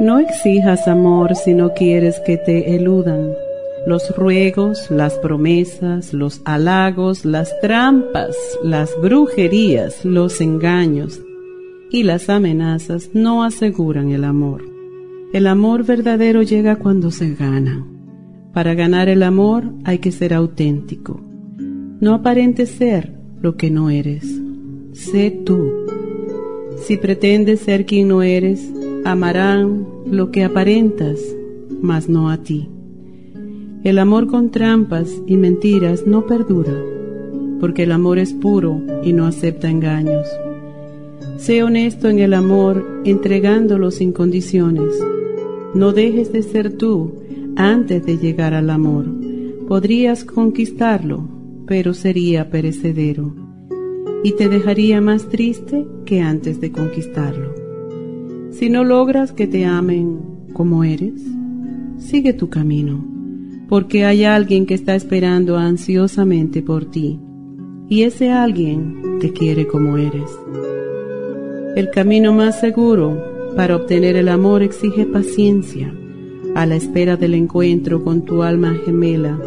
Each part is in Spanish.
No exijas amor si no quieres que te eludan. Los ruegos, las promesas, los halagos, las trampas, las brujerías, los engaños y las amenazas no aseguran el amor. El amor verdadero llega cuando se gana. Para ganar el amor hay que ser auténtico. No aparentes ser lo que no eres. Sé tú. Si pretendes ser quien no eres, amarán lo que aparentas, mas no a ti. El amor con trampas y mentiras no perdura, porque el amor es puro y no acepta engaños. Sé honesto en el amor, entregándolo sin condiciones. No dejes de ser tú antes de llegar al amor. Podrías conquistarlo, pero sería perecedero, y te dejaría más triste que antes de conquistarlo. Si no logras que te amen como eres, sigue tu camino, porque hay alguien que está esperando ansiosamente por ti, y ese alguien te quiere como eres. El camino más seguro para obtener el amor exige paciencia, a la espera del encuentro con tu alma gemela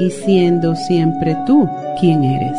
y siendo siempre tú quien eres.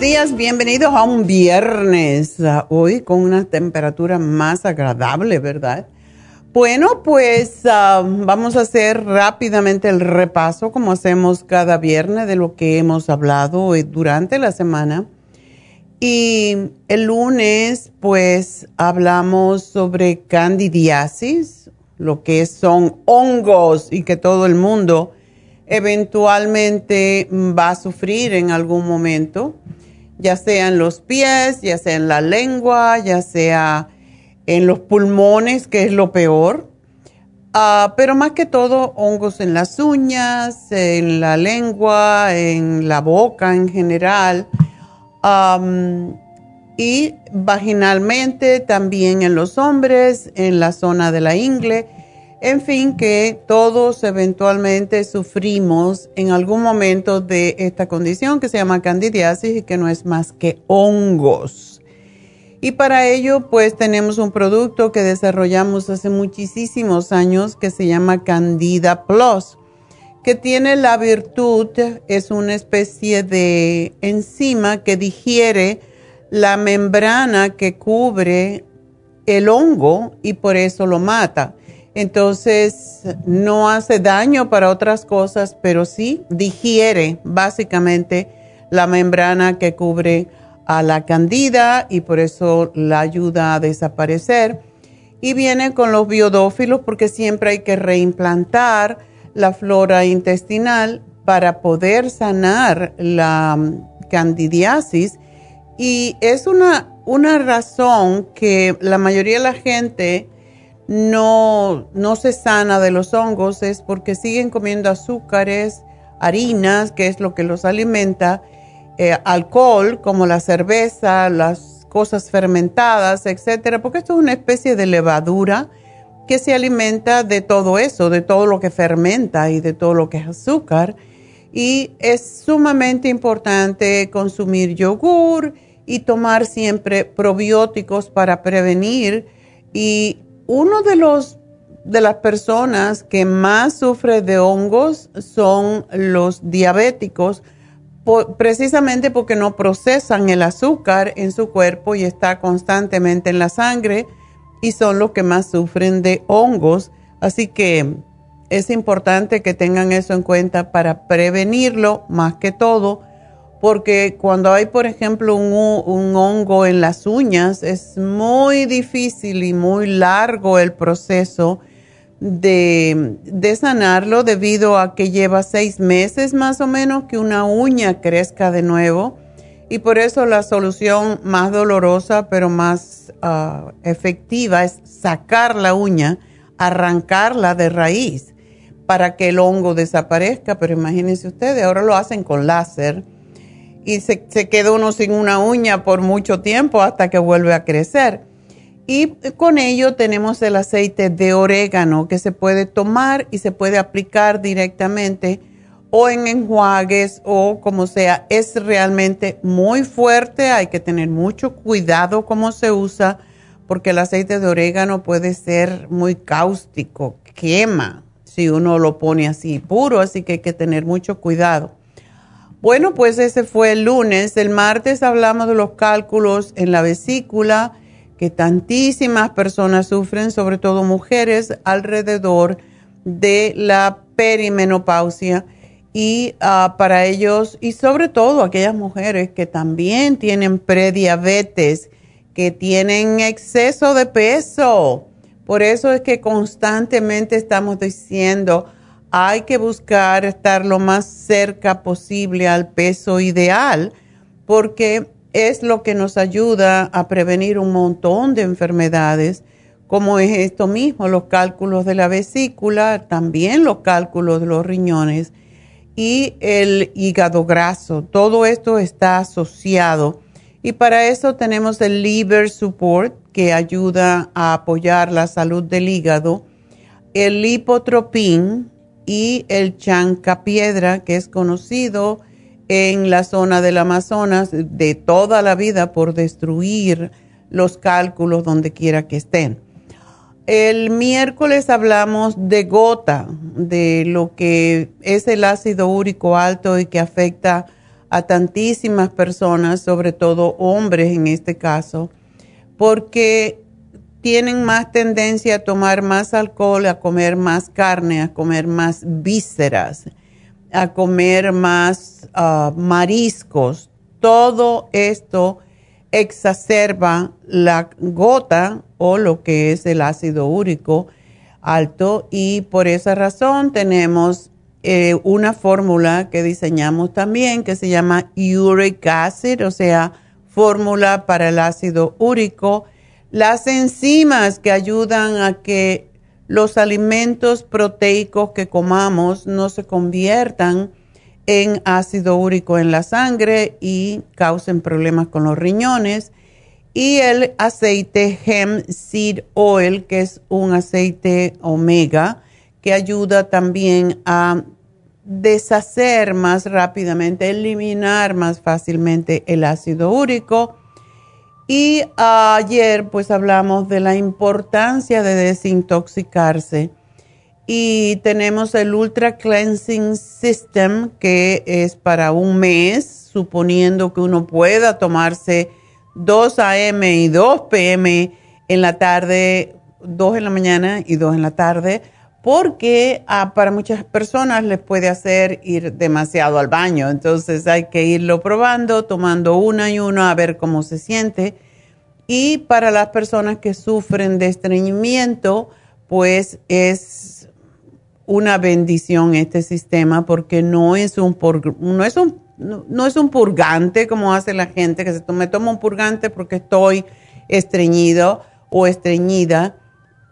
Días, bienvenidos a un viernes, hoy con una temperatura más agradable, ¿verdad? Bueno, pues ah, vamos a hacer rápidamente el repaso, como hacemos cada viernes, de lo que hemos hablado durante la semana. Y el lunes, pues hablamos sobre candidiasis, lo que son hongos y que todo el mundo eventualmente va a sufrir en algún momento, ya sea en los pies, ya sea en la lengua, ya sea en los pulmones, que es lo peor. Ah, pero más que todo, hongos en las uñas, en la lengua, en la boca en general. y vaginalmente también en los hombres, en la zona de la ingle. En fin, que todos eventualmente sufrimos en algún momento de esta condición que se llama candidiasis y que no es más que hongos. Y para ello, pues tenemos un producto que desarrollamos hace muchísimos años que se llama Candida Plus, que tiene la virtud, es una especie de enzima que digiere la membrana que cubre el hongo y por eso lo mata. Entonces, no hace daño para otras cosas, pero sí digiere básicamente la membrana que cubre a la candida y por eso la ayuda a desaparecer. Y viene con los biodófilos porque siempre hay que reimplantar la flora intestinal para poder sanar la mm, candidiasis y es una, una razón que la mayoría de la gente no, no se sana de los hongos, es porque siguen comiendo azúcares, harinas, que es lo que los alimenta, eh, alcohol, como la cerveza, las cosas fermentadas, etcétera, porque esto es una especie de levadura que se alimenta de todo eso, de todo lo que fermenta y de todo lo que es azúcar. Y es sumamente importante consumir yogur, y tomar siempre probióticos para prevenir. Y uno de los de las personas que más sufre de hongos son los diabéticos, precisamente porque no procesan el azúcar en su cuerpo y está constantemente en la sangre y son los que más sufren de hongos. Así que es importante que tengan eso en cuenta para prevenirlo más que todo porque cuando hay, por ejemplo, un, hongo en las uñas, es muy difícil y muy largo el proceso de, sanarlo debido a que lleva seis meses más o menos que una uña crezca de nuevo. Y por eso la solución más dolorosa pero más ah, efectiva es sacar la uña, arrancarla de raíz para que el hongo desaparezca. Pero imagínense ustedes, ahora lo hacen con láser y se, queda uno sin una uña por mucho tiempo hasta que vuelve a crecer. Y con ello tenemos el aceite de orégano que se puede tomar y se puede aplicar directamente o en enjuagues o como sea. Es realmente muy fuerte, hay que tener mucho cuidado cómo se usa porque el aceite de orégano puede ser muy cáustico, quema si uno lo pone así puro, así que hay que tener mucho cuidado. Bueno, pues ese fue el lunes. El martes hablamos de los cálculos en la vesícula que tantísimas personas sufren, sobre todo mujeres, alrededor de la perimenopausia. Y ah, para ellos, y sobre todo aquellas mujeres que también tienen prediabetes, que tienen exceso de peso. Por eso es que constantemente estamos diciendo, hay que buscar estar lo más cerca posible al peso ideal porque es lo que nos ayuda a prevenir un montón de enfermedades, como es esto mismo, los cálculos de la vesícula, también los cálculos de los riñones y el hígado graso. Todo esto está asociado. Y para eso tenemos el Liver Support, que ayuda a apoyar la salud del hígado, el lipotropín, y el chancapiedra, que es conocido en la zona del Amazonas de toda la vida por destruir los cálculos donde quiera que estén. El miércoles hablamos de gota, de lo que es el ácido úrico alto y que afecta a tantísimas personas, sobre todo hombres en este caso, porque tienen más tendencia a tomar más alcohol, a comer más carne, a comer más vísceras, a comer más ah, mariscos. Todo esto exacerba la gota o lo que es el ácido úrico alto y por esa razón tenemos eh, una fórmula que diseñamos también que se llama uric acid, o sea, fórmula para el ácido úrico las enzimas que ayudan a que los alimentos proteicos que comamos no se conviertan en ácido úrico en la sangre y causen problemas con los riñones. y el aceite Hemp Seed Oil, que es un aceite omega que ayuda también a deshacer más rápidamente, eliminar más fácilmente el ácido úrico. Y ayer pues hablamos de la importancia de desintoxicarse y tenemos el Ultra Cleansing System que es para un mes, suponiendo que uno pueda tomarse 2 a.m. y 2 p.m. en la tarde, 2 en la mañana y 2 en la tarde, porque para muchas personas les puede hacer ir demasiado al baño. Entonces hay que irlo probando, tomando una y una a ver cómo se siente. Y para las personas que sufren de estreñimiento, pues es una bendición este sistema porque no es un, no es un, no, es un purgante como hace la gente que se me toma un purgante porque estoy estreñido o estreñida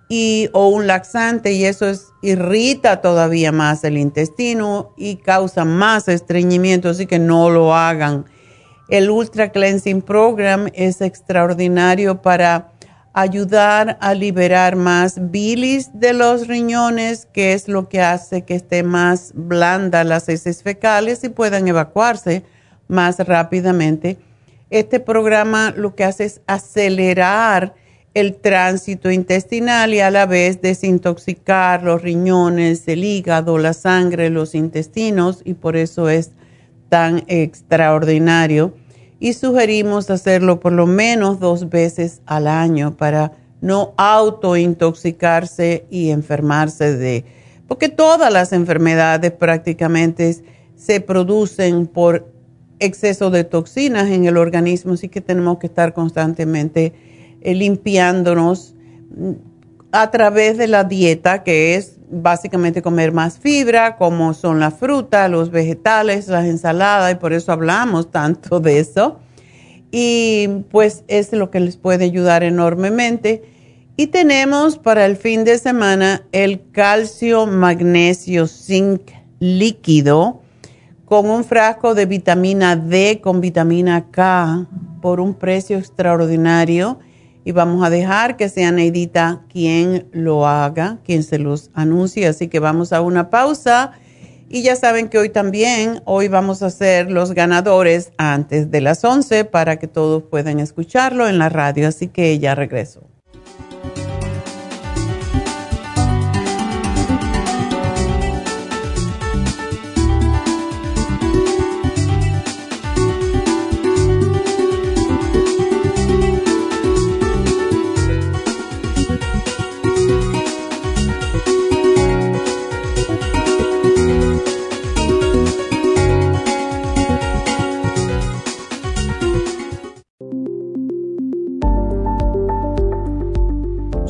y, o un laxante y eso es, irrita todavía más el intestino y causa más estreñimiento, así que no lo hagan. El Ultra Cleansing Program es extraordinario para ayudar a liberar más bilis de los riñones, que es lo que hace que esté más blanda las heces fecales y puedan evacuarse más rápidamente. Este programa lo que hace es acelerar el tránsito intestinal y a la vez desintoxicar los riñones, el hígado, la sangre, los intestinos y por eso es tan extraordinario. Y sugerimos hacerlo por lo menos dos veces al año para no autointoxicarse y enfermarse de, porque todas las enfermedades prácticamente se producen por exceso de toxinas en el organismo, así que tenemos que estar constantemente limpiándonos mm, a través de la dieta, que es básicamente comer más fibra, como son las frutas, los vegetales, las ensaladas, y por eso hablamos tanto de eso. Y pues es lo que les puede ayudar enormemente. Y tenemos para el fin de semana el calcio, magnesio, zinc líquido con un frasco de vitamina D con vitamina K por un precio extraordinario y vamos a dejar que sea Neidita quien lo haga, quien se los anuncie. Así que vamos a una pausa y ya saben que hoy también, hoy vamos a hacer los ganadores antes de las 11 para que todos puedan escucharlo en la radio. Así que ya regreso.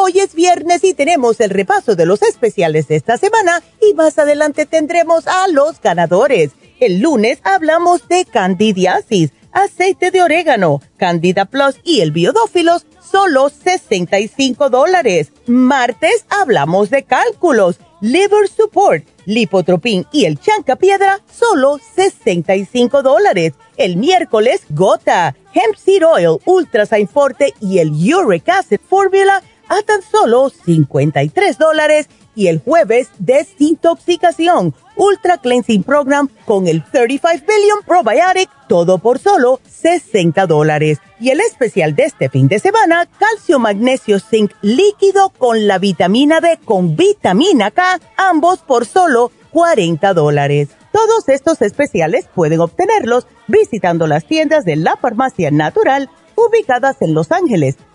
Hoy es viernes y tenemos el repaso de los especiales de esta semana y más adelante tendremos a los ganadores. El lunes hablamos de candidiasis aceite de orégano, Candida Plus y el biodófilos, solo 65 dólares. Martes hablamos de cálculos, liver support, lipotropin y el chanca piedra, solo 65 dólares. El miércoles, gota, hemp seed oil, ultrasign forte y el uric acid formula a tan solo 53 dólares. Y el jueves, desintoxicación Ultra Cleansing Program con el 35 Billion Probiotic, todo por solo 60 dólares. Y el especial de este fin de semana, calcio, magnesio, zinc líquido con la vitamina D con vitamina K, ambos por solo 40 dólares. Todos estos especiales pueden obtenerlos visitando las tiendas de la farmacia natural ubicadas en Los Ángeles,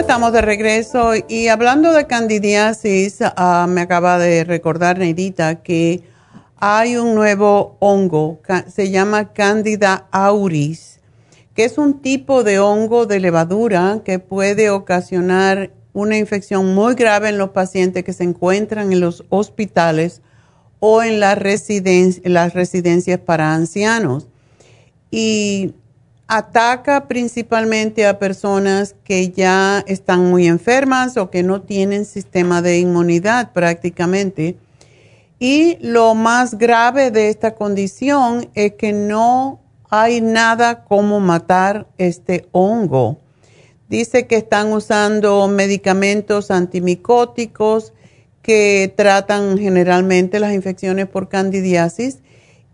Estamos de regreso y hablando de candidiasis, ah, me acaba de recordar Neidita que hay un nuevo hongo, se llama Candida auris, que es un tipo de hongo de levadura que puede ocasionar una infección muy grave en los pacientes que se encuentran en los hospitales o en las, las residencias para ancianos. Y ataca principalmente a personas que ya están muy enfermas o que no tienen sistema de inmunidad prácticamente. Y lo más grave de esta condición es que no hay nada como matar este hongo. Dice que están usando medicamentos antimicóticos que tratan generalmente las infecciones por candidiasis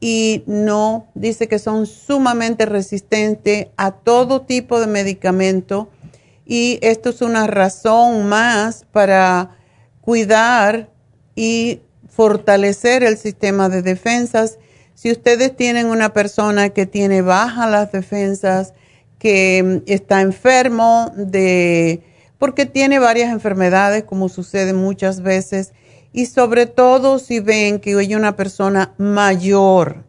y no, dice que son sumamente resistentes a todo tipo de medicamento y esto es una razón más para cuidar y fortalecer el sistema de defensas. Si ustedes tienen una persona que tiene bajas las defensas, que está enfermo de porque tiene varias enfermedades como sucede muchas veces, y sobre todo si ven que hay una persona mayor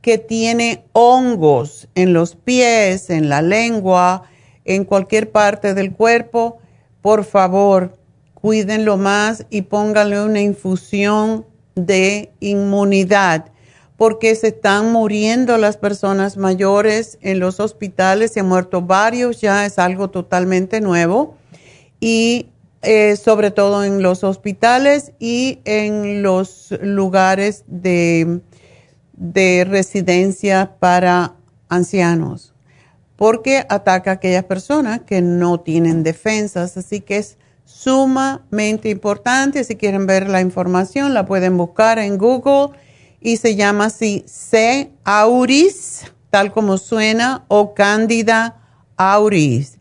que tiene hongos en los pies, en la lengua, en cualquier parte del cuerpo, por favor, cuídenlo más y pónganle una infusión de inmunidad, porque se están muriendo las personas mayores en los hospitales, se han muerto varios, ya es algo totalmente nuevo. Y eh, sobre todo en los hospitales y en los lugares de, de residencia para ancianos, porque ataca a aquellas personas que no tienen defensas, así que es sumamente importante. Si quieren ver la información, la pueden buscar en Google y se llama así C. auris, tal como suena, o Candida auris.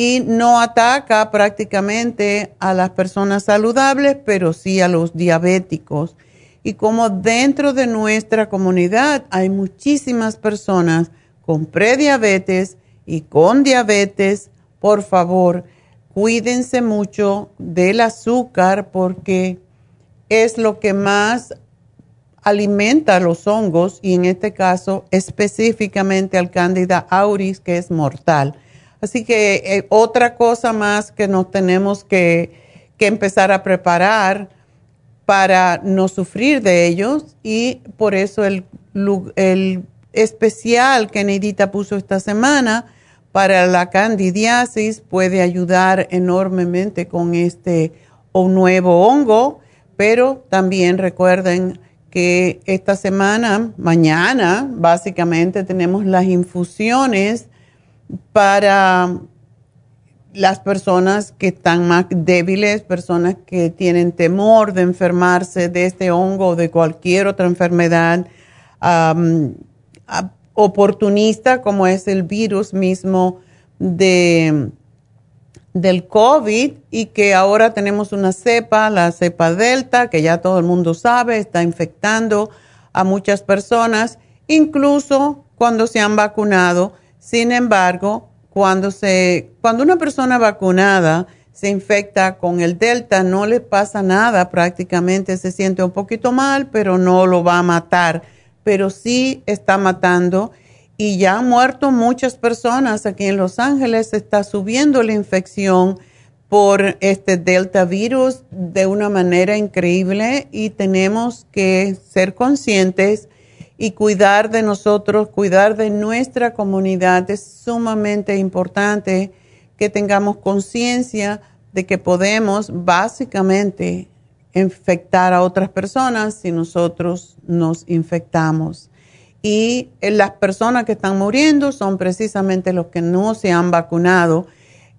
Y no ataca prácticamente a las personas saludables, pero sí a los diabéticos. Y como dentro de nuestra comunidad hay muchísimas personas con prediabetes y con diabetes, por favor, cuídense mucho del azúcar porque es lo que más alimenta los hongos y en este caso específicamente al Candida auris que es mortal. Así que eh, otra cosa más que nos tenemos que, que, empezar a preparar para no sufrir de ellos y por eso el, el especial que Neidita puso esta semana para la candidiasis puede ayudar enormemente con este nuevo hongo, pero también recuerden que esta semana, mañana, básicamente tenemos las infusiones para las personas que están más débiles, personas que tienen temor de enfermarse de este hongo o de cualquier otra enfermedad oportunista como es el virus mismo de, del COVID y que ahora tenemos una cepa, la cepa Delta, que ya todo el mundo sabe, está infectando a muchas personas, incluso cuando se han vacunado. Sin embargo, cuando, se, cuando una persona vacunada se infecta con el Delta, no le pasa nada prácticamente, se siente un poquito mal, pero no lo va a matar pero sí está matando y ya han muerto muchas personas. Aquí en Los Ángeles está subiendo la infección por este delta virus de una manera increíble y tenemos que ser conscientes y cuidar de nosotros, cuidar de nuestra comunidad. Es sumamente importante que tengamos conciencia de que podemos básicamente infectar a otras personas si nosotros nos infectamos. Y eh, las personas que están muriendo son precisamente los que no se han vacunado.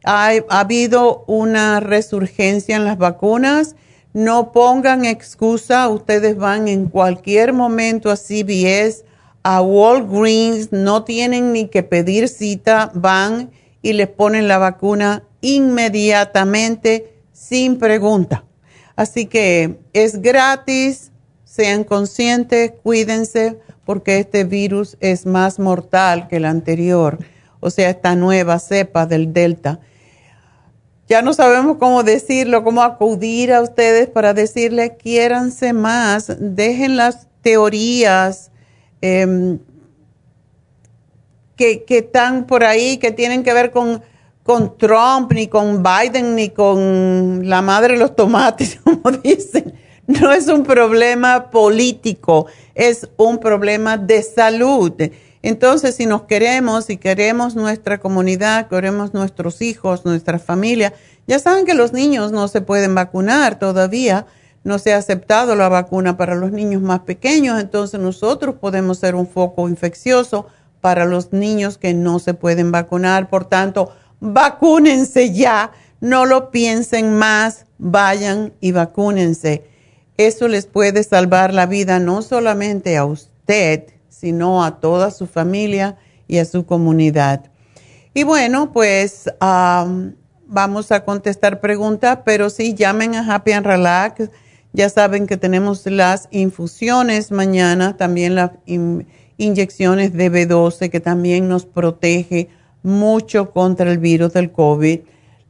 Ha, ha habido una resurgencia en las vacunas. No pongan excusa, ustedes van en cualquier momento a CVS, a Walgreens, no tienen ni que pedir cita, van y les ponen la vacuna inmediatamente sin pregunta. Así que es gratis, sean conscientes, cuídense, porque este virus es más mortal que el anterior, o sea, esta nueva cepa del Delta. Ya no sabemos cómo decirlo, cómo acudir a ustedes para decirles, quiéranse más, dejen las teorías em, que, que están por ahí, que tienen que ver con con Trump, ni con Biden, ni con la madre de los tomates, como dicen. No es un problema político, es un problema de salud. Entonces, si nos queremos, si queremos nuestra comunidad, queremos nuestros hijos, nuestra familia, ya saben que los niños no se pueden vacunar todavía, no se ha aceptado la vacuna para los niños más pequeños, entonces nosotros podemos ser un foco infeccioso para los niños que no se pueden vacunar. Por tanto, vacúnense ya, no lo piensen más, vayan y vacúnense. Eso les puede salvar la vida no solamente a usted, sino a toda su familia y a su comunidad. Y bueno, pues vamos a contestar preguntas, pero sí llamen a Happy and Relax. Ya saben que tenemos las infusiones mañana, también las inyecciones de B12 que también nos protege mucho contra el virus del COVID,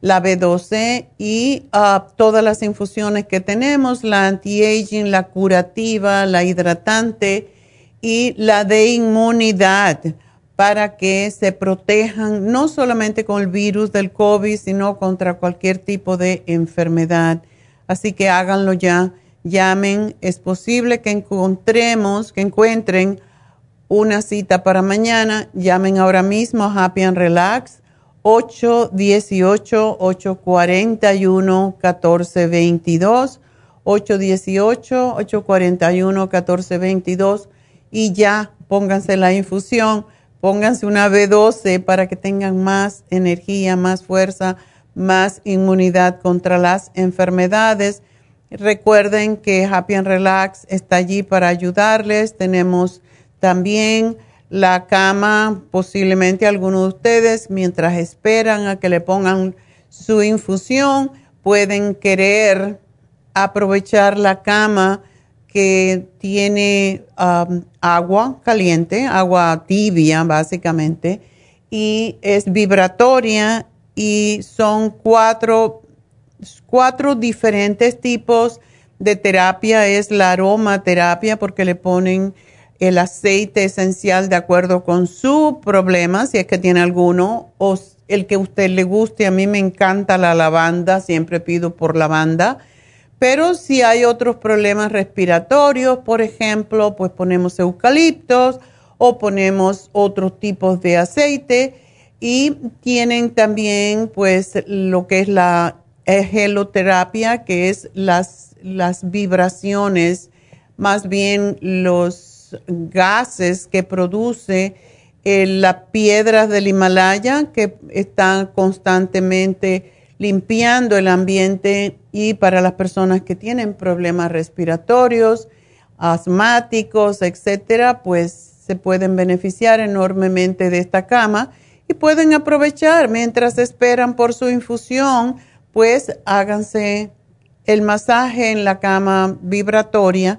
la B12 y ah, todas las infusiones que tenemos, la anti-aging, la curativa, la hidratante y la de inmunidad para que se protejan no solamente con el virus del COVID, sino contra cualquier tipo de enfermedad. Así que háganlo ya, llamen, es posible que encontremos, que encuentren una cita para mañana, llamen ahora mismo a Happy and Relax 818-841-1422, 818-841-1422 y ya pónganse la infusión, pónganse una B12 para que tengan más energía, más fuerza, más inmunidad contra las enfermedades Recuerden que Happy and Relax está allí para ayudarles. Tenemos también la cama, posiblemente algunos de ustedes, mientras esperan a que le pongan su infusión, pueden querer aprovechar la cama que tiene um, agua caliente, agua tibia básicamente, y es vibratoria y son cuatro, cuatro diferentes tipos de terapia. Es la aromaterapia porque le ponen el aceite esencial de acuerdo con su problema, si es que tiene alguno, o el que a usted le guste. A mí me encanta la lavanda, siempre pido por lavanda. Pero si hay otros problemas respiratorios, por ejemplo, pues ponemos eucaliptos o ponemos otros tipos de aceite y tienen también pues lo que es la geloterapia, que es las, las vibraciones, más bien los gases que produce eh, las piedras del Himalaya que están constantemente limpiando el ambiente y para las personas que tienen problemas respiratorios, asmáticos, etcétera, pues se pueden beneficiar enormemente de esta cama y pueden aprovechar mientras esperan por su infusión, pues háganse el masaje en la cama vibratoria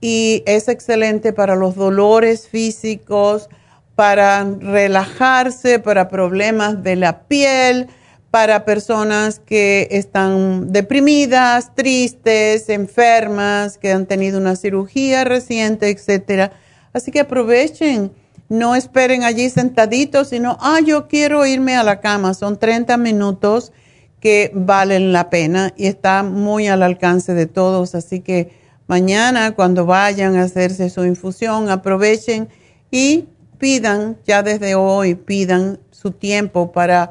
y es excelente para los dolores físicos, para relajarse, para problemas de la piel, para personas que están deprimidas, tristes, enfermas, que han tenido una cirugía reciente, etcétera. Así que aprovechen, no esperen allí sentaditos, sino, ah, yo quiero irme a la cama. Son 30 minutos que valen la pena y está muy al alcance de todos, así que Mañana, cuando vayan a hacerse su infusión, aprovechen y pidan, ya desde hoy, pidan su tiempo para,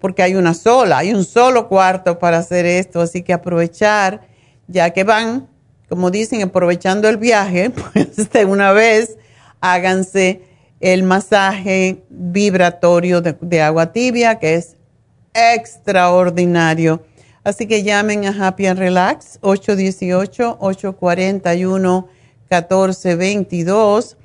porque hay una sola, hay un solo cuarto para hacer esto, así que aprovechar, ya que van, como dicen, aprovechando el viaje, pues de una vez háganse el masaje vibratorio de, de agua tibia, que es extraordinario. Así que llamen a Happy and Relax 818-841-1422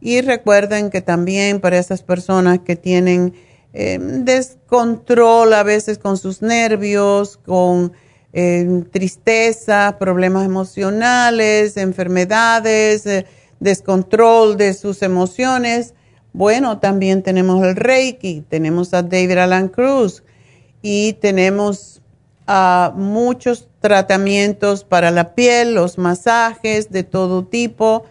y recuerden que también para esas personas que tienen eh, descontrol a veces con sus nervios, con eh, tristeza, problemas emocionales, enfermedades, eh, descontrol de sus emociones, bueno, también tenemos el Reiki, tenemos a David Alan Cruz y tenemos muchos tratamientos para la piel, los masajes de todo tipo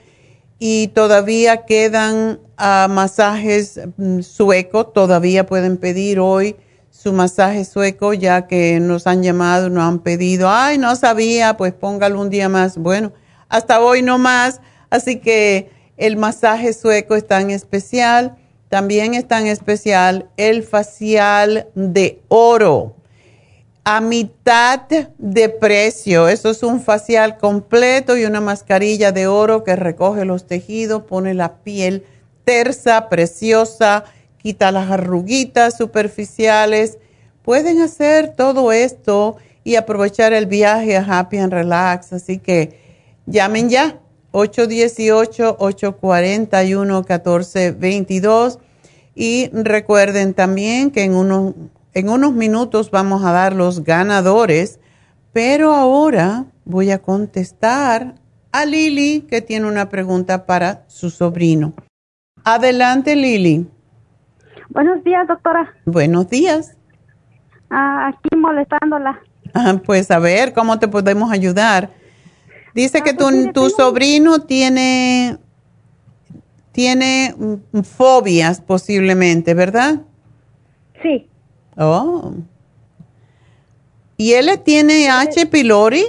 y todavía quedan uh, masajes mm, suecos, todavía pueden pedir hoy su masaje sueco ya que nos han llamado, nos han pedido, ay, no sabía, pues póngalo un día más. Bueno, hasta hoy no más, así que el masaje sueco es tan especial. También es tan especial el facial de oro a mitad de precio. Eso es un facial completo y una mascarilla de oro que recoge los tejidos, pone la piel tersa, preciosa, quita las arruguitas superficiales. Pueden hacer todo esto y aprovechar el viaje a Happy and Relax. Así que llamen ya 818-841-1422 y recuerden también que en unos en unos minutos vamos a dar los ganadores, pero ahora voy a contestar a Lili que tiene una pregunta para su sobrino. Adelante, Lili. Buenos días, doctora. Buenos días. Ah, aquí molestándola. Ah, pues a ver, ¿cómo te podemos ayudar? Dice ah, que pues tu, sobrino tiene, tiene fobias posiblemente, ¿verdad? Sí. Oh. ¿Y él tiene H. pylori?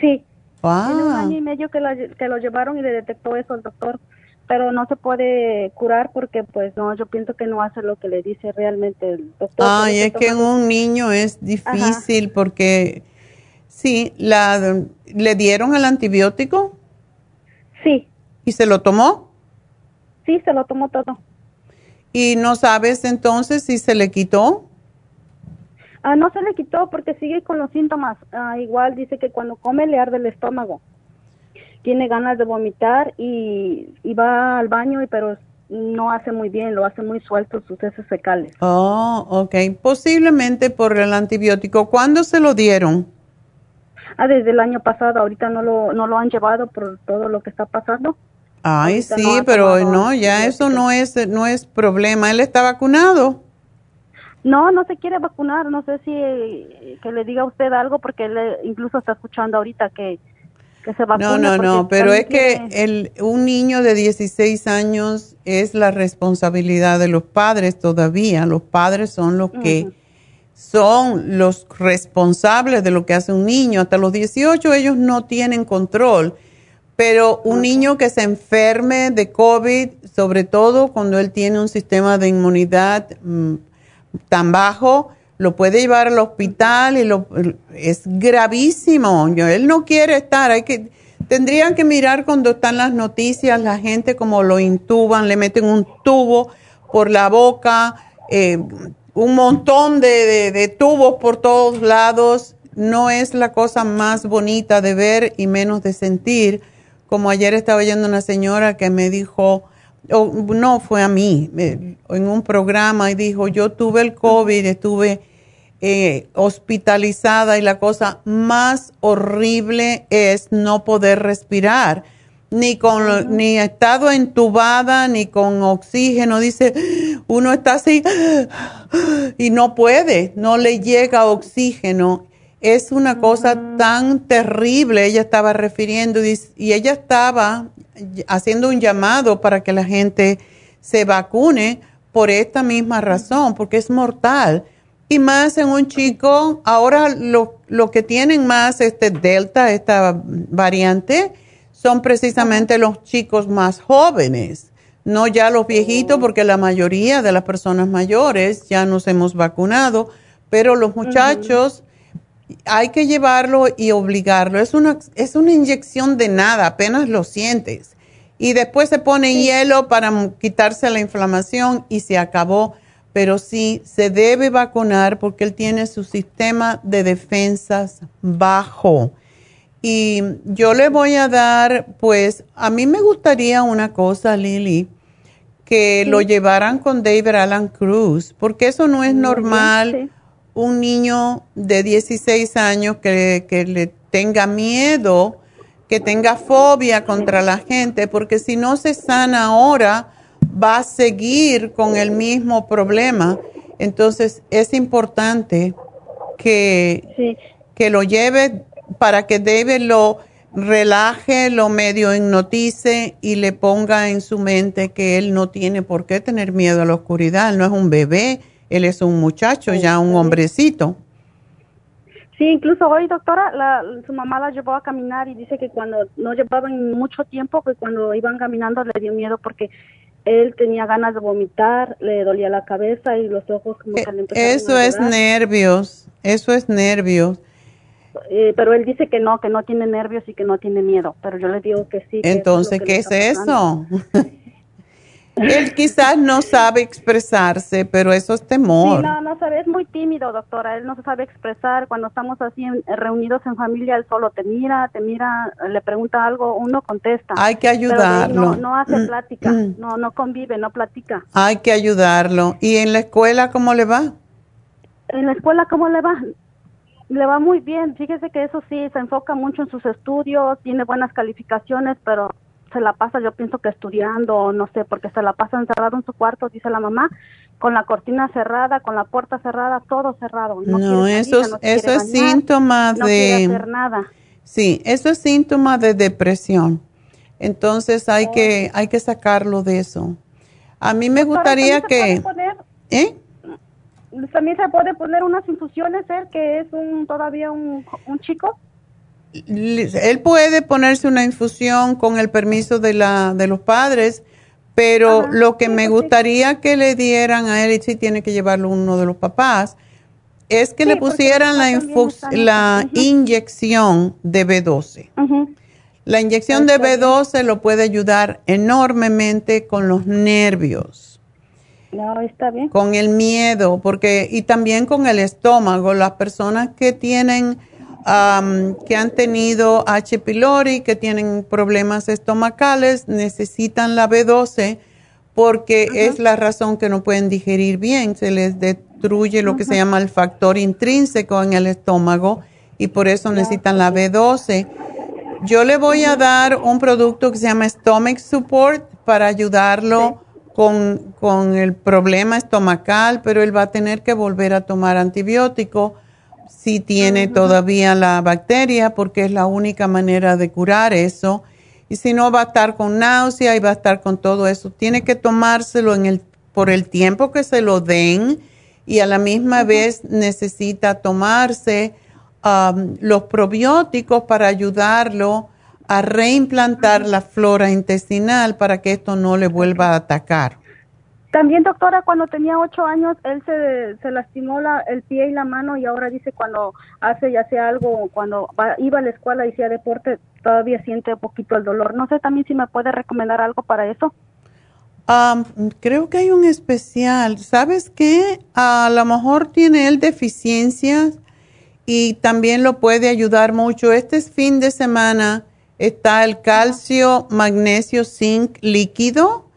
Sí. Tiene un año y medio que lo, que lo llevaron y le detectó eso el doctor, pero no se puede curar porque pues no, yo pienso que no hace lo que le dice realmente el doctor. Ay, es que en un niño es difícil porque sí, la, ¿le dieron el antibiótico? Sí. ¿Y se lo tomó? Sí, se lo tomó todo. ¿Y no sabes entonces si se le quitó? Ah, no se le quitó porque sigue con los síntomas. Ah, igual dice que cuando come le arde el estómago. Tiene ganas de vomitar y, y va al baño, y pero no hace muy bien, lo hace muy suelto sus heces fecales. Oh, ok. Posiblemente por el antibiótico. ¿Cuándo se lo dieron? Ah, desde el año pasado. Ahorita no lo, no lo han llevado por todo lo que está pasando. Ay, sí, pero no, ya eso no es, no es problema. ¿Él está vacunado? No, no se quiere vacunar. No sé si que le diga a usted algo porque él eh, incluso está escuchando ahorita que no, no, no, pero es que el, un niño de 16 años es la responsabilidad de los padres todavía. Los padres son los que son los responsables de lo que hace un niño. Hasta los 18 ellos no tienen control. Pero un niño que se enferme de COVID, sobre todo cuando él tiene un sistema de inmunidad mm, tan bajo, lo puede llevar al hospital y lo, es gravísimo. Él no quiere estar, hay que, tendrían que mirar cuando están las noticias, la gente como lo intuban, le meten un tubo por la boca, eh, un montón de, de tubos por todos lados. No es la cosa más bonita de ver y menos de sentir. Como ayer estaba oyendo una señora que me dijo, no fue a mí, en un programa y dijo, yo tuve el COVID, estuve eh, hospitalizada y la cosa más horrible es no poder respirar, ni con ni estado entubada ni con oxígeno. Dice, uno está así y no puede, no le llega oxígeno. Es una cosa tan terrible, ella estaba refiriendo y ella estaba haciendo un llamado para que la gente se vacune por esta misma razón, porque es mortal y más en un chico, ahora lo, lo que tienen más este delta, esta variante, son precisamente los chicos más jóvenes, no ya los viejitos, oh. porque la mayoría de las personas mayores ya nos hemos vacunado, pero los muchachos hay que llevarlo y obligarlo. Es una, es una inyección de nada, apenas lo sientes. Y después se pone hielo para quitarse la inflamación y se acabó pero sí se debe vacunar porque él tiene su sistema de defensas bajo. Y yo le voy a dar, pues, a mí me gustaría una cosa, Lili, que lo llevaran con David Alan Cruz, porque eso no es normal. Un niño de 16 años que, que le tenga miedo, que tenga fobia contra la gente, porque si no se sana ahora, va a seguir con el mismo problema. Entonces es importante que, que lo lleve para que David lo relaje, lo medio hipnotice y le ponga en su mente que él no tiene por qué tener miedo a la oscuridad. Él no es un bebé, él es un muchacho, ya un hombrecito. Sí, incluso hoy, doctora, la, su mamá la llevó a caminar y dice que cuando no llevaban mucho tiempo, que cuando iban caminando le dio miedo porque él tenía ganas de vomitar, le dolía la cabeza y los ojos como que le Eso es nervios, eso es nervios. Eh, pero él dice que no, que no tiene nervios y que no tiene miedo, pero yo le digo que sí. Entonces, ¿qué es eso? Él quizás no sabe expresarse, pero eso es temor. Sí, no, no sabe, es muy tímido, doctora. Él no se sabe expresar. Cuando estamos así reunidos en familia, él solo te mira, te mira, le pregunta algo, uno contesta. Hay que ayudarlo. no, hace mm, plática, mm. no, no convive, no platica. Hay que ayudarlo. ¿Y en la escuela cómo le va? En la escuela, ¿cómo le va? Le va muy bien. Fíjese que eso sí, se enfoca mucho en sus estudios, tiene buenas calificaciones, pero se la pasa, yo pienso que estudiando, no sé, porque se la pasa encerrado en su cuarto, dice la mamá, con la cortina cerrada, con la puerta cerrada, todo cerrado. No, eso, eso es síntoma no de... hacer nada. Sí, eso es síntoma de depresión. Entonces hay que hay que sacarlo de eso. A mí me gustaría que... ¿Eh? También se puede poner unas infusiones, él que es un todavía un, un chico él puede ponerse una infusión con el permiso de, la, de los padres, pero lo que me gustaría que le dieran a él, y si tiene que llevarlo uno de los papás, es que le pusieran la, la inyección de B12. La inyección de B12 lo puede ayudar enormemente con los nervios. No, está bien. Con el miedo, porque y también con el estómago, las personas que tienen que han tenido H. pylori, que tienen problemas estomacales, necesitan la B12 porque es la razón que no pueden digerir bien, se les destruye lo que se llama el factor intrínseco en el estómago y por eso necesitan la B12. Yo le voy a dar un producto que se llama Stomach Support para ayudarlo con, con, el problema estomacal, pero él va a tener que volver a tomar antibiótico si tiene todavía la bacteria, porque es la única manera de curar eso. Y si no, va a estar con náusea y va a estar con todo eso. Tiene que tomárselo en el, por el tiempo que se lo den y a la misma vez necesita tomarse um, los probióticos para ayudarlo a reimplantar la flora intestinal para que esto no le vuelva a atacar. También, doctora, cuando tenía ocho años, él se, se lastimó la, el pie y la mano y ahora dice cuando hace ya sea algo, cuando iba a la escuela y hacía deporte, todavía siente un poquito el dolor. No sé también si me puede recomendar algo para eso. creo que hay un especial. ¿Sabes qué? A lo mejor tiene él deficiencias y también lo puede ayudar mucho. Este fin de semana está el calcio, magnesio, zinc líquido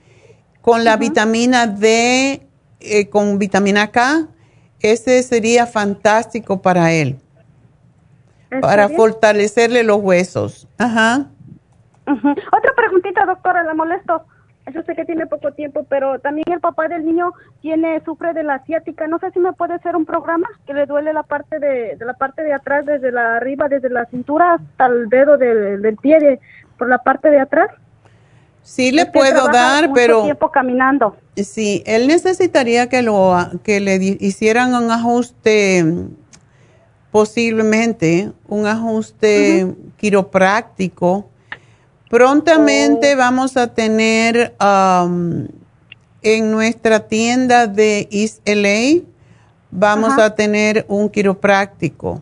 con la vitamina D, eh, con vitamina K, ese sería fantástico para él. Para fortalecerle los huesos. Ajá. Otra preguntita, doctora, la molesto. Yo sé que tiene poco tiempo, pero también el papá del niño tiene sufre de la asiática. No sé si me puede hacer un programa que le duele la parte de, la parte de atrás, desde la arriba, desde la cintura hasta el dedo del pie, por la parte de atrás. Sí le puedo dar, mucho pero tiempo caminando. Sí, él necesitaría que lo que le hicieran un ajuste posiblemente un ajuste quiropráctico. Prontamente oh. vamos a tener um, en nuestra tienda de East LA vamos a tener un quiropráctico.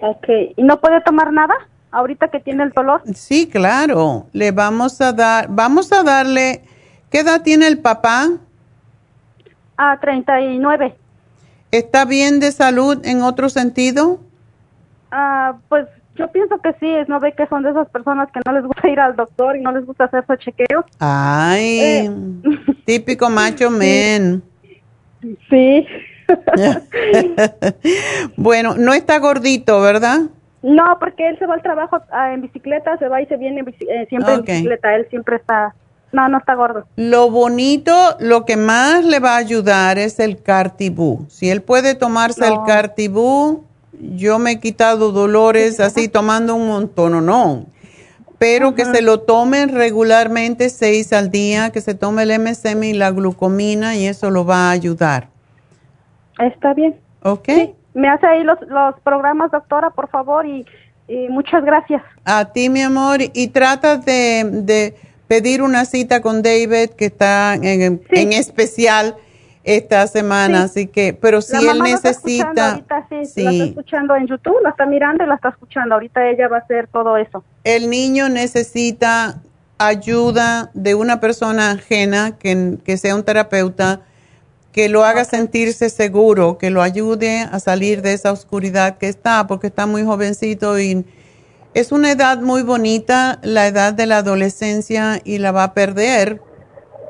Ok, ¿y no puede tomar nada? Ahorita que tiene el dolor? Sí, claro. Le vamos a dar, vamos a darle, ¿qué edad tiene el papá? A 39. ¿Está bien de salud en otro sentido? Ah, pues yo pienso que sí, no ve que son de esas personas que no les gusta ir al doctor y no les gusta hacerse chequeos. Ay, eh. típico macho men. Sí. bueno, no está gordito, ¿verdad? No, porque él se va al trabajo ah, en bicicleta, se va y se viene eh, siempre en bicicleta. Él siempre está, no, no está gordo. Lo bonito, lo que más le va a ayudar es el cartibú. Si él puede tomarse el cartibú, yo me he quitado dolores así tomando un montón, o no. Pero que se lo tomen regularmente seis al día, que se tome el MSM y la glucomina y eso lo va a ayudar. Está bien. ¿Ok? Me hace ahí los, los programas, doctora, por favor, y, muchas gracias. A ti, mi amor, y trata de, de pedir una cita con David, que está en, en especial esta semana, así que, pero si él necesita... Está sí, la está escuchando en YouTube, la está mirando y la está escuchando. Ahorita ella va a hacer todo eso. El niño necesita ayuda de una persona ajena, que, que sea un terapeuta, que lo haga sentirse seguro, que lo ayude a salir de esa oscuridad que está, porque está muy jovencito y es una edad muy bonita, la edad de la adolescencia y la va a perder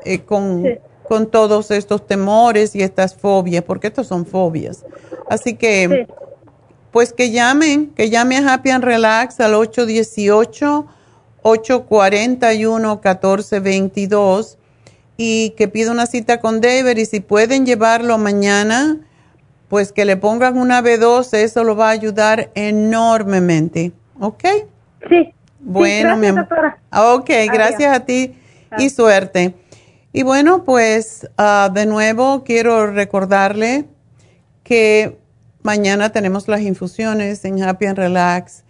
eh, con, con, todos estos temores y estas fobias, porque estos son fobias. Así que, pues que llamen, que llame a Happy and Relax al 818 841 1422 y que pida una cita con David y si pueden llevarlo mañana, pues que le pongan una B12, eso lo va a ayudar enormemente. ¿Ok? Sí. Bueno, mi amor. Ok, gracias a ti y suerte. Y bueno, pues ah, de nuevo quiero recordarle que mañana tenemos las infusiones en Happy and Relax.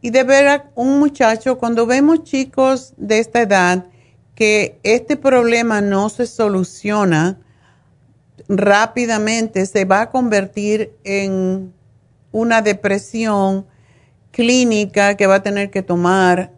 Y de ver un muchacho, cuando vemos chicos de esta edad, que este problema no se soluciona rápidamente, se va a convertir en una depresión clínica que va a tener que tomar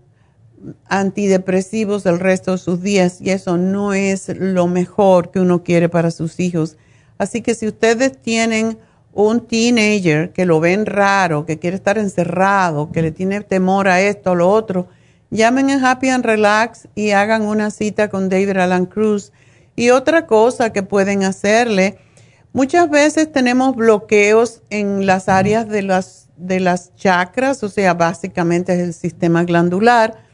antidepresivos el resto de sus días y eso no es lo mejor que uno quiere para sus hijos. Así que si ustedes tienen un teenager que lo ven raro, que quiere estar encerrado, que le tiene temor a esto o lo otro, llamen a Happy and Relax y hagan una cita con David Alan Cruz. Y otra cosa que pueden hacerle, muchas veces tenemos bloqueos en las áreas de las, de las chakras, o sea, básicamente es el sistema glandular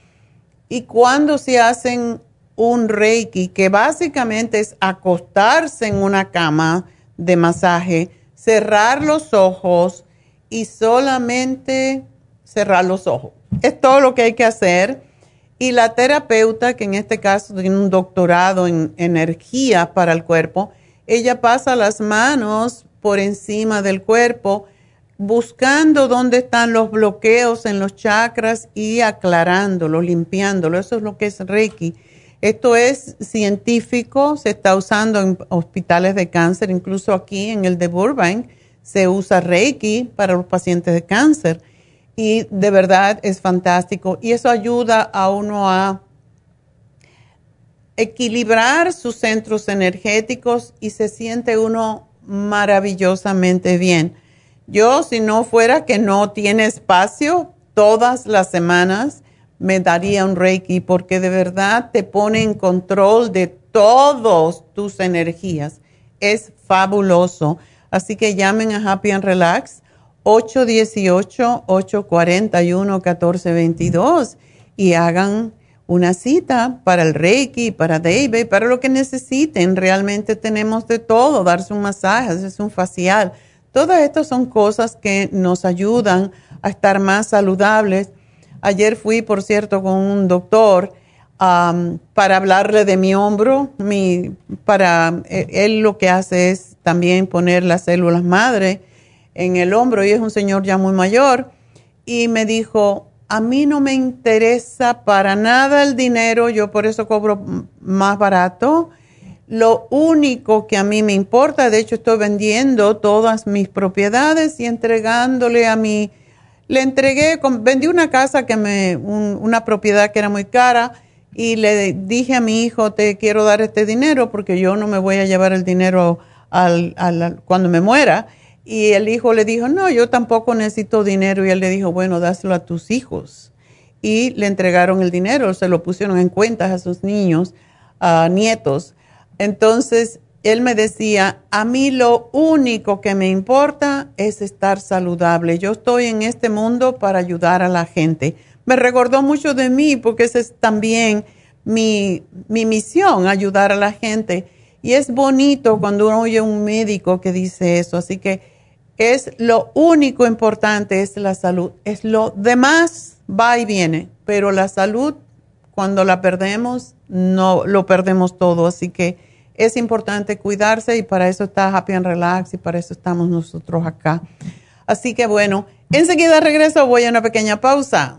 y cuando se hacen un reiki, que básicamente es acostarse en una cama de masaje, cerrar los ojos y solamente cerrar los ojos. Es todo lo que hay que hacer. Y la terapeuta, que en este caso tiene un doctorado en energía para el cuerpo, ella pasa las manos por encima del cuerpo buscando dónde están los bloqueos en los chakras y aclarándolos, limpiándolo. Eso es lo que es Reiki. Esto es científico, se está usando en hospitales de cáncer, incluso aquí en el de Burbank se usa Reiki para los pacientes de cáncer. Y de verdad es fantástico. Y eso ayuda a uno a equilibrar sus centros energéticos y se siente uno maravillosamente bien. Yo, si no fuera que no tiene espacio, todas las semanas me daría un Reiki porque de verdad te pone en control de todas tus energías. Es fabuloso. Así que llamen a Happy and Relax 818-841-1422 y hagan una cita para el Reiki, para David, para lo que necesiten. Realmente tenemos de todo, darse un masaje, hacerse un facial Todas estas son cosas que nos ayudan a estar más saludables. Ayer fui, por cierto, con un doctor para hablarle de mi hombro. Mi, para, e, él lo que hace es también poner las células madre en el hombro y es un señor ya muy mayor. Y me dijo, a mí no me interesa para nada el dinero, yo por eso cobro más barato lo único que a mí me importa, de hecho estoy vendiendo todas mis propiedades y entregándole a mi, le entregué, vendí una casa que me, una propiedad que era muy cara y le dije a mi hijo, te quiero dar este dinero porque yo no me voy a llevar el dinero al, cuando me muera. Y el hijo le dijo, no, yo tampoco necesito dinero. Y él le dijo, bueno, dáselo a tus hijos. Y le entregaron el dinero, se lo pusieron en cuentas a sus niños, a nietos. Entonces, él me decía, a mí lo único que me importa es estar saludable. Yo estoy en este mundo para ayudar a la gente. Me recordó mucho de mí porque esa es también mi, misión, ayudar a la gente. Y es bonito cuando uno oye un médico que dice eso. Así que es lo único importante, es la salud. Es lo demás, va y viene. Pero la salud, cuando la perdemos, no lo perdemos todo. Así que es importante cuidarse y para eso está Happy and Relax y para eso estamos nosotros acá. Así que bueno, enseguida regreso, voy a una pequeña pausa.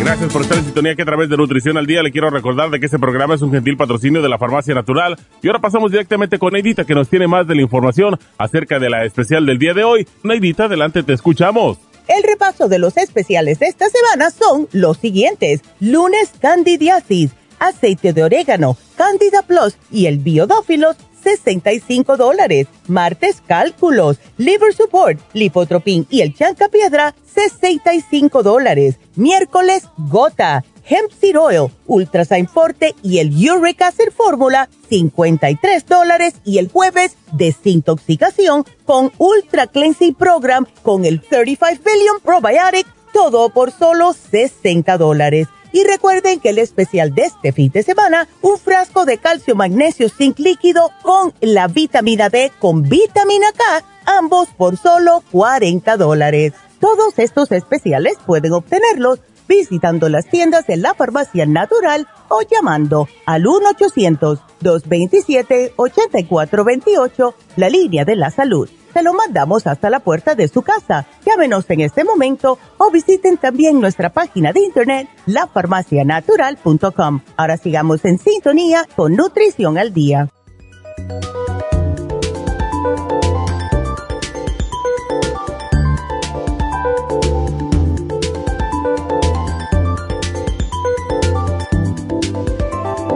Gracias por estar en sintonía que a través de Nutrición al Día le quiero recordar de que este programa es un gentil patrocinio de la Farmacia Natural. Y ahora pasamos directamente con Neidita que nos tiene más de la información acerca de la especial del día de hoy. Neidita, adelante, te escuchamos. El repaso de los especiales de esta semana son los siguientes. Lunes, candidiasis, aceite de orégano, candida plus y el biodófilos 65 dólares. Martes, cálculos, liver support, lipotropin y el chanca piedra, 65 dólares. Miércoles, gota, hemp seed oil, ultrasign forte y el uric acid fórmula, 53 dólares. Y el jueves, desintoxicación con ultra cleansing program con el 35 billion probiotic, todo por solo 60 dólares. Y recuerden que el especial de este fin de semana, un frasco de calcio magnesio zinc líquido con la vitamina D con vitamina K, ambos por solo 40 dólares. Todos estos especiales pueden obtenerlos visitando las tiendas de la farmacia natural o llamando al 1-800-227-8428, la línea de la salud se lo mandamos hasta la puerta de su casa. Llámenos en este momento o visiten también nuestra página de internet lafarmacianatural.com. Ahora sigamos en sintonía con Nutrición al Día.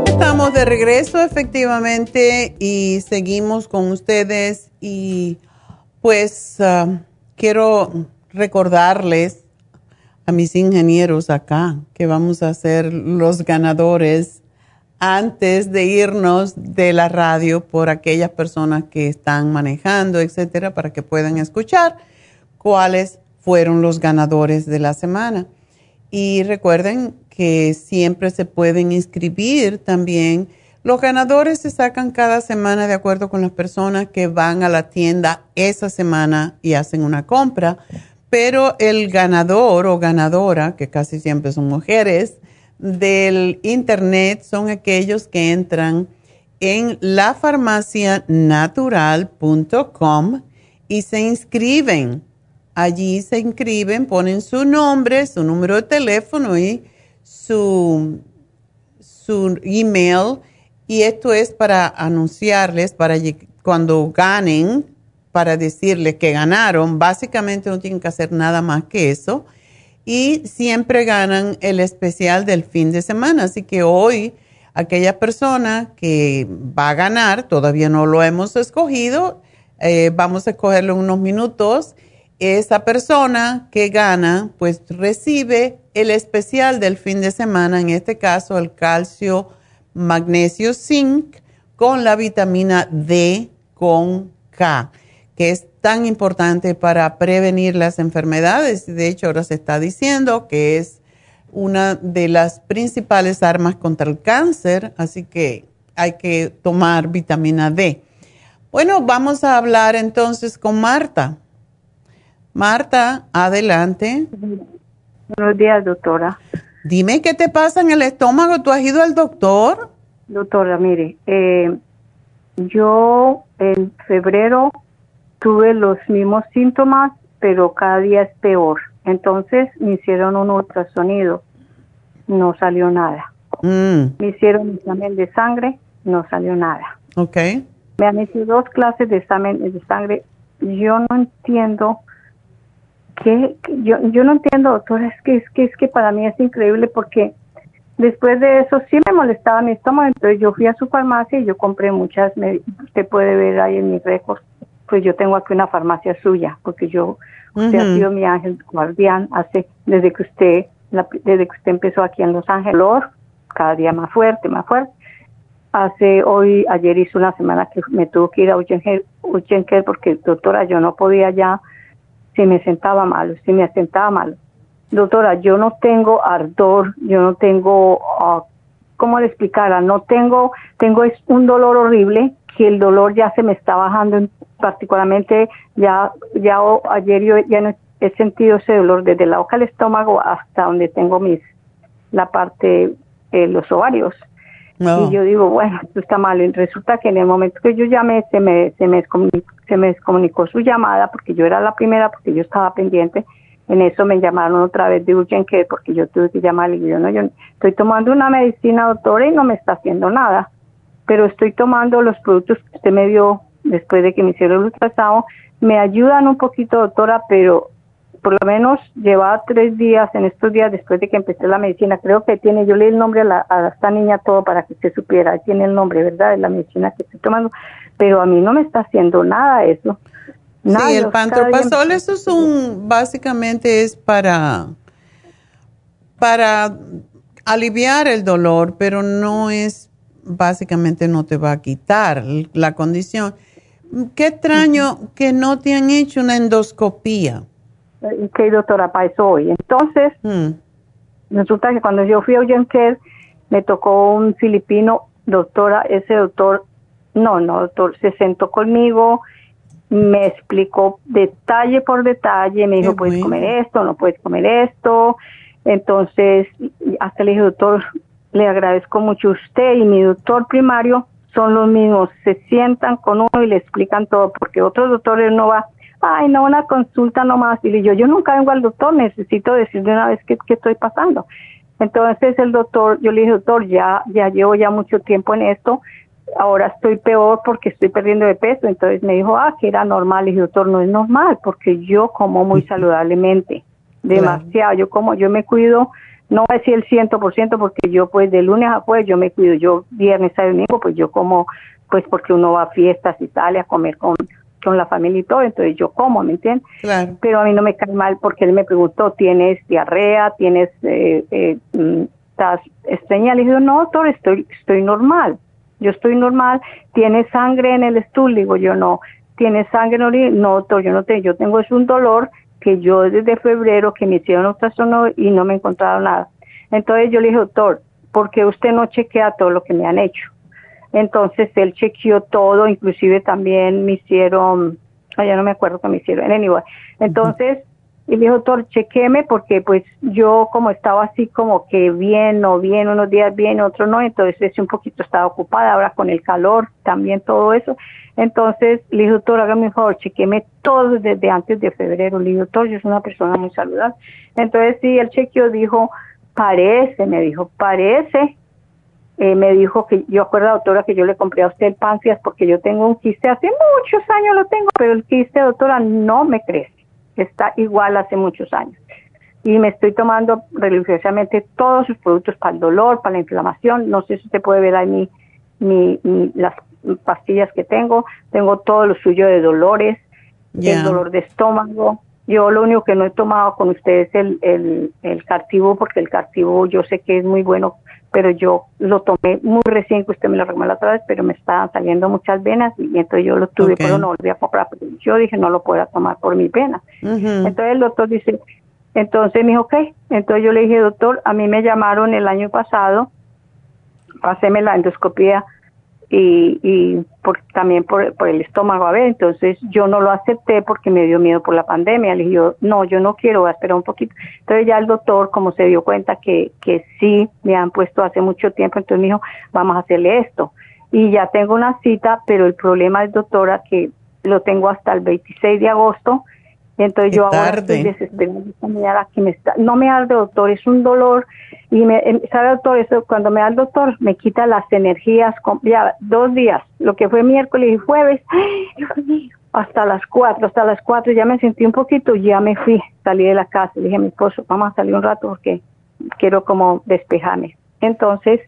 Estamos de regreso efectivamente y seguimos con ustedes y pues ah, quiero recordarles a mis ingenieros acá que vamos a ser los ganadores antes de irnos de la radio por aquellas personas que están manejando, etcétera, para que puedan escuchar cuáles fueron los ganadores de la semana. Y recuerden que siempre se pueden inscribir también los ganadores se sacan cada semana de acuerdo con las personas que van a la tienda esa semana y hacen una compra, pero el ganador o ganadora, que casi siempre son mujeres, del internet son aquellos que entran en lafarmacianatural.com y se inscriben. Allí se inscriben, ponen su nombre, su número de teléfono y su, su email y esto es para anunciarles, para cuando ganen, para decirles que ganaron. Básicamente no tienen que hacer nada más que eso. Y siempre ganan el especial del fin de semana. Así que hoy, aquella persona que va a ganar, todavía no lo hemos escogido, eh, vamos a escogerlo en unos minutos. Esa persona que gana, pues recibe el especial del fin de semana, en este caso el calcio magnesio zinc con la vitamina D con K, que es tan importante para prevenir las enfermedades. De hecho, ahora se está diciendo que es una de las principales armas contra el cáncer, así que hay que tomar vitamina D. Bueno, vamos a hablar entonces con Marta. Marta, adelante. Buenos días, doctora. Dime qué te pasa en el estómago. ¿Tú has ido al doctor? Doctora, mire, eh, yo en febrero tuve los mismos síntomas, pero cada día es peor. Entonces me hicieron un ultrasonido, no salió nada. Mm. Me hicieron un examen de sangre, no salió nada. Ok. Me han hecho dos clases de examen de sangre. Yo no entiendo que yo, yo no entiendo, doctora, es que, es que es que para mí es increíble porque después de eso sí me molestaba mi estómago, entonces yo fui a su farmacia y yo compré muchas, usted puede ver ahí en mi récord, pues yo tengo aquí una farmacia suya, porque yo, usted ha sido mi ángel guardián hace, desde que usted, desde que usted empezó aquí en Los Ángeles, cada día más fuerte, más fuerte. Hace hoy, ayer hizo una semana que me tuvo que ir a Uchenker porque doctora yo no podía ya si me sentaba mal, si me sentaba mal, doctora, yo no tengo ardor, yo no tengo, uh, ¿cómo le explicara? No tengo, tengo es un dolor horrible, que el dolor ya se me está bajando, particularmente ya, ya ayer yo ya no he sentido ese dolor desde la boca del estómago hasta donde tengo mis, la parte, eh, los ovarios. Y yo digo, bueno, esto está mal. Y resulta que en el momento que yo llamé, se me, se me, se me descomunicó su llamada, porque yo era la primera, porque yo estaba pendiente. En eso me llamaron otra vez de Urgent Care, porque yo tuve que llamarle. Y yo, no, yo estoy tomando una medicina, doctora, y no me está haciendo nada. Pero estoy tomando los productos que usted me dio después de que me hicieron el ultrasonido. Me ayudan un poquito, doctora, pero por lo menos llevaba tres días en estos días después de que empecé la medicina. Creo que tiene, yo leí el nombre a, esta niña todo para que usted supiera, tiene el nombre, ¿verdad? De la medicina que estoy tomando, pero a mí no me está haciendo nada eso. Nada, sí, el pantoprazol, eso es un, básicamente es para, para aliviar el dolor, pero no es, básicamente no te va a quitar la condición. Qué extraño que no te han hecho una endoscopía y que doctora para eso hoy. Entonces, mm. resulta que cuando yo fui a Care, me tocó un filipino, doctora, ese doctor, no, no, doctor, se sentó conmigo, me explicó detalle por detalle, me dijo, puedes comer esto, no puedes comer esto. Entonces, hasta le dije, doctor, le agradezco mucho a usted y mi doctor primario son los mismos, se sientan con uno y le explican todo, porque otros doctores no va ay, no, una consulta nomás. Y yo, yo nunca vengo al doctor, necesito decirle una vez qué, estoy pasando. Entonces el doctor, yo le dije, doctor, ya, ya llevo ya mucho tiempo en esto, ahora estoy peor porque estoy perdiendo de peso. Entonces me dijo, ah, que era normal. Y dije, doctor, no es normal porque yo como muy saludablemente, demasiado. Yo como, yo me cuido, no voy a decir el ciento por ciento porque yo pues de lunes a jueves yo me cuido. Yo viernes, y domingo pues yo como, pues porque uno va a fiestas y sale a comer con con la familia y todo, entonces yo como, ¿me entiendes? Pero a mí no me cae mal porque él me preguntó, ¿tienes diarrea? ¿Tienes, eh, eh, mm, estás estreñida? Le dije, no, doctor, estoy, estoy normal, yo estoy normal, ¿tienes sangre en el estúpido? Digo, yo no, ¿tienes sangre en el No, doctor, yo no tengo, yo tengo es un dolor que yo desde febrero que me hicieron ultrasonido y no me encontraron nada. Entonces yo le dije, doctor, ¿por qué usted no chequea todo lo que me han hecho? Entonces él chequeó todo, inclusive también me hicieron, ya no me acuerdo que me hicieron, anyway. Entonces, y me dijo, doctor, chequeme porque pues yo como estaba así como que bien o bien, unos días bien, otros no, entonces un poquito estaba ocupada, ahora con el calor, también todo eso. Entonces le dije, doctor, hágame un favor, chequeme todo desde antes de febrero. Le dije, doctor, yo soy una persona muy saludable. Entonces sí, el chequeo dijo, parece, me dijo, parece eh, me dijo que yo acuerdo doctora que yo le compré a usted el páncreas porque yo tengo un quiste hace muchos años lo tengo pero el quiste doctora no me crece. Está igual hace muchos años. Y me estoy tomando religiosamente todos sus productos para el dolor para la inflamación. No sé si usted puede ver ahí mi, las pastillas que tengo. Tengo todo lo suyo de dolores el dolor de estómago yo lo único que no he tomado con ustedes es el, el, el cartivo, porque el cartivo yo sé que es muy bueno pero yo lo tomé muy recién que usted me lo recomendó la otra vez, pero me estaban saliendo muchas venas y entonces yo lo tuve, pero no volví a comprar. Yo dije, no lo puedo tomar por mi venas. Entonces el doctor dice, entonces me dijo, ok. Entonces yo le dije, doctor, a mí me llamaron el año pasado, paséme la endoscopía y, y por, también por, el estómago a ver, entonces yo no lo acepté porque me dio miedo por la pandemia, le dije no, yo no quiero, voy a esperar un poquito. Entonces ya el doctor, como se dio cuenta que, que sí me han puesto hace mucho tiempo, entonces me dijo, vamos a hacerle esto. Y ya tengo una cita, pero el problema es, doctora, que lo tengo hasta el 26 de agosto, entonces yo ahora estoy desesperada, que me está, no me arde doctor, es un dolor y me, em, sabe doctor, eso cuando me da el doctor me quita las energías, ya dos días, lo que fue miércoles y jueves, hasta las cuatro, hasta las cuatro ya me sentí un poquito, ya me fui, salí de la casa, le dije a mi esposo, vamos a salir un rato porque quiero como despejarme. Entonces,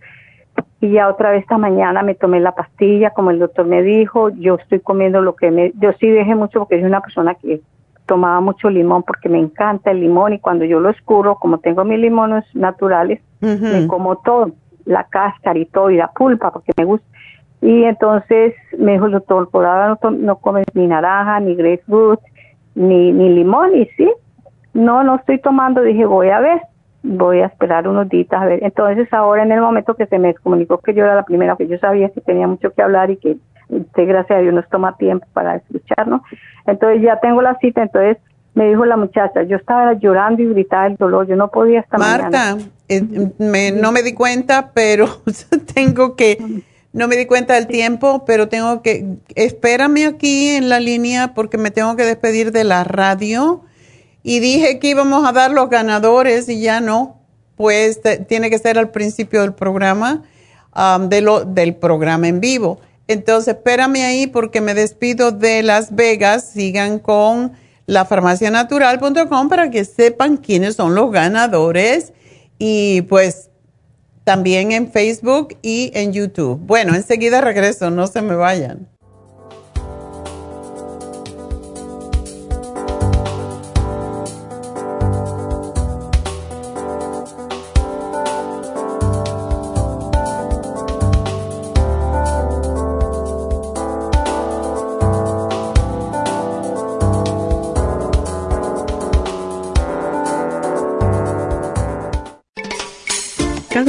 y ya otra vez esta mañana me tomé la pastilla, como el doctor me dijo, yo estoy comiendo lo que me, yo sí dejé mucho porque soy una persona que tomaba mucho limón porque me encanta el limón y cuando yo lo escurro, como tengo mis limones naturales, me como todo, la cáscara y todo y la pulpa porque me gusta. Y entonces me dijo el doctor, por ahora no, comes ni naranja, ni grapefruit, ni, ni limón y sí, no, no estoy tomando, dije, voy a ver, voy a esperar unos días a ver. Entonces ahora en el momento que se me comunicó que yo era la primera, que yo sabía que tenía mucho que hablar y que usted, gracias a Dios, nos toma tiempo para escucharnos. Entonces ya tengo la cita, entonces me dijo la muchacha, yo estaba llorando y gritaba el dolor, yo no podía estar Marta, eh, no me di cuenta, pero tengo que, no me di cuenta del tiempo, pero tengo que, espérame aquí en la línea porque me tengo que despedir de la radio y dije que íbamos a dar los ganadores y ya no, pues tiene que ser al principio del programa, um, de lo, del programa en vivo. Entonces, espérame ahí porque me despido de Las Vegas. Sigan con lafarmacianatural.com para que sepan quiénes son los ganadores y pues también en Facebook y en YouTube. Bueno, enseguida regreso, no se me vayan.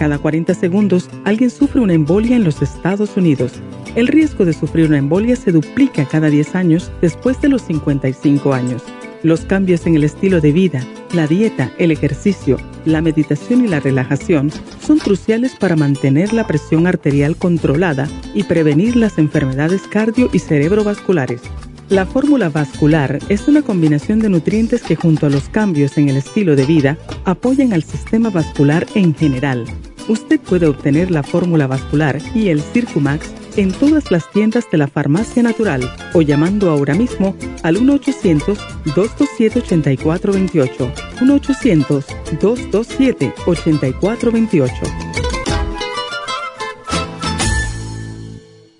Cada 40 segundos, alguien sufre una embolia en los Estados Unidos. El riesgo de sufrir una embolia se duplica cada 10 años después de los 55 años. Los cambios en el estilo de vida, la dieta, el ejercicio, la meditación y la relajación son cruciales para mantener la presión arterial controlada y prevenir las enfermedades cardio y cerebrovasculares. La fórmula vascular es una combinación de nutrientes que junto a los cambios en el estilo de vida apoyan al sistema vascular en general usted puede obtener la fórmula vascular y el Circumax en todas las tiendas de la farmacia natural o llamando ahora mismo al 1-800-227-8428. 1-800-227-8428.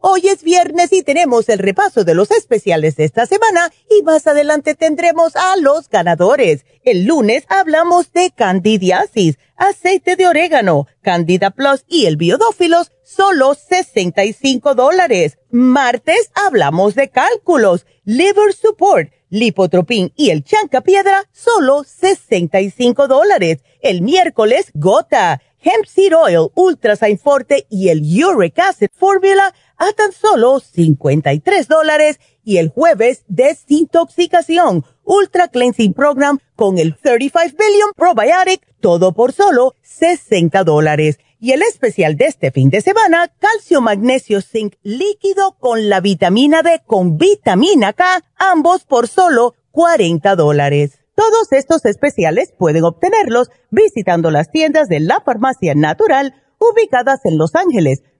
Hoy es viernes y tenemos el repaso de los especiales de esta semana y más adelante tendremos a los ganadores. El lunes hablamos de candidiasis, aceite de orégano, candida plus y el biodófilos, solo 65 dólares. Martes hablamos de cálculos, liver support, lipotropin y el chanca piedra, solo 65 dólares. El miércoles gota, hemp seed oil, ultrasign forte y el uric acid formula a tan solo 53 dólares y el jueves desintoxicación Ultra Cleansing Program con el 35 Billion Probiotic, todo por solo 60 dólares. Y el especial de este fin de semana, calcio magnesio zinc líquido con la vitamina D con vitamina K, ambos por solo 40 dólares. Todos estos especiales pueden obtenerlos visitando las tiendas de la farmacia natural ubicadas en Los Ángeles,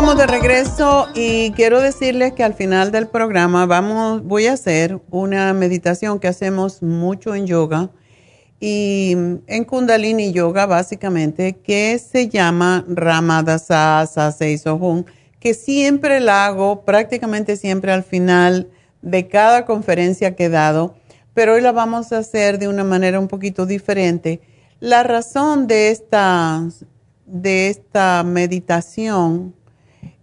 Estamos de regreso y quiero decirles que al final del programa vamos, voy a hacer una meditación que hacemos mucho en yoga. Y en Kundalini Yoga básicamente que se llama Ramadasa Seisohun, que siempre la hago prácticamente siempre al final de cada conferencia que he dado, pero hoy la vamos a hacer de una manera un poquito diferente. La razón de esta, de esta meditación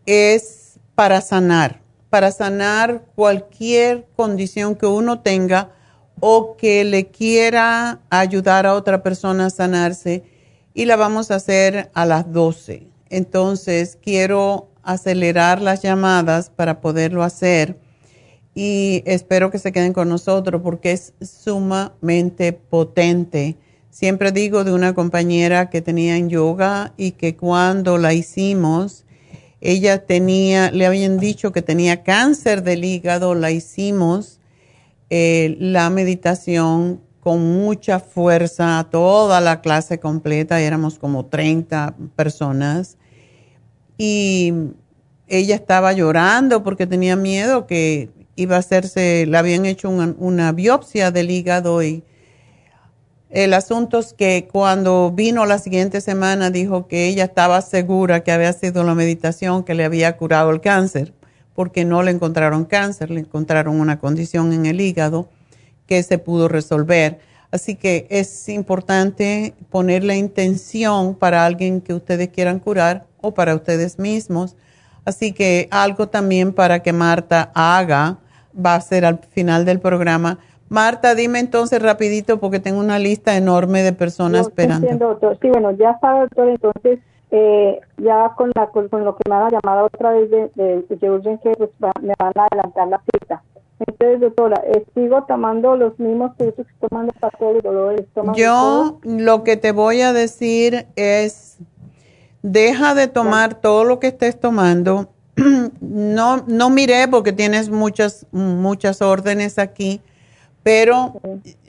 es para sanar, para sanar cualquier condición que uno tenga o que le quiera ayudar a otra persona a sanarse y la vamos a hacer a las 12. Entonces quiero acelerar las llamadas para poderlo hacer y espero que se queden con nosotros porque es sumamente potente. Siempre digo de una compañera que tenía en yoga y que cuando la hicimos, ella tenía, le habían dicho que tenía cáncer del hígado, la hicimos eh, la meditación con mucha fuerza, toda la clase completa, éramos como 30 personas. Y ella estaba llorando porque tenía miedo que iba a hacerse, le habían hecho una, una biopsia del hígado y el asunto es que cuando vino la siguiente semana dijo que ella estaba segura que había sido la meditación que le había curado el cáncer porque no le encontraron cáncer, le encontraron una condición en el hígado que se pudo resolver. Así que es importante poner la intención para alguien que ustedes quieran curar o para ustedes mismos. Así que algo también para que Marta haga va a ser al final del programa. Marta, dime entonces rapidito porque tengo una lista enorme de personas esperando. Entiendo, doctor. Sí, bueno, ya está, doctor. Entonces, eh, ya con, la, con, lo que me han llamado otra vez de, de, de que pues me van a adelantar la cita. Entonces, doctora, eh, sigo tomando los mismos productos que estoy tomando para todo el dolor del estómago. Yo lo que te voy a decir es, deja de tomar todo lo que estés tomando. no, no miré porque tienes muchas, muchas órdenes aquí, pero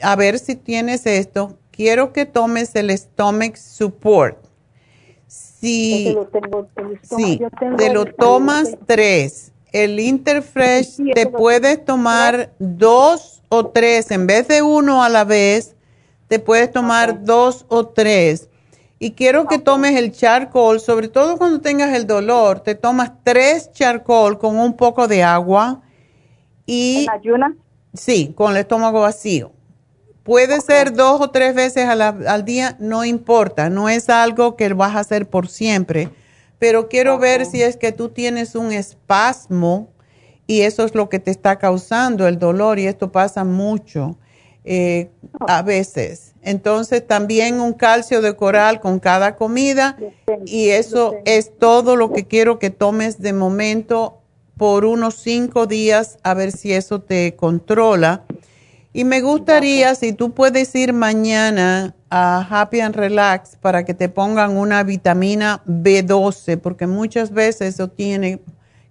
a ver si tienes esto. Quiero que tomes el Stomach Support. Si, te lo tomas tres. El Interfresh te puedes tomar dos o tres, en vez de uno a la vez, te puedes tomar dos o tres. Y quiero que tomes el charcoal, sobre todo cuando tengas el dolor, te tomas tres charcoal con un poco de agua y... ¿En ayuna? Sí, con el estómago vacío. Puede ser dos o tres veces al día, no importa, no es algo que vas a hacer por siempre, pero quiero ver si es que tú tienes un espasmo y eso es lo que te está causando el dolor y esto pasa mucho eh, a veces. Entonces también un calcio de coral con cada comida y eso es todo lo que quiero que tomes de momento por unos cinco días a ver si eso te controla y me gustaría, si tú puedes ir mañana a Happy and Relax para que te pongan una vitamina B12, porque muchas veces eso tiene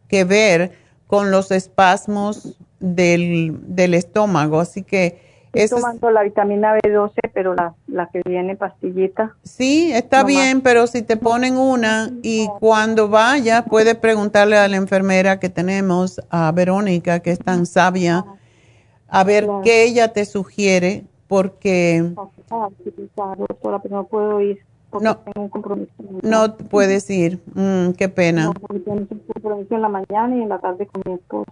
que ver con los espasmos del, del estómago. Así que... Estoy tomando la vitamina B12, pero la, la que viene pastillita. Sí, está bien, pero si te ponen una y cuando vaya puedes preguntarle a la enfermera que tenemos, a Verónica, que es tan sabia a ver qué ella te sugiere, porque... Ah, doctora, pero no puedo ir porque no, tengo un compromiso. No puedes ir, mm, qué pena. No, porque tengo un compromiso en la mañana y en la tarde con mi esposo.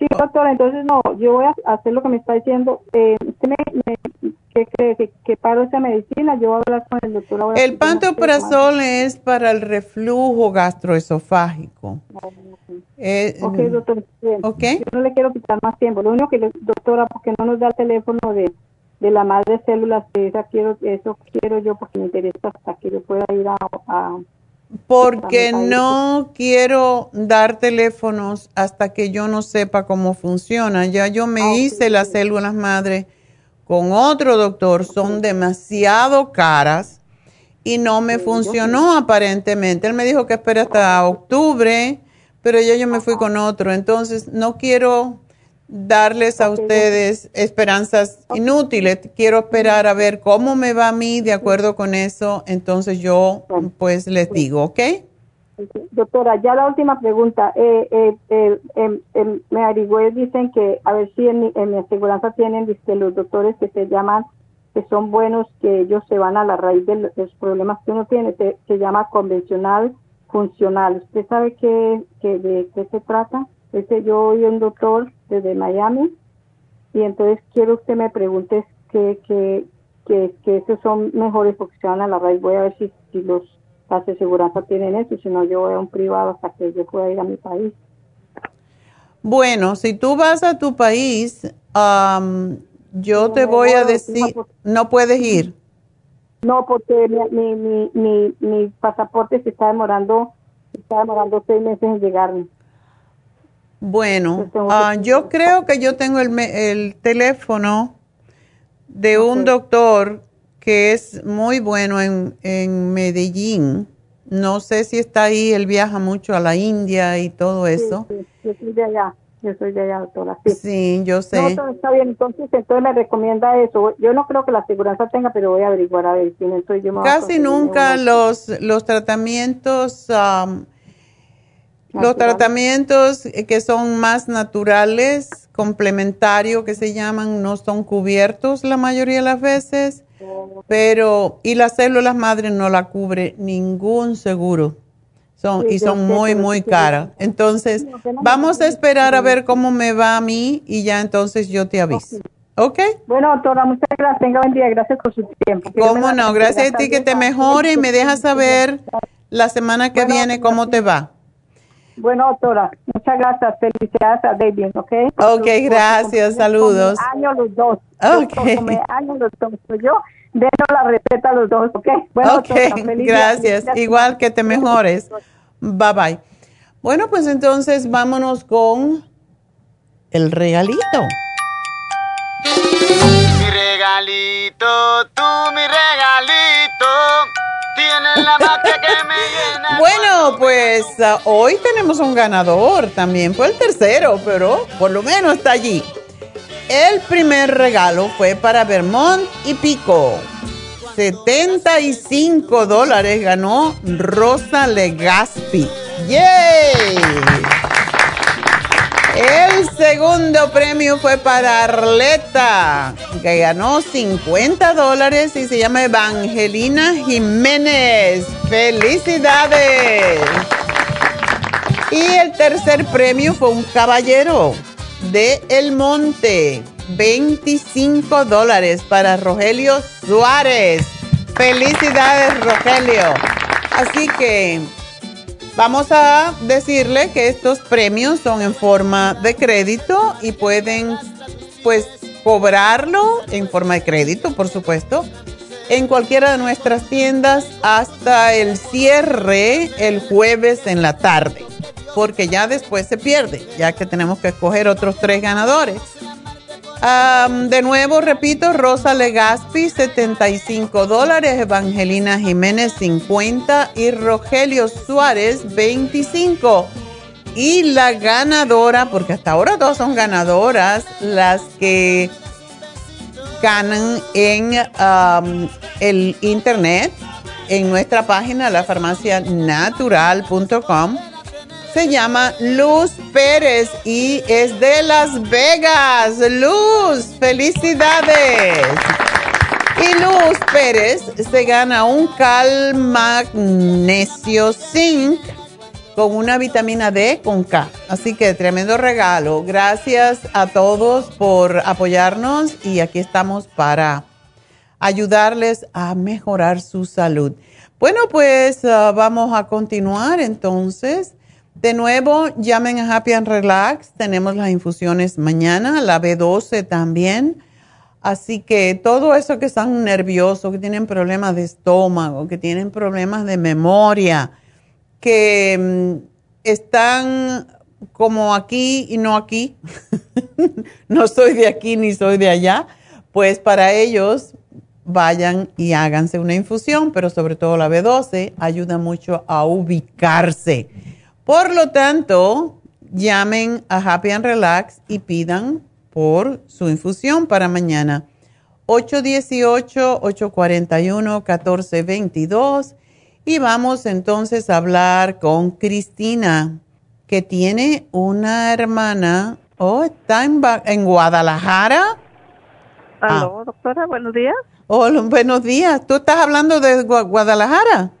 Sí, doctora, entonces no, yo voy a hacer lo que me está diciendo. Eh, ¿Usted me, me ¿Qué cree? ¿Que, que, paro esa medicina? Yo voy a hablar con el doctor. El pantoprazol es para el reflujo gastroesofágico. Eh, ok, doctor. Okay. Yo no le quiero quitar más tiempo. Lo único que, le, doctora, porque no nos da el teléfono de, de la madre de células, esa quiero, eso quiero yo porque me interesa hasta que yo pueda ir a... a porque no quiero dar teléfonos hasta que yo no sepa cómo funciona. Ya yo me ah, hice las células madre con otro doctor son demasiado caras y no me funcionó aparentemente. Él me dijo que espera hasta octubre, pero ya yo me fui con otro. Entonces, no quiero darles a ustedes esperanzas inútiles. Quiero esperar a ver cómo me va a mí de acuerdo con eso. Entonces yo pues les digo, ¿ok? Doctora, ya la última pregunta. Eh, eh, eh, me averigüé, dicen que a ver si en mi, en mi aseguranza tienen dice, los doctores que se llaman, que son buenos, que ellos se van a la raíz de los problemas que uno tiene, se, se llama convencional funcional. ¿Usted sabe qué, qué, de qué se trata? Este, yo oí un doctor desde Miami y entonces quiero que me pregunte qué, qué, que, que esos son mejores porque se van a la raíz. Voy a ver si, si los las aseguranzas tienen eso, si no yo voy a un privado hasta que yo pueda ir a mi país. Bueno, si tú vas a tu país, yo te voy a decir, no puedes ir. No, porque mi, mi, mi, mi, pasaporte se está demorando, está demorando seis meses en llegarme. Bueno, ah, yo creo que yo tengo el, el teléfono de un doctor que es muy bueno en, en Medellín. No sé si está ahí, él viaja mucho a la India y todo eso. Sí, yo soy de allá, yo soy de allá, doctora. Sí, yo sé. No, está bien, entonces, entonces me recomienda eso. Yo no creo que la aseguranza tenga, pero voy a averiguar a ver si entonces yo Casi nunca los, los tratamientos, los tratamientos que son más naturales, complementarios que se llaman, no son cubiertos la mayoría de las veces pero, y las células madres no la cubre ningún seguro. Son, y son muy, muy caras. Entonces, vamos a esperar a ver cómo me va a mí y ya entonces yo te aviso. ¿Ok? Bueno, doctora, muchas gracias. Tenga buen día. Gracias por su tiempo. ¿Cómo no? Gracias a ti que te mejore y me dejas saber la semana que viene cómo te va. Bueno, doctora, muchas gracias. Felicidades a David, ¿ok? Ok, gracias. Saludos. Año los dos. Ok. Año los dos. Pues yo denos la receta a los dos, ¿ok? Bueno, ok, gracias. Igual que te mejores. Bye bye. Bueno, pues entonces vámonos con el regalito. Mi regalito, tú mi regalito bueno, pues uh, hoy tenemos un ganador también. Fue el tercero, pero por lo menos está allí. El primer regalo fue para Vermont y Pico. 75 dólares ganó Rosa Legaspi. ¡Yay! El segundo premio fue para Arleta, que ganó 50 dólares y se llama Evangelina Jiménez. ¡Felicidades! Y el tercer premio fue un caballero de El Monte, 25 dólares para Rogelio Suárez. ¡Felicidades, Rogelio! Así que Vamos a decirle que estos premios son en forma de crédito y pueden pues cobrarlo en forma de crédito, por supuesto, en cualquiera de nuestras tiendas hasta el cierre el jueves en la tarde, porque ya después se pierde, ya que tenemos que escoger otros tres ganadores de nuevo, repito, Rosa Legaspi, 75 dólares, Evangelina Jiménez, 50 y Rogelio Suárez, 25. Y la ganadora, porque hasta ahora todas son ganadoras, las que ganan en el internet, en nuestra página, la lafarmacianatural.com se llama Luz Pérez y es de Las Vegas. Luz, felicidades. Y Luz Pérez se gana un Cal Magnesio Zinc con una vitamina D con K. Así que tremendo regalo. Gracias a todos por apoyarnos y aquí estamos para ayudarles a mejorar su salud. Bueno, pues ah, vamos a continuar entonces. De nuevo, llamen a Happy and Relax. Tenemos las infusiones mañana, la B12 también. Así que todo eso que están nerviosos, que tienen problemas de estómago, que tienen problemas de memoria, que mm, están como aquí y no aquí, no soy de aquí ni soy de allá, pues para ellos vayan y háganse una infusión, pero sobre todo la B12 ayuda mucho a ubicarse por lo tanto, llamen a Happy and Relax y pidan por su infusión para mañana. 818-841-1422. Y vamos entonces a hablar con Cristina, que tiene una hermana. Oh, está en, Guadalajara. Aló, ah. doctora, buenos días. Oh, buenos días. ¿Tú estás hablando de Guadalajara?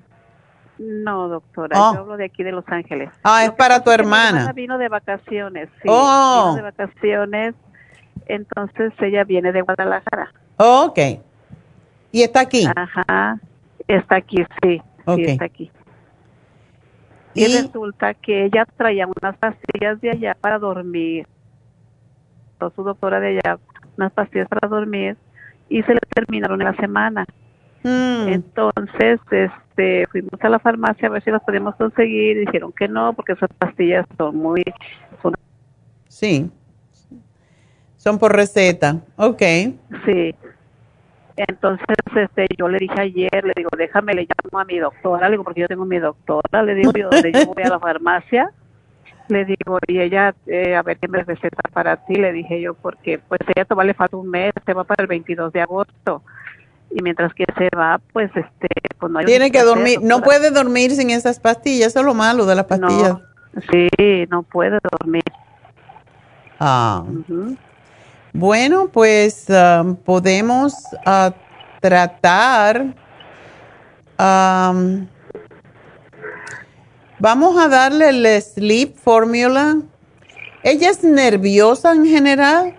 No, doctora, yo oh. hablo de aquí de Los Ángeles. Ah, es para tu hermana. Mi hermana vino de vacaciones, sí. Oh. Vino de vacaciones, entonces ella viene de Guadalajara. ok. ¿Y está aquí? Ajá, está aquí, sí, sí está aquí. Y, resulta que ella traía unas pastillas de allá para dormir. Su doctora de allá, unas pastillas para dormir y se le terminaron en la semana. Mm. Entonces, este, fuimos a la farmacia a ver si las podíamos conseguir. Dijeron que no, porque esas pastillas son muy. Sí. Son por receta. Ok. Sí. Entonces, este, yo le dije ayer, le digo, déjame, le llamo a mi doctora, le digo, porque yo tengo mi doctora, le digo, yo, donde yo voy a la farmacia, le digo, y ella, eh, a ver qué me receta para ti, le dije yo, porque pues ella todavía le falta un mes, se va para el 22 de agosto, y mientras que se va, pues este, pues no hay Tiene que dormir, no puede dormir sin esas pastillas, eso es lo malo de las pastillas. sí, no puede dormir. Ah. Bueno, pues um, podemos uh, tratar. Um, vamos a darle el sleep formula. ¿Ella es nerviosa en general?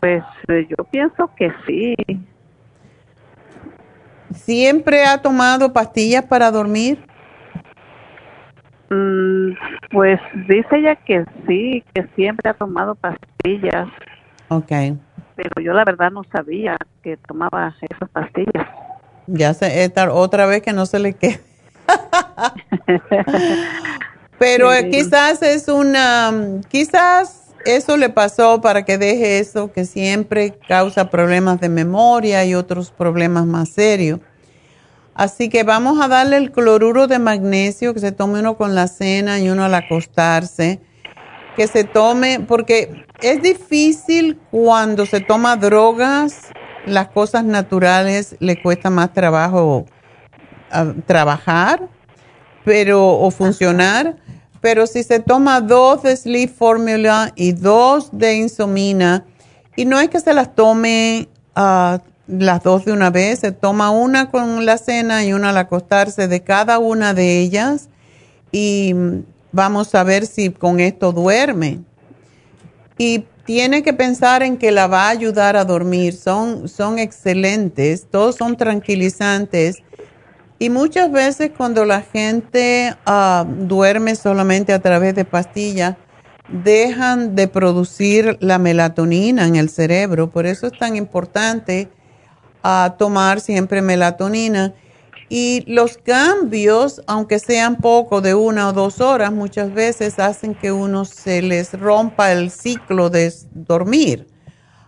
Pues eh, yo pienso que sí. ¿Siempre ha tomado pastillas para dormir? Mm, pues dice ella que sí, que siempre ha tomado pastillas. Ok. Pero yo la verdad no sabía que tomaba esas pastillas. Ya sé, otra vez que no se le quede. Pero quizás es una, quizás eso le pasó para que deje eso que siempre causa problemas de memoria y otros problemas más serios. Así que vamos a darle el cloruro de magnesio, que se tome uno con la cena y uno al acostarse. Que se tome, porque es difícil cuando se toma drogas, las cosas naturales le cuesta más trabajo ah, trabajar pero, o funcionar. Pero si se toma dos de Sleep Formula y dos de Insomina, y no es que se las tome uh, las dos de una vez, se toma una con la cena y una al acostarse de cada una de ellas y vamos a ver si con esto duerme. Y tiene que pensar en que la va a ayudar a dormir, son, son excelentes, todos son tranquilizantes. Y muchas veces cuando la gente ah, duerme solamente a través de pastillas, dejan de producir la melatonina en el cerebro. Por eso es tan importante a tomar siempre melatonina. Y los cambios, aunque sean poco de una o dos horas, muchas veces hacen que uno se les rompa el ciclo de dormir.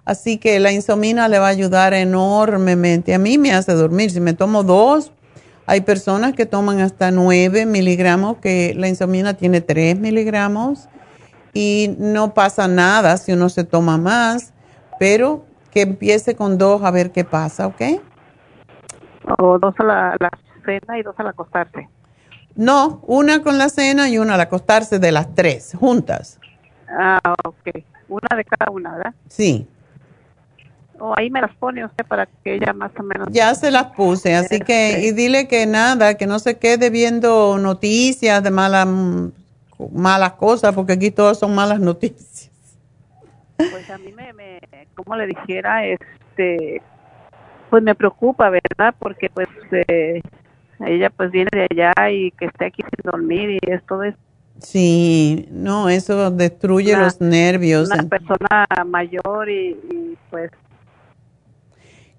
Así que la insomina le va a ayudar enormemente. A mí me hace dormir. Si me tomo dos, hay personas que toman hasta nueve miligramos, que la insomina tiene tres miligramos y no pasa nada si uno se toma más, pero que empiece con dos a ver qué pasa, ¿ok? O dos a la, cena y dos al acostarse. No, una con la cena y una al acostarse de las tres, juntas. Ah, ok. Una de cada una, ¿verdad? Sí. O ahí me las pone usted para que ella más o menos. Ya se las puse, así que, y dile que nada, que no se quede viendo noticias de malas, malas cosas, porque aquí todas son malas noticias. Pues a mí me, me como le dijera, este, pues me preocupa, ¿verdad? Porque pues eh, ella pues viene de allá y que esté aquí sin dormir y esto es Sí, no, eso destruye los nervios. Una persona mayor y, pues...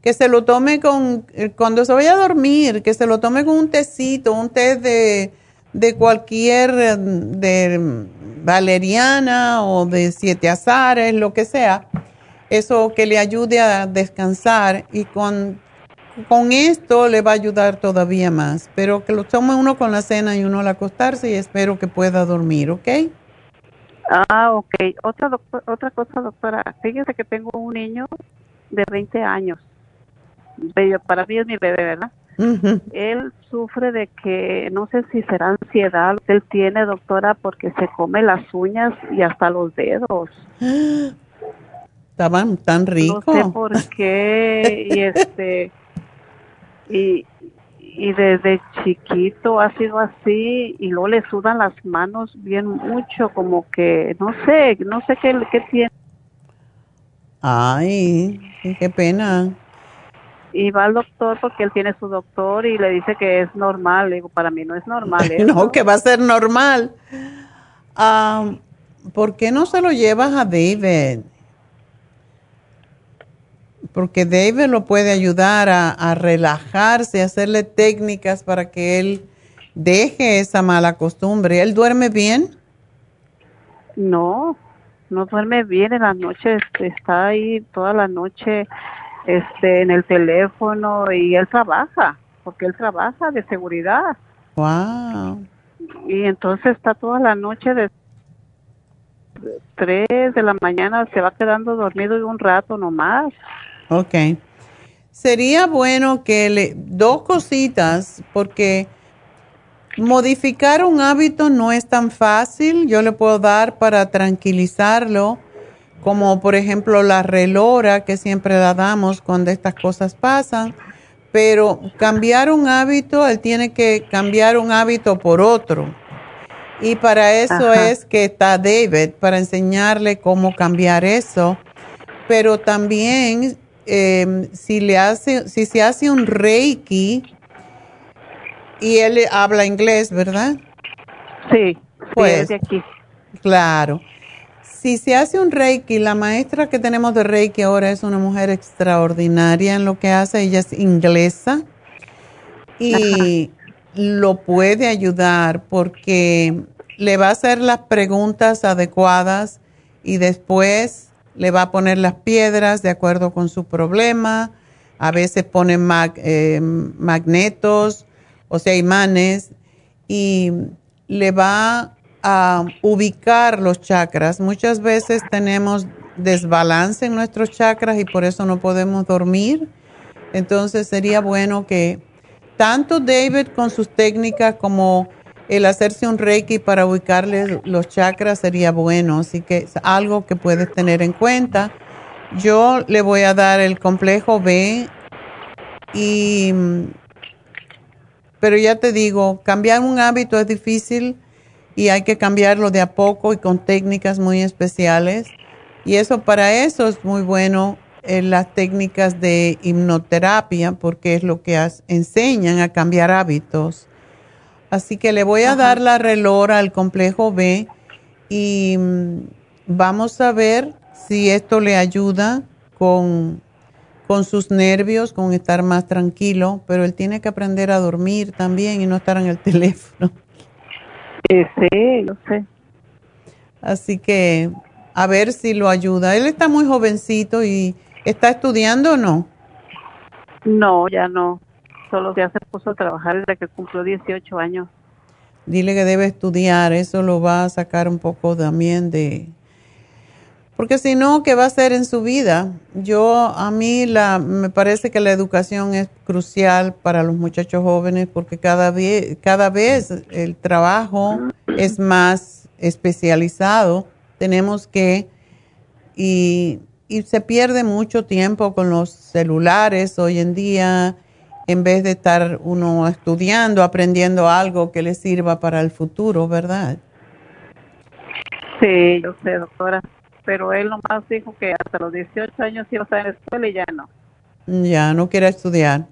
Que se lo tome con, eh, cuando se vaya a dormir, que se lo tome con un tecito, un té de, de cualquier, eh, de valeriana o de siete azares, lo que sea, eso que le ayude a descansar y con, con esto le va a ayudar todavía más. Pero que lo tome uno con la cena y uno al acostarse y espero que pueda dormir, ¿ok? Ah, ok. Otra, otra cosa, doctora. Fíjese que tengo un niño de 20 años. Para mí es mi bebé, ¿verdad? Él sufre de que, no sé si será ansiedad, él tiene, doctora, porque se come las uñas y hasta los dedos. Estaban tan ricos. No sé por qué, y este, y, y desde chiquito ha sido así, y luego le sudan las manos bien mucho, como que, no sé, no sé qué, qué tiene. Ay, qué pena. Y va al doctor porque él tiene su doctor y le dice que es normal. Le digo, para mí no es normal. no, que va a ser normal. Ah, ¿Por qué no se lo llevas a David? Porque David lo puede ayudar a, a relajarse, a hacerle técnicas para que él deje esa mala costumbre. ¿Él duerme bien? No, no duerme bien en la noche, este, está ahí toda la noche este, en el teléfono y él trabaja, porque él trabaja de seguridad. Wow. Y entonces está toda la noche de 3 de la mañana, se va quedando dormido y un rato nomás. Ok. Sería bueno que le, dos cositas, porque Modificar un hábito no es tan fácil. Yo le puedo dar para tranquilizarlo, como por ejemplo la relora que siempre la damos cuando estas cosas pasan. Pero cambiar un hábito, él tiene que cambiar un hábito por otro. Y para eso es que está David, para enseñarle cómo cambiar eso. Pero también, eh, si, le hace, si se hace un reiki, y él habla inglés, ¿verdad? Sí, pues de aquí. Claro. Si se hace un Reiki, la maestra que tenemos de Reiki ahora es una mujer extraordinaria en lo que hace, ella es inglesa y lo puede ayudar porque le va a hacer las preguntas adecuadas y después le va a poner las piedras de acuerdo con su problema. A veces pone eh, magnetos o sea, imanes, y le va a ubicar los chakras. Muchas veces tenemos desbalance en nuestros chakras y por eso no podemos dormir. Entonces sería bueno que tanto David con sus técnicas como el hacerse un reiki para ubicarle los chakras sería bueno. Así que es algo que puedes tener en cuenta. Yo le voy a dar el complejo B y pero ya te digo, cambiar un hábito es difícil y hay que cambiarlo de a poco y con técnicas muy especiales. Y eso para eso es muy bueno en eh, las técnicas de hipnoterapia porque es lo que enseñan a cambiar hábitos. Así que le voy a dar la relora al complejo B y mm, vamos a ver si esto le ayuda con con sus nervios, con estar más tranquilo, pero él tiene que aprender a dormir también y no estar en el teléfono. Sí, sí, lo sé. Así que a ver si lo ayuda. Él está muy jovencito y está estudiando o no? No, ya no. Solo ya se puso a trabajar desde que cumplió 18 años. Dile que debe estudiar, eso lo va a sacar un poco también de, porque si no, ¿qué va a hacer en su vida? Yo, a mí la, me parece que la educación es crucial para los muchachos jóvenes porque cada vez, el trabajo es más especializado. Tenemos que, y, y se pierde mucho tiempo con los celulares hoy en día en vez de estar uno estudiando, aprendiendo algo que le sirva para el futuro, ¿verdad? Sí, yo sé, doctora pero él nomás dijo que hasta los 18 años iba a estar en la escuela y ya no. Ya no quiere estudiar.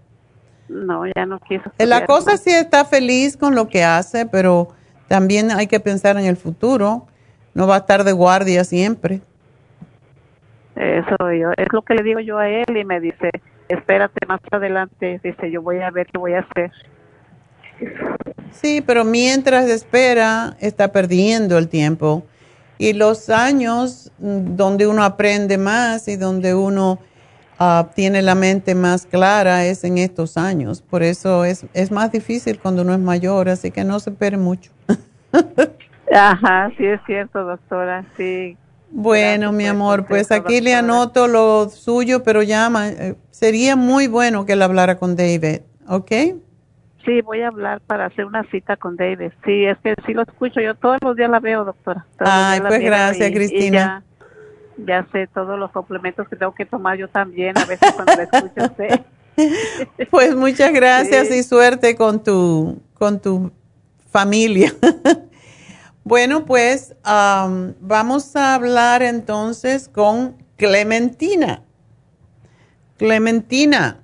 No, ya no quiso. Eh, estudiar, la cosa sí está feliz con lo que hace, pero también hay que pensar en el futuro. No va a estar de guardia siempre. Eso yo, es lo que le digo yo a él y me dice, espérate más adelante, dice, yo voy a ver qué voy a hacer. Sí, pero mientras espera, está perdiendo el tiempo. Y los años mm, donde uno aprende más y donde uno ah, tiene la mente más clara es en estos años. Por eso es, es más difícil cuando uno es mayor, así que no se espere mucho. Ajá, sí es cierto, doctora, sí. Bueno, mi amor, pues aquí le anoto lo suyo, pero llama. Eh, sería muy bueno que él hablara con David, ¿ok? Sí, voy a hablar para hacer una cita con David. Sí, es que sí lo escucho. Yo todos los días la veo, doctora. Ay, pues gracias, Cristina. ya, sé todos los complementos que tengo que tomar yo también, a veces cuando la escucho sé. Pues muchas gracias y suerte con tu, con tu familia. bueno, pues vamos a hablar entonces con Clementina. Clementina,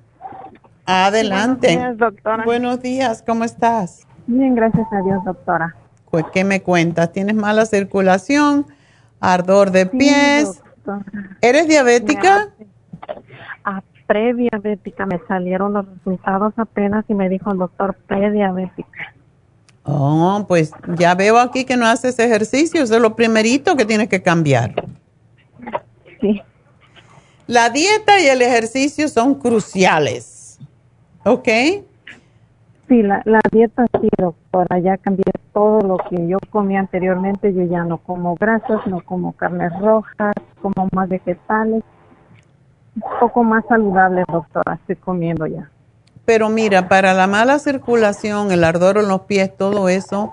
adelante. Buenos días, doctora. Buenos días, ¿cómo estás? Bien, gracias a Dios, doctora. Pues, ¿qué me cuentas? ¿Tienes mala circulación? ¿Ardor de pies? ¿Eres diabética? A prediabética me salieron los resultados apenas y me dijo el doctor prediabética. Oh, pues ya veo aquí que no haces ejercicio, eso es lo primerito que tienes que cambiar. Sí. La dieta y el ejercicio son cruciales, ¿ok? Sí, la, la dieta sí, doctora, ya cambié todo lo que yo comía anteriormente, yo ya no como grasas, no como carnes rojas, como más vegetales, un poco más saludable, doctora, estoy comiendo ya. Pero mira, para la mala circulación, el ardor en los pies, todo eso,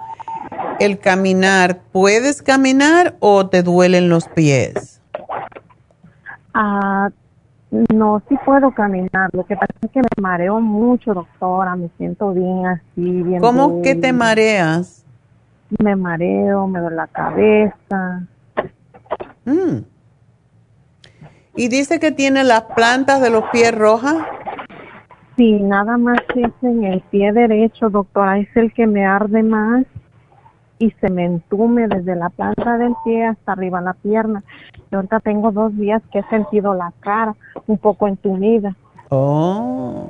el caminar, ¿puedes caminar o te duelen los pies? Ah, no, sí puedo caminar. Lo que pasa es que me mareo mucho, doctora. Me siento bien así, bien. ¿Cómo que te mareas? Me mareo, me duele la cabeza. Mm. ¿Y dice que tiene las plantas de los pies rojas? Sí, nada más es en el pie derecho, doctora. Es el que me arde más y se me entume desde la planta del pie hasta arriba la pierna. Y ahorita tengo dos días que he sentido la cara un poco entumida. Oh,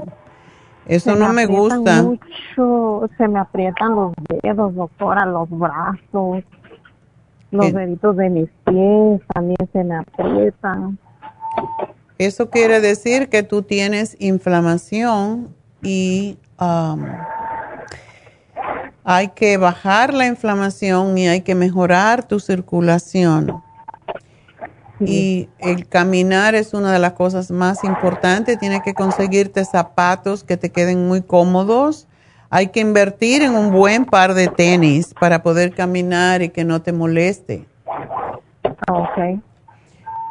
eso no me gusta. Mucho, se me aprietan los dedos, doctora, los brazos, los deditos de mis pies también se me aprietan. Eso quiere decir que tú tienes inflamación y hay que bajar la inflamación y hay que mejorar tu circulación. Y el caminar es una de las cosas más importantes. Tienes que conseguirte zapatos que te queden muy cómodos. Hay que invertir en un buen par de tenis para poder caminar y que no te moleste. Ok.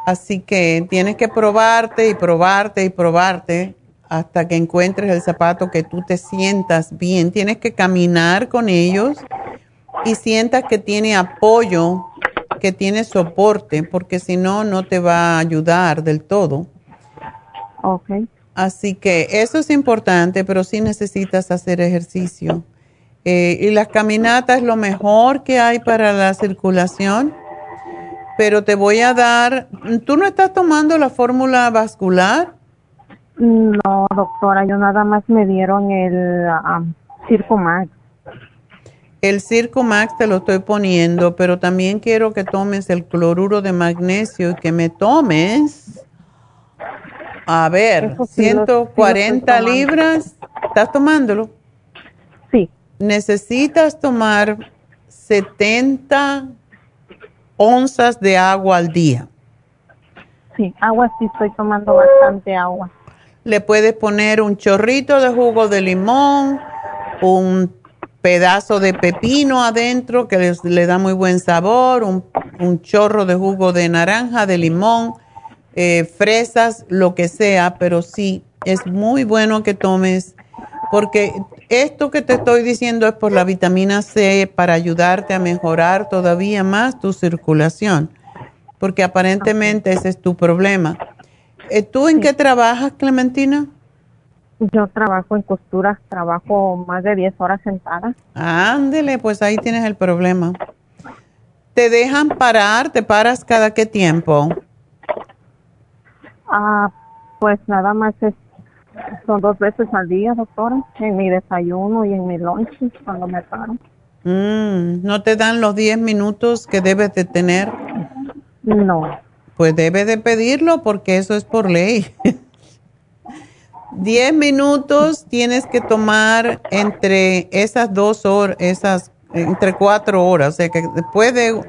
Así que tienes que probarte y probarte y probarte hasta que encuentres el zapato que tú te sientas bien. Tienes que caminar con ellos y sientas que tiene apoyo, que tiene soporte, porque si no, no te va a ayudar del todo. Ok. Así que eso es importante, pero sí necesitas hacer ejercicio. Eh, y las caminatas es lo mejor que hay para la circulación, pero te voy a dar, ¿tú no estás tomando la fórmula vascular? No, doctora, yo nada más me dieron el um, Circo Max. El Circo Max te lo estoy poniendo, pero también quiero que tomes el cloruro de magnesio y que me tomes, a ver, 140 libras. ¿Estás tomándolo? Sí. Necesitas tomar 70 onzas de agua al día. Sí, agua sí estoy tomando bastante agua. Le puedes poner un chorrito de jugo de limón, un pedazo de pepino adentro que le da muy buen sabor, un, chorro de jugo de naranja, de limón, eh, fresas, lo que sea, pero sí, es muy bueno que tomes, porque esto que te estoy diciendo es por la vitamina C para ayudarte a mejorar todavía más tu circulación, porque aparentemente ese es tu problema. Eh, ¿Tú en qué trabajas, Clementina? Yo trabajo en costuras, trabajo más de 10 horas sentada. Ándele, pues ahí tienes el problema. ¿Te dejan parar? ¿Te paras cada qué tiempo? Ah, pues nada más es, son dos veces al día, doctora, en mi desayuno y en mi lunch cuando me paro. Mm, ¿No te dan los 10 minutos que debes de tener? No. Pues debes de pedirlo porque eso es por ley. 10 minutos tienes que tomar entre esas dos horas, esas, entre cuatro horas. O sea que después de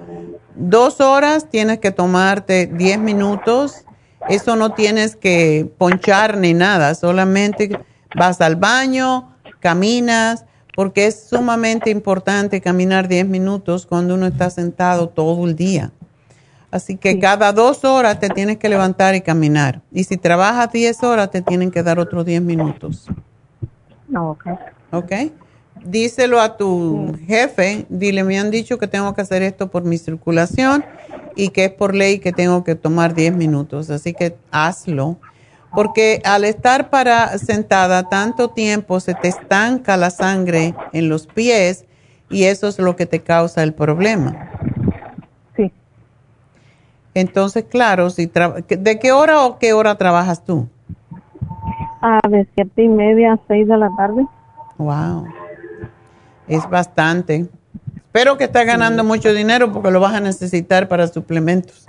dos horas tienes que tomarte 10 minutos. Eso no tienes que ponchar ni nada, solamente vas al baño, caminas, porque es sumamente importante caminar 10 minutos cuando uno está sentado todo el día. Así que cada dos horas te tienes que levantar y caminar. Y si trabajas 10 horas, te tienen que dar otros 10 minutos. ok. ¿Ok? díselo a tu jefe, dile, me han dicho que tengo que hacer esto por mi circulación y que es por ley que tengo que tomar 10 minutos, así que hazlo. Porque al estar para sentada tanto tiempo se te estanca la sangre en los pies y eso es lo que te causa el problema. Entonces, claro, si ¿de qué hora o qué hora trabajas tú? A de siete y media a seis de la tarde. Wow. Es bastante. Espero que estés ganando mucho dinero porque lo vas a necesitar para suplementos.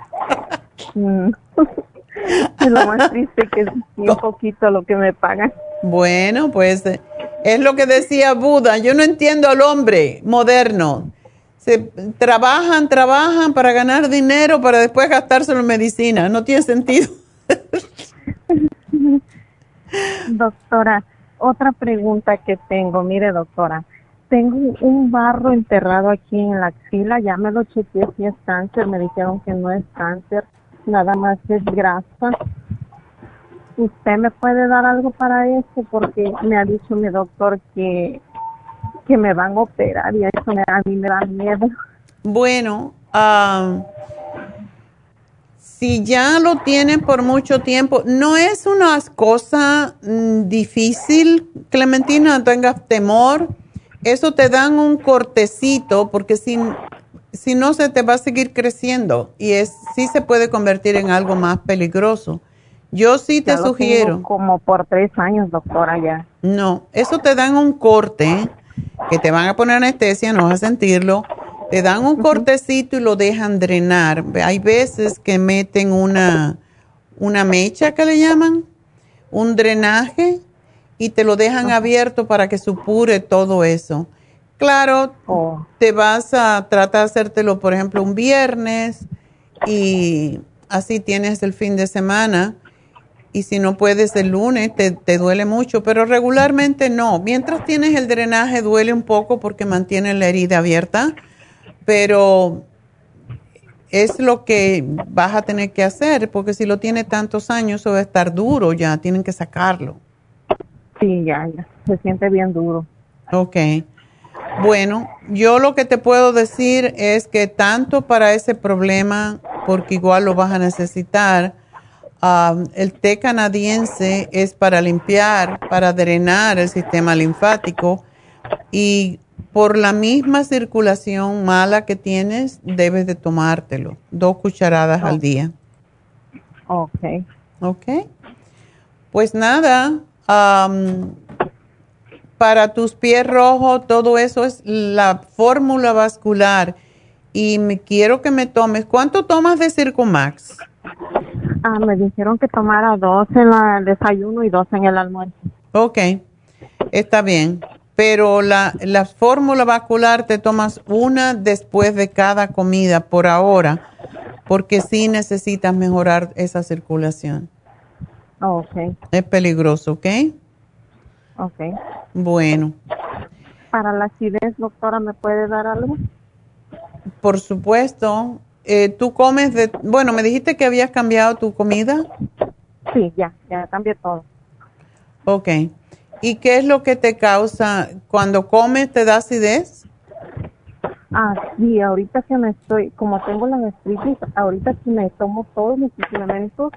Mm. es lo más triste que es un poquito lo que me pagan. Bueno, pues eh, es lo que decía Buda. Yo no entiendo al hombre moderno. Se trabajan, trabajan para ganar dinero para después gastárselo en medicina. No tiene sentido. doctora, otra pregunta que tengo. Mire, doctora, tengo un barro enterrado aquí en la axila. Ya me lo chequeé si es cáncer. Me dijeron que no es cáncer, nada más es grasa. ¿Usted me puede dar algo para eso? Porque me ha dicho mi doctor que, que me van a operar y eso me, a mí me da miedo. Bueno, ah, si ya lo tienen por mucho tiempo, no es una cosa mm, difícil, Clementina, no tengas temor. Eso te dan un cortecito porque si, si no se te va a seguir creciendo y es sí se puede convertir en algo más peligroso. Yo sí te sugiero. como por tres años, doctora, ya. No, eso te dan un corte, que te van a poner anestesia, no vas a sentirlo. Te dan un cortecito y lo dejan drenar. Hay veces que meten una, una mecha que le llaman, un drenaje, y te lo dejan abierto para que supure todo eso. Claro, oh. te vas a tratar de hacértelo, por ejemplo, un viernes y así tienes el fin de semana y si no puedes el lunes te, te, duele mucho, pero regularmente no. Mientras tienes el drenaje duele un poco porque mantiene la herida abierta, pero es lo que vas a tener que hacer porque si lo tiene tantos años eso va a estar duro ya, tienen que sacarlo. Sí, ya, ya, se siente bien duro. Ok. Bueno, yo lo que te puedo decir es que tanto para ese problema, porque igual lo vas a necesitar, el té canadiense es para limpiar, para drenar el sistema linfático y por la misma circulación mala que tienes, debes de tomártelo, dos cucharadas al día. Ok. Ok. Pues nada, para tus pies rojos, todo eso es la fórmula vascular. Y me quiero que me tomes. ¿Cuánto tomas de Circumax? Ah, me dijeron que tomara dos en el desayuno y dos en el almuerzo. Ok, está bien. Pero la, la fórmula vascular te tomas una después de cada comida por ahora, porque sí necesitas mejorar esa circulación. ok. Es peligroso, ¿ok? Ok. Bueno. Para la acidez, doctora, ¿me puede dar algo? Por supuesto. Eh, ¿Tú comes de... Bueno, me dijiste que habías cambiado tu comida. Sí, ya, ya cambié todo. Ok. ¿Y qué es lo que te causa cuando comes, te da acidez? Ah, sí, ahorita que me estoy, como tengo la gastritis, ahorita que me tomo todos mis suplementos,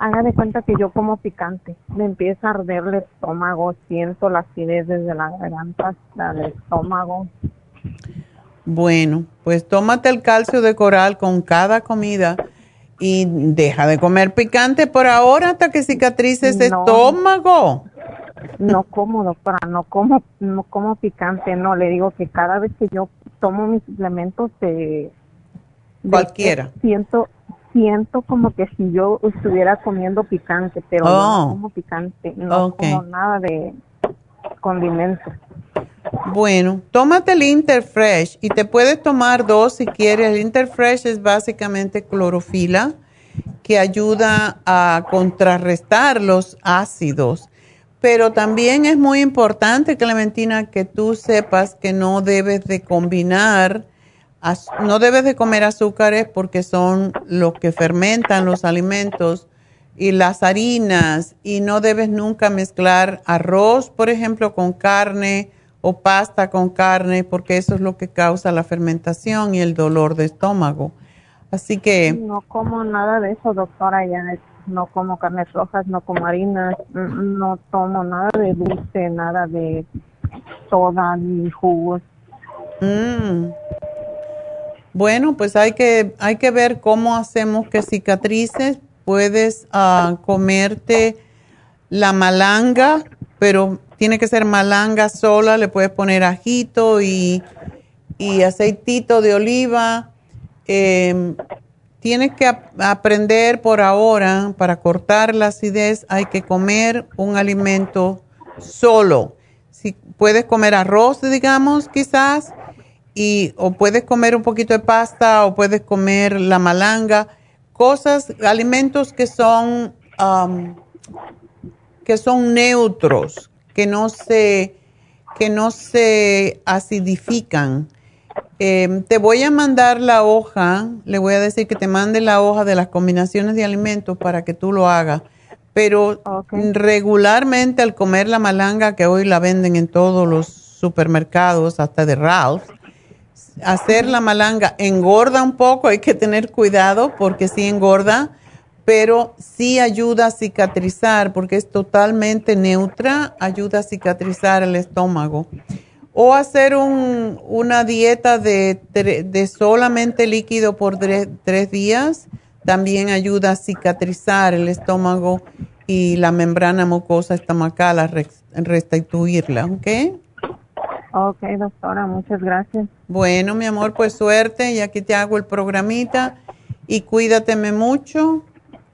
haga de cuenta que yo como picante. Me empieza a arder el estómago, siento la acidez desde la garganta hasta el estómago. Bueno, pues tómate el calcio de coral con cada comida y deja de comer picante por ahora hasta que cicatrice ese estómago. No como, doctora, no como, no como picante, no. Le digo que cada vez que yo tomo mis suplementos de, cualquiera, siento, siento como que si yo estuviera comiendo picante, pero no oh. como picante, no como nada de condimentos. Bueno, tómate el Interfresh y te puedes tomar dos si quieres. El Interfresh es básicamente clorofila que ayuda a contrarrestar los ácidos. Pero también es muy importante, Clementina, que tú sepas que no debes de combinar, no debes de comer azúcares porque son los que fermentan los alimentos y las harinas y no debes nunca mezclar arroz, por ejemplo, con carne o pasta con carne, porque eso es lo que causa la fermentación y el dolor de estómago. Así que... No como nada de eso, doctora, ya no como carnes rojas, no como harinas, no tomo nada de dulce, nada de soda ni jugos. Mm. Bueno, pues hay que, hay que ver cómo hacemos que cicatrices. Puedes uh, comerte la malanga, pero tiene que ser malanga sola, le puedes poner ajito y, y aceitito de oliva. Eh, tienes que aprender por ahora, para cortar la acidez, hay que comer un alimento solo. Si puedes comer arroz, digamos, quizás, y, o puedes comer un poquito de pasta, o puedes comer la malanga, cosas, alimentos que son, que son neutros, que no se, que no se acidifican. Em, te voy a mandar la hoja, le voy a decir que te mande la hoja de las combinaciones de alimentos para que tú lo hagas. Pero regularmente al comer la malanga, que hoy la venden en todos los supermercados, hasta de Ralph, hacer la malanga engorda un poco, hay que tener cuidado porque sí engorda, pero sí ayuda a cicatrizar porque es totalmente neutra, ayuda a cicatrizar el estómago o hacer un, una dieta de, de, solamente líquido por tres, días también ayuda a cicatrizar el estómago y la membrana mucosa estomacal, a restituirla, ¿ok? Ok, doctora, muchas gracias. Bueno, mi amor, pues suerte y aquí te hago el programita y cuídateme mucho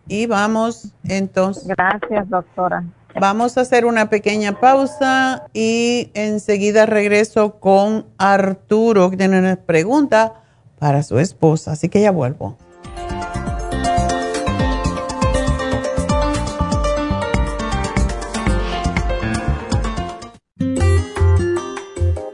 y vamos entonces. Gracias, doctora. Vamos a hacer una pequeña pausa y enseguida regreso con Arturo, que tiene una pregunta para su esposa. Así que ya vuelvo.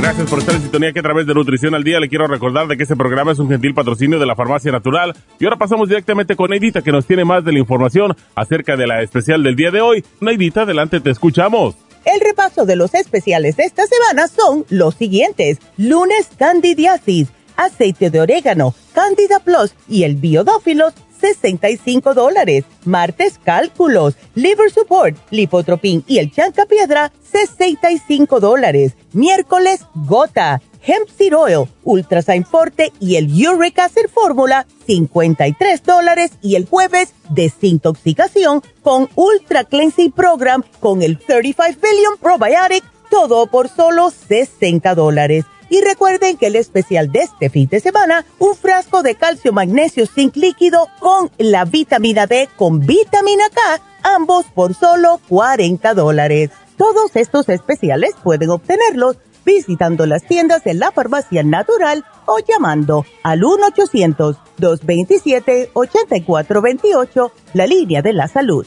Gracias por estar en sintonía que a través de Nutrición al Día le quiero recordar de que este programa es un gentil patrocinio de la Farmacia Natural. Y ahora pasamos directamente con Neidita que nos tiene más de la información acerca de la especial del día de hoy. Neidita, adelante, te escuchamos. El repaso de los especiales de esta semana son los siguientes. Lunes, candidiasis, aceite de orégano, candida plus y el biodófilos 65 dólares. Martes, cálculos, liver support, lipotropin y el chanca piedra, 65 dólares. Miércoles, gota, hemp seed oil, ultrasign forte y el uric acid fórmula, 53 dólares. Y el jueves, desintoxicación con ultra cleansing program con el 35 billion probiotic todo por solo 60 dólares. Y recuerden que el especial de este fin de semana, un frasco de calcio magnesio zinc líquido con la vitamina D con vitamina K, ambos por solo 40 dólares. Todos estos especiales pueden obtenerlos visitando las tiendas de la farmacia natural o llamando al 1-800-227-8428, la línea de la salud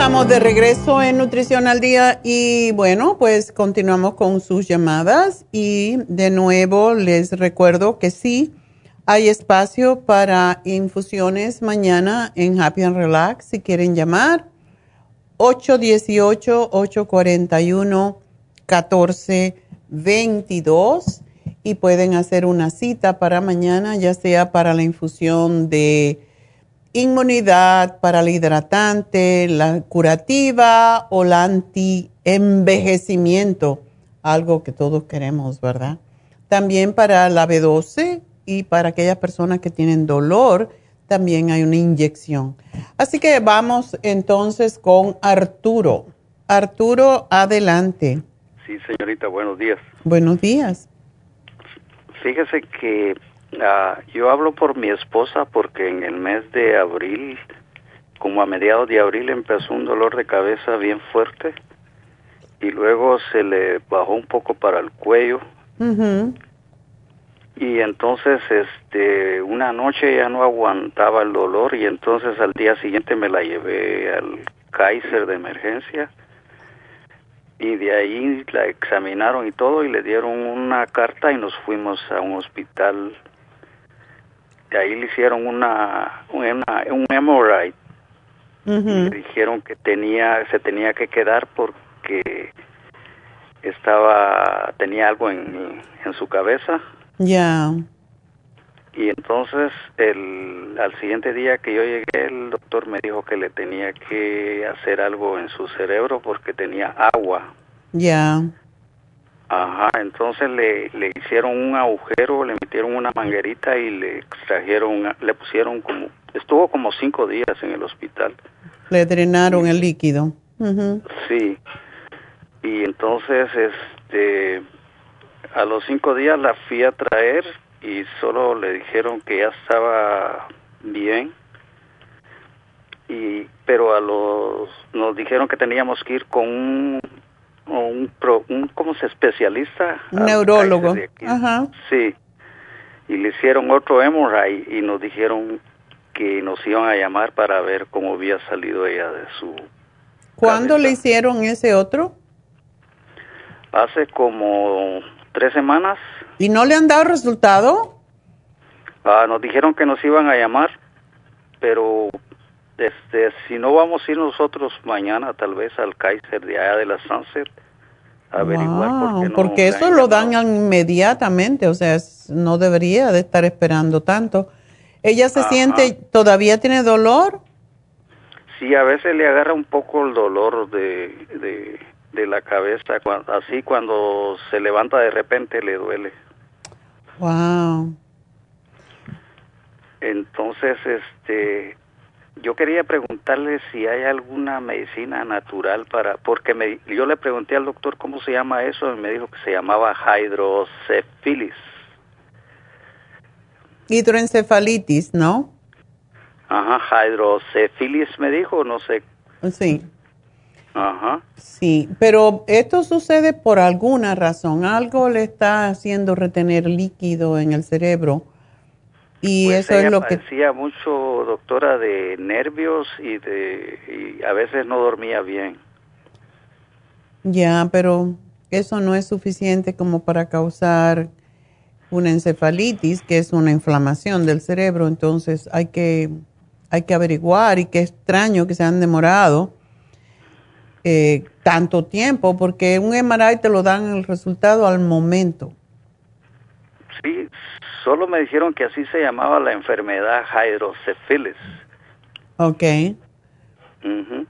Estamos de regreso en Nutrición al Día y bueno, pues continuamos con sus llamadas y de nuevo les recuerdo que sí hay espacio para infusiones mañana en Happy and Relax si quieren llamar 818-841-1422 y pueden hacer una cita para mañana ya sea para la infusión de inmunidad para la hidratante, la curativa o la anti-envejecimiento, algo que todos queremos, ¿verdad? También para la B12 y para aquellas personas que tienen dolor, también hay una inyección. Así que vamos entonces con Arturo. Arturo, adelante. Sí, señorita, buenos días. Buenos días. Fíjese que Ah, yo hablo por mi esposa porque en el mes de abril, como a mediados de abril, empezó un dolor de cabeza bien fuerte y luego se le bajó un poco para el cuello. Y entonces, este, una noche ya no aguantaba el dolor y entonces al día siguiente me la llevé al Kaiser de emergencia y de ahí la examinaron y todo y le dieron una carta y nos fuimos a un hospital ahí le hicieron una, una un MRI. Le dijeron que tenía, se tenía que quedar porque estaba, tenía algo en, en su cabeza. Ya. Y entonces, el, al siguiente día que yo llegué, el doctor me dijo que le tenía que hacer algo en su cerebro porque tenía agua. Ya. Ajá, entonces le, le hicieron un agujero, le metieron una manguerita y le extrajeron, le pusieron como, estuvo como cinco días en el hospital. Le drenaron el líquido. Sí, y entonces, este, a los cinco días la fui a traer y solo le dijeron que ya estaba bien. Y, pero a los, nos dijeron que teníamos que ir con un un, pro, un ¿cómo se especialista? Un neurólogo. Ajá. Sí. Y le hicieron otro MRI y nos dijeron que nos iban a llamar para ver cómo había salido ella de su. ¿Cuándo le hicieron ese otro? Hace como tres semanas. ¿Y no le han dado resultado? Ah, nos dijeron que nos iban a llamar, pero este, si no vamos a ir nosotros mañana tal vez al Kaiser de allá de la Sunset a averiguar por qué porque eso lo dan inmediatamente, o sea, no debería de estar esperando tanto. ¿Ella se siente, todavía tiene dolor? Sí, a veces le agarra un poco el dolor de, de, la cabeza, así cuando se levanta de repente le duele. Wow. Entonces, este, yo quería preguntarle si hay alguna medicina natural para, porque me, yo le pregunté al doctor cómo se llama eso y me dijo que se llamaba hidrocefilis. Hidroencefalitis, ¿no? Ajá, hidrocefilis me dijo, no sé. Sí. Ajá. Sí, pero esto sucede por alguna razón. Algo le está haciendo retener líquido en el cerebro y pues eso es lo que decía mucho doctora de nervios y de y a veces no dormía bien. Ya pero eso no es suficiente como para causar una encefalitis que es una inflamación del cerebro. Entonces hay que hay que averiguar y qué extraño que se han demorado eh, tanto tiempo porque un MRI te lo dan el resultado al momento. Sí solo me dijeron que así se llamaba la enfermedad hidrocefilis. Ok. Ujú.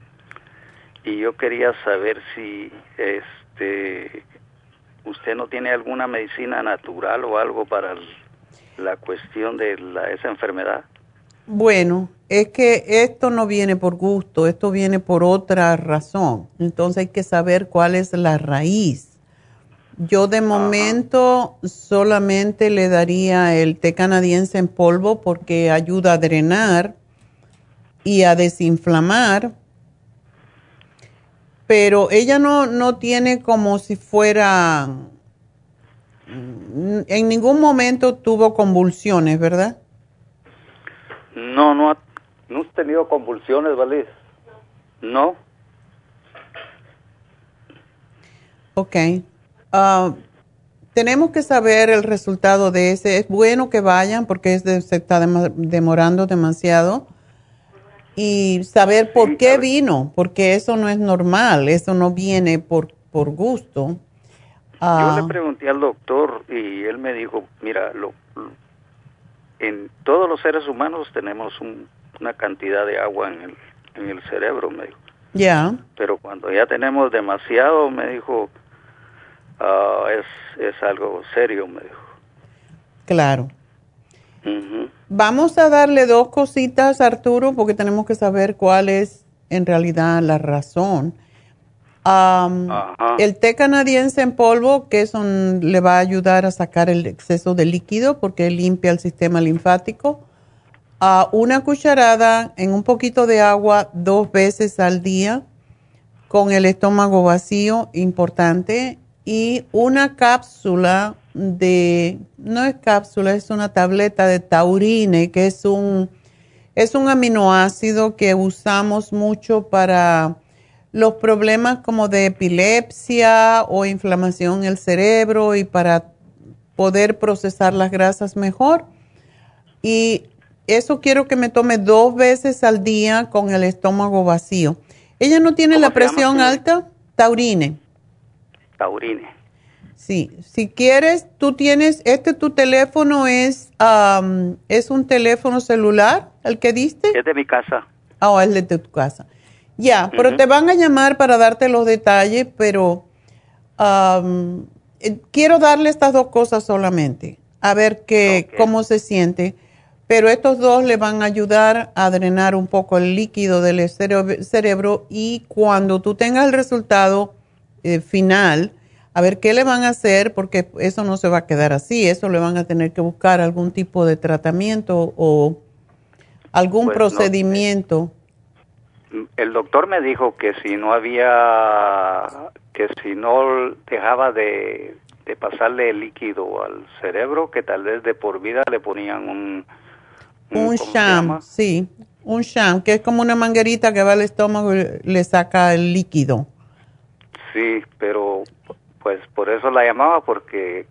Y yo quería saber si este usted no tiene alguna medicina natural o algo para el- la cuestión de la, esa enfermedad. Bueno, es que esto no viene por gusto, esto viene por otra razón. Entonces hay que saber cuál es la raíz. Yo de momento solamente le daría el té canadiense en polvo porque ayuda a drenar y a desinflamar. Pero ella no, no tiene como si fuera... mm, En ningún momento tuvo convulsiones, ¿verdad? No, no, ha- no has tenido convulsiones, ¿vale? No. Ok. Ah, tenemos que saber el resultado de ese. Es bueno que vayan porque es de- se está demorando demasiado. Y saber por qué vino, porque eso no es normal, eso no viene por, por gusto. Ah, Yo le pregunté al doctor y él me dijo, mira, lo, lo- en todos los seres humanos tenemos un- una cantidad de agua en el, en el cerebro, me dijo. ya, Pero cuando ya tenemos demasiado, me dijo, ah, es, es algo serio, me dijo. claro. Vamos a darle dos cositas, Arturo, porque tenemos que saber cuál es en realidad la razón. El té canadiense en polvo, que eso le va a ayudar a sacar el exceso de líquido porque limpia el sistema linfático. a una cucharada en un poquito de agua dos veces al día con el estómago vacío, importante, y una cápsula de, no es cápsula, es una tableta de taurine, que es un, es un aminoácido que usamos mucho para los problemas como de epilepsia o inflamación en el cerebro y para poder procesar las grasas mejor. Y eso quiero que me tome dos veces al día con el estómago vacío. ¿Ella no tiene la presión alta? Taurine. Taurine. Sí, si quieres, tú tienes, este tu teléfono es, es un teléfono celular, el que diste. Es de mi casa. Ah, oh, es de tu casa. Ya, pero te van a llamar para darte los detalles, pero eh, quiero darle estas dos cosas solamente, a ver qué, cómo se siente. Pero estos dos le van a ayudar a drenar un poco el líquido del cere- cerebro y cuando tú tengas el resultado eh, final, a ver qué le van a hacer, porque eso no se va a quedar así, eso le van a tener que buscar algún tipo de tratamiento o algún Pues no, procedimiento. El doctor me dijo que si no había, que si no dejaba de, de pasarle el líquido al cerebro, que tal vez de por vida le ponían un... Un ¿cómo se sham, sí, un sham, que es como una manguerita que va al estómago y le saca el líquido. Sí, pero pues por eso la llamaba porque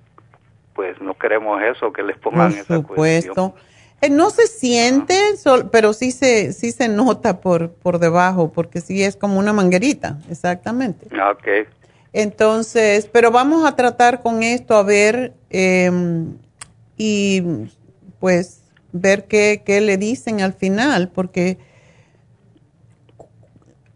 pues no queremos eso, que les pongan Por esa cuestión. supuesto. Eh, no se siente, sol- pero sí se, sí se nota por, por debajo, porque sí es como una manguerita, exactamente. Ok. Entonces, pero vamos a tratar con esto, a ver, em, y pues ver qué, qué le dicen al final, porque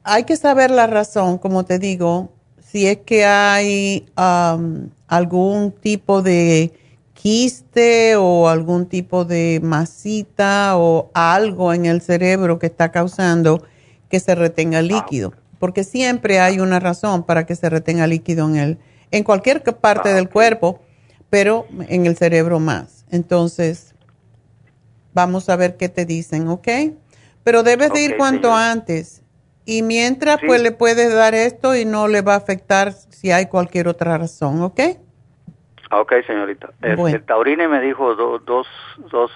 hay que saber la razón, como te digo, si es que hay am, algún tipo de quiste o algún tipo de masita o algo en el cerebro que está causando que se retenga líquido, porque siempre hay una razón para que se retenga líquido en el en cualquier parte del cuerpo, pero en el cerebro más. Entonces, vamos a ver qué te dicen, ¿ok? Pero debes de ir cuanto antes. Y mientras, Sí. pues le puedes dar esto y no le va a afectar si hay cualquier otra razón, ¿ok? Ok, señorita. El, Bueno. el taurine me dijo do- dos, dos,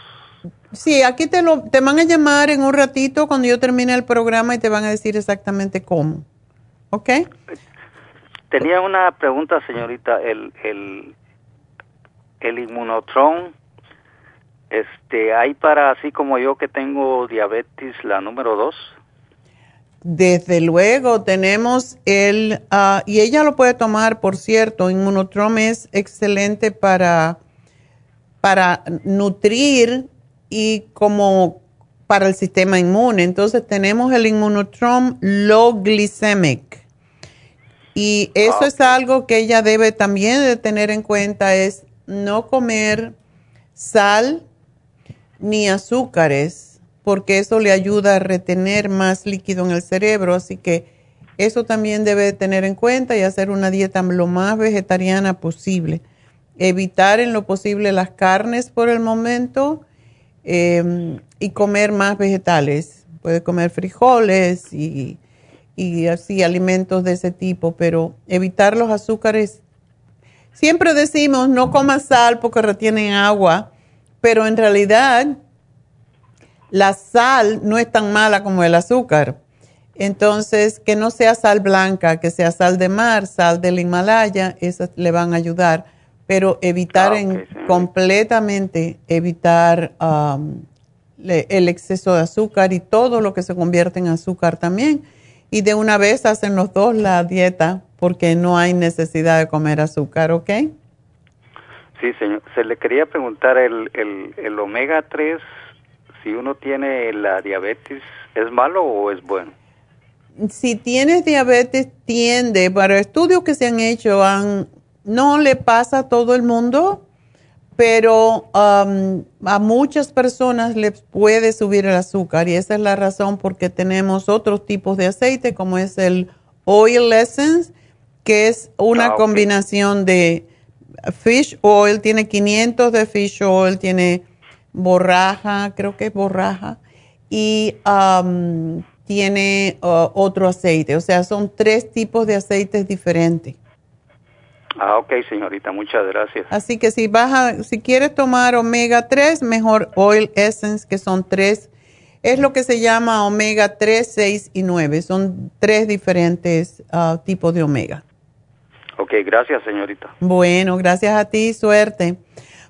Sí, aquí te lo te van a llamar en un ratito cuando yo termine el programa y te van a decir exactamente cómo. ¿Ok? Tenía una pregunta, señorita. El, el, el inmunotron, este, hay para así como yo que tengo diabetes la número dos. Desde luego, tenemos el, ah, y ella lo puede tomar, por cierto, Inmunotrom es excelente para para nutrir y como para el sistema inmune. Entonces tenemos el Immunotrom Low Glycemic. Y eso es algo que ella debe también de tener en cuenta, es no comer sal ni azúcares, porque eso le ayuda a retener más líquido en el cerebro. Así que eso también debe tener en cuenta y hacer una dieta lo más vegetariana posible. Evitar en lo posible las carnes por el momento Em, y comer más vegetales. Puede comer frijoles y, y así alimentos de ese tipo, pero evitar los azúcares. Siempre decimos no coma sal porque retiene agua, pero en realidad la sal no es tan mala como el azúcar. Entonces, que no sea sal blanca, que sea sal de mar, sal del Himalaya, esas le van a ayudar pero evitar ah, en, completamente, evitar um, el exceso de azúcar y todo lo que se convierte en azúcar también. Y de una vez hacen los dos la dieta porque no hay necesidad de comer azúcar, ¿ok? Sí, señor. Se le quería preguntar, el, el, el omega 3, si uno tiene la diabetes, ¿es malo o es bueno? Si tienes diabetes, tiende, para estudios que se han hecho, han no le pasa a todo el mundo, pero um, a muchas personas les puede subir el azúcar y esa es la razón porque tenemos otros tipos de aceite como es el Oil Essence, que es una ah, combinación de fish oil, tiene 500 de fish oil, tiene borraja, creo que es borraja, y um, tiene uh, otro aceite. O sea, son tres tipos de aceites diferentes. Ah, ok, señorita, muchas gracias. Así que si vas a, si quieres tomar omega 3, mejor Oil Essence, que son tres, es lo que se llama omega 3, 6 y 9. Son tres diferentes ah, tipos de omega. Ok, gracias, señorita. Bueno, gracias a ti, suerte.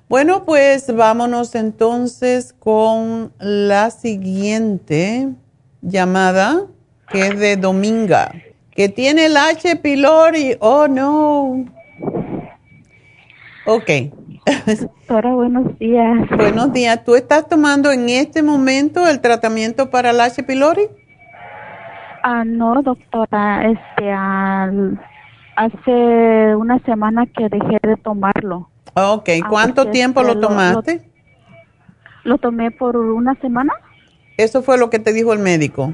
Bueno, pues vámonos entonces con la siguiente llamada, que es de Dominga, que tiene el H. pylori. Oh, no. Ok. Doctora, buenos días. Buenos días. ¿Tú estás tomando en este momento el tratamiento para el H. pylori? Ah, no, doctora. Este, hace una semana que dejé de tomarlo. Ok. Ah, ¿Cuánto tiempo lo tomaste? lo tomé por una semana. ¿Eso fue lo que te dijo el médico?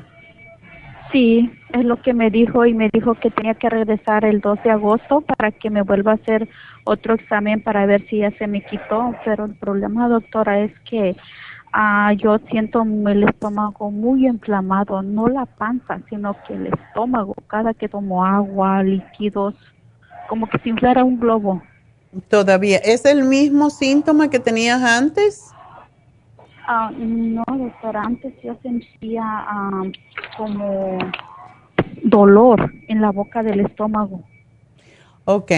Sí, es lo que me dijo y me dijo que tenía que regresar el 2 de agosto para que me vuelva a hacer otro examen para ver si ya se me quitó, pero el problema, doctora, es que ah, yo siento el estómago muy inflamado, no la panza, sino que el estómago, cada que tomo agua, líquidos, como que se inflara un globo. Todavía, ¿es el mismo síntoma que tenías antes? Ah, no, doctora, antes yo sentía ah, como dolor en la boca del estómago. Ok.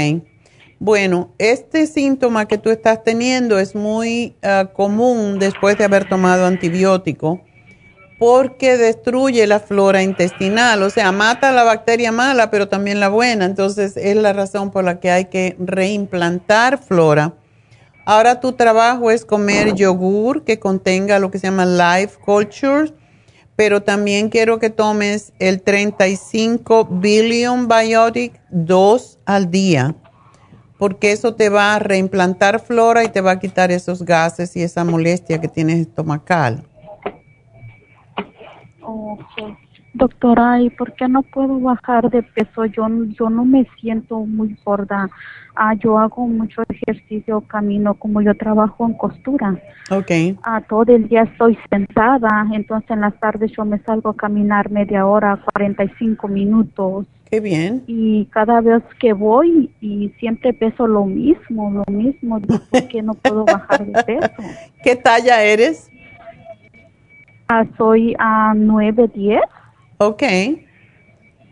Bueno, este síntoma que tú estás teniendo es muy ah, común después de haber tomado antibiótico porque destruye la flora intestinal, o sea, mata la bacteria mala, pero también la buena. Entonces, es la razón por la que hay que reimplantar flora Ahora tu trabajo es comer yogur que contenga lo que se llama Life Culture, pero también quiero que tomes el 35 Billion Biotic 2 al día, porque eso te va a reimplantar flora y te va a quitar esos gases y esa molestia que tienes estomacal. Doctora, ¿y por qué no puedo bajar de peso? Yo, yo no me siento muy gorda. Ah, yo hago mucho ejercicio, camino, como yo trabajo en costura. Ok. Ah, todo el día estoy sentada, entonces en las tardes yo me salgo a caminar media hora, 45 minutos. Qué bien. Y cada vez que voy y siempre peso lo mismo, lo mismo, ¿por qué no puedo bajar de peso? ¿Qué talla eres? Ah, soy a 9, 10. Ok.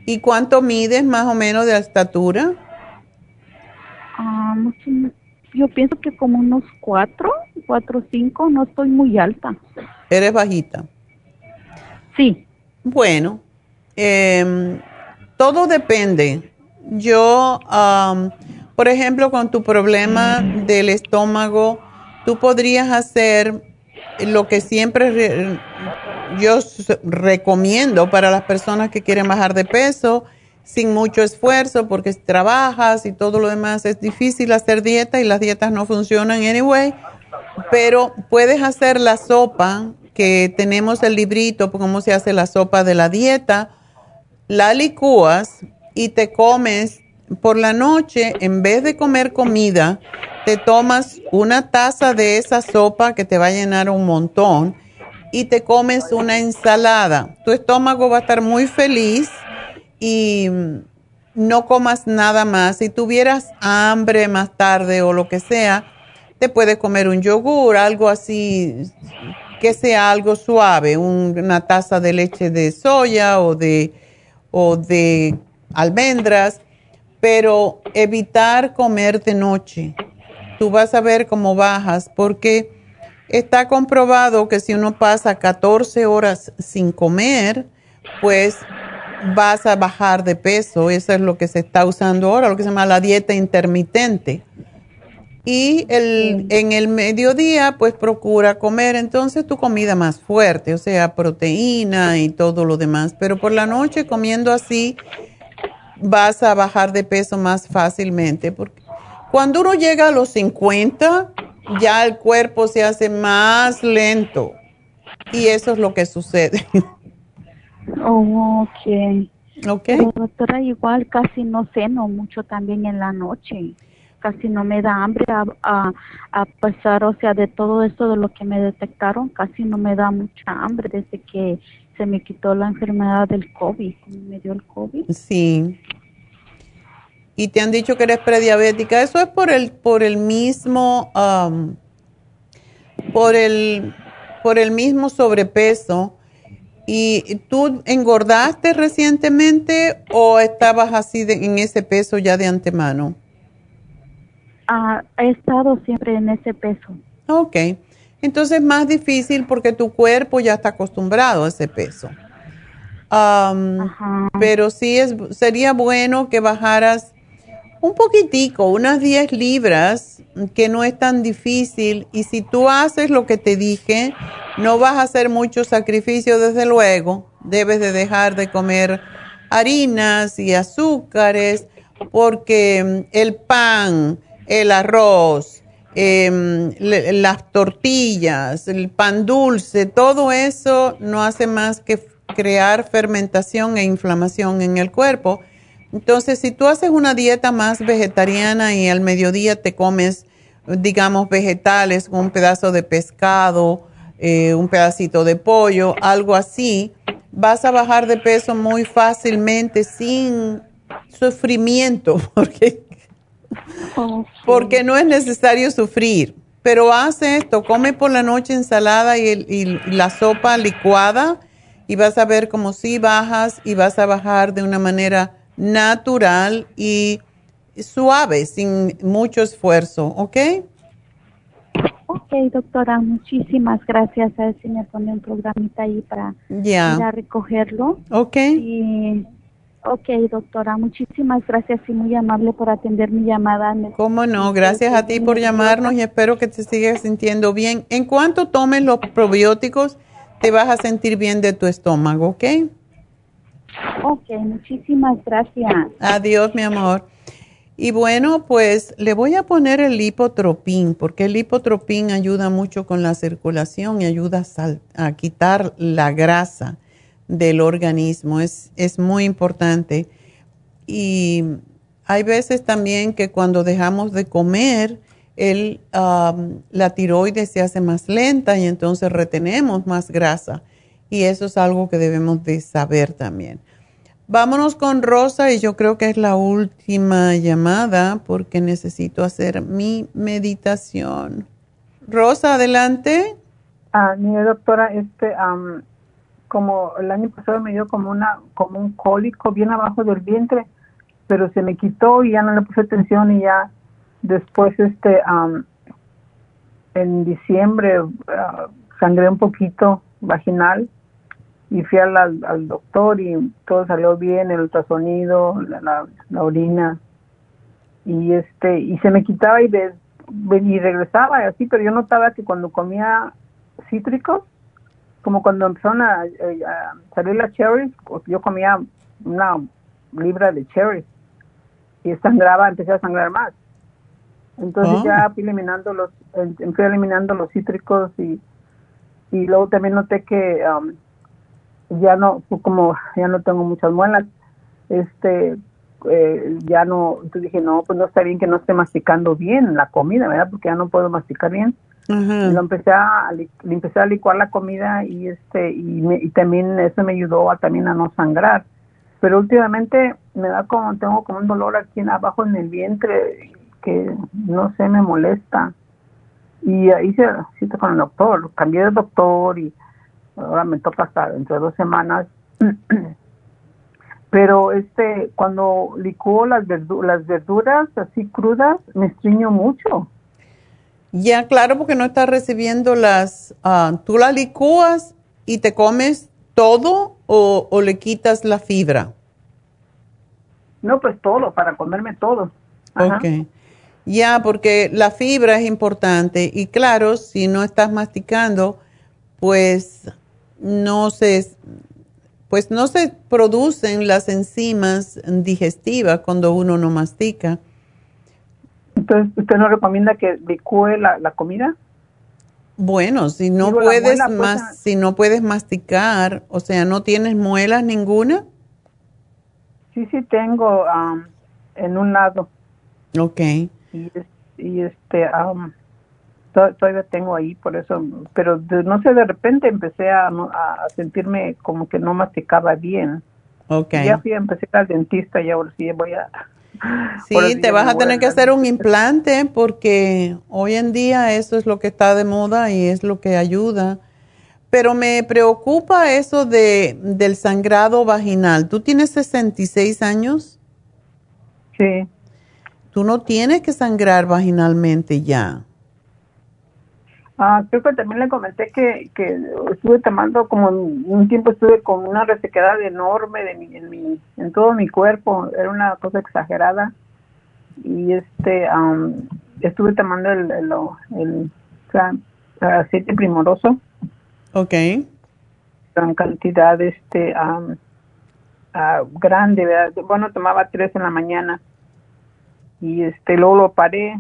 ¿Y cuánto mides más o menos de estatura? Ah, yo pienso que como unos cuatro, cuatro, cinco, no estoy muy alta. ¿Eres bajita? Sí. Bueno, em, todo depende. Yo, por ejemplo, con tu problema del estómago, tú podrías hacer lo que siempre yo recomiendo para las personas que quieren bajar de peso sin mucho esfuerzo porque trabajas y todo lo demás es difícil hacer dieta y las dietas no funcionan anyway, pero puedes hacer la sopa que tenemos el librito cómo se hace la sopa de la dieta, la licúas y te comes por la noche, en vez de comer comida, te tomas una taza de esa sopa que te va a llenar un montón y te comes una ensalada. Tu estómago va a estar muy feliz y no comas nada más. Si tuvieras hambre más tarde o lo que sea, te puedes comer un yogur, algo así que sea algo suave, una taza de leche de soya o de, o de almendras, pero evitar comer de noche. Tú vas a ver cómo bajas, porque está comprobado que si uno pasa 14 horas sin comer, pues vas a bajar de peso. Eso es lo que se está usando ahora, lo que se llama la dieta intermitente. Y el, en el mediodía, pues procura comer entonces tu comida más fuerte, o sea, proteína y todo lo demás. Pero por la noche comiendo así, vas a bajar de peso más fácilmente. Porque cuando uno llega a los 50, ya el cuerpo se hace más lento. Y eso es lo que sucede. Oh, ok. Ok. doctora, igual casi no ceno mucho también en la noche casi no me da hambre a, a, a, pasar, o sea, de todo esto de lo que me detectaron, casi no me da mucha hambre desde que se me quitó la enfermedad del COVID, me dio el COVID. Sí. Y te han dicho que eres prediabética. Eso es por el, por el mismo, um, por el, por el mismo sobrepeso. ¿Y tú engordaste recientemente o estabas así en ese peso ya de antemano? Ah, he estado siempre en ese peso. Ok. Entonces es más difícil porque tu cuerpo ya está acostumbrado a ese peso. pero sí es, sería bueno que bajaras un poquitico, unas 10 libras, que no es tan difícil. Y si tú haces lo que te dije, no vas a hacer mucho sacrificio, desde luego. Debes de dejar de comer harinas y azúcares, porque el pan, el arroz, em, las tortillas, el pan dulce, todo eso no hace más que crear fermentación e inflamación en el cuerpo. Entonces, si tú haces una dieta más vegetariana y al mediodía te comes, digamos, vegetales, un pedazo de pescado, eh, un pedacito de pollo, algo así, vas a bajar de peso muy fácilmente sin sufrimiento, porque porque no es necesario sufrir. Pero haz esto, come por la noche ensalada y, la sopa licuada y vas a ver como si bajas y vas a bajar de una manera natural y suave, sin mucho esfuerzo, ¿ok? Ok, doctora, muchísimas gracias. A ver si me pone un programita ahí para ir a recogerlo. Ok. Y Ok, doctora, muchísimas gracias y muy amable por atender mi llamada. ¿Cómo no? Gracias a ti por llamarnos y espero que te sigas sintiendo bien. En cuanto tomes los probióticos, te vas a sentir bien de tu estómago, ¿ok? Ok, muchísimas gracias. Adiós, mi amor. Y bueno, pues le voy a poner el lipotropín, porque el lipotropín ayuda mucho con la circulación y ayuda a quitar la grasa del organismo. Es, es muy importante. Y hay veces también que cuando dejamos de comer, el, la tiroides se hace más lenta y entonces retenemos más grasa. Y eso es algo que debemos de saber también. Vámonos con Rosa y yo creo que es la última llamada porque necesito hacer mi meditación. Rosa, adelante. Ah, mi doctora, este, como el año pasado me dio como una como un cólico bien abajo del vientre pero se me quitó y ya no le puse atención y ya después este en diciembre ah, sangré un poquito vaginal y fui al, al, doctor y todo salió bien el ultrasonido la, orina y este y se me quitaba y y regresaba y así, pero yo notaba que cuando comía cítricos, como cuando empezaron a, a salir las cherries, yo comía una libra de cherries y sangraba, empecé a sangrar más. Entonces Oh. ya fui eliminando los, fui eliminando los cítricos y, y luego también noté que um, ya no, pues, como ya no tengo muchas muelas, este, eh, ya no, entonces dije, no, pues no está bien que no esté masticando bien la comida, ¿verdad? Porque ya no puedo masticar bien. Y lo empecé a, le empecé a licuar la comida y este, y, me- y también eso me ayudó a, también a no sangrar. Pero últimamente me da como, tengo como un dolor aquí abajo en el vientre que no sé, me molesta. Y ahí hice cita con el doctor, cambié de doctor y ahora me toca hasta dentro de dos semanas. Pero este, cuando licuo las, verdu- las verduras así crudas, me estriño mucho. Ya, claro, porque no estás recibiendo las... ah, ¿Tú las licúas y te comes todo o, o le quitas la fibra? No, pues todo, para comerme todo. Ajá. Ok. Ya, porque la fibra es importante y claro, si no estás masticando, pues no se, pues no se producen las enzimas digestivas cuando uno no mastica. Entonces, ¿usted no recomienda que licúe la, la comida? Bueno, si no Digo, puedes muela, pues, mas- ah. si no puedes masticar, o sea, no tienes muelas ninguna. Sí, sí tengo am, en un lado. Ok. Y, y este, to- todavía tengo ahí, por eso, pero de- no sé, de repente empecé a, sentirme como que no masticaba bien. Ok. Ya fui, empecé al dentista y ahora sí voy a... Sí, te vas a tener que hacer un implante porque hoy en día eso es lo que está de moda y es lo que ayuda. Pero me preocupa eso de, del sangrado vaginal. ¿Tú tienes 66 años? Sí. Tú no tienes que sangrar vaginalmente ya. Ah, creo que también le comenté que, que estuve tomando como un tiempo estuve con una resequedad enorme de mi, en, mi, en todo mi cuerpo, era una cosa exagerada y este am, estuve tomando el, el, el, aceite primoroso Ok. en cantidad este am, ah, grande, ¿verdad? bueno tomaba tres en la mañana y este luego lo paré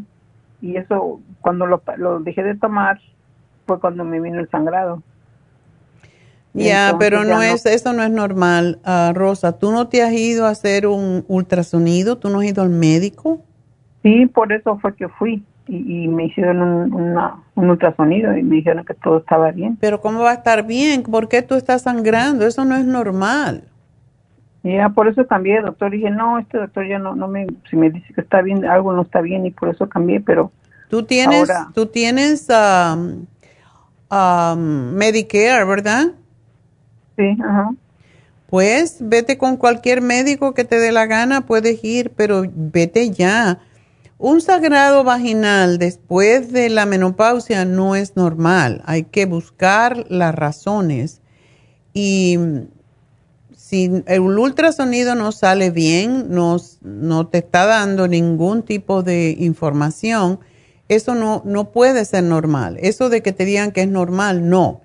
y eso cuando lo, lo dejé de tomar fue cuando me vino el sangrado. Y Ya, pero ya no es, eso no es normal, Ah, Rosa. ¿Tú no te has ido a hacer un ultrasonido? ¿Tú no has ido al médico? Sí, por eso fue que fui y, y me hicieron un, una- un ultrasonido y me dijeron que todo estaba bien. Pero ¿cómo va a estar bien? ¿Por qué tú estás sangrando? Eso no es normal. Y ya por eso cambié doctor. Dije, no, este doctor ya no, no me, si me dice que está bien, algo no está bien y por eso cambié, pero Tú tienes, Ahora- tú tienes um, um, Medicare, ¿verdad? Sí, ajá. Pues vete con cualquier médico que te dé la gana, puedes ir, pero vete ya. Un sangrado vaginal después de la menopausia no es normal. Hay que buscar las razones. Y si el ultrasonido no sale bien, no, no te está dando ningún tipo de información, eso no, no puede ser normal. Eso de que te digan que es normal, no.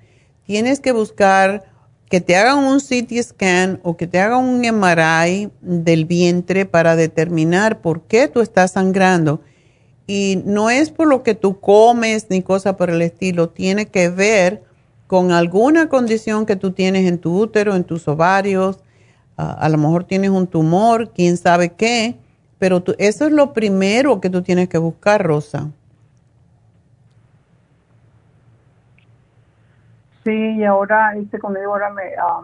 Tienes que buscar que te hagan un CT scan o que te hagan un MRI del vientre para determinar por qué tú estás sangrando. Y no es por lo que tú comes ni cosa por el estilo, tiene que ver con alguna condición que tú tienes en tu útero, en tus ovarios, a, lo mejor tienes un tumor, quién sabe qué, pero tú- eso es lo primero que tú tienes que buscar, Rosa. Sí, y ahora, este, como digo, ahora me, ah,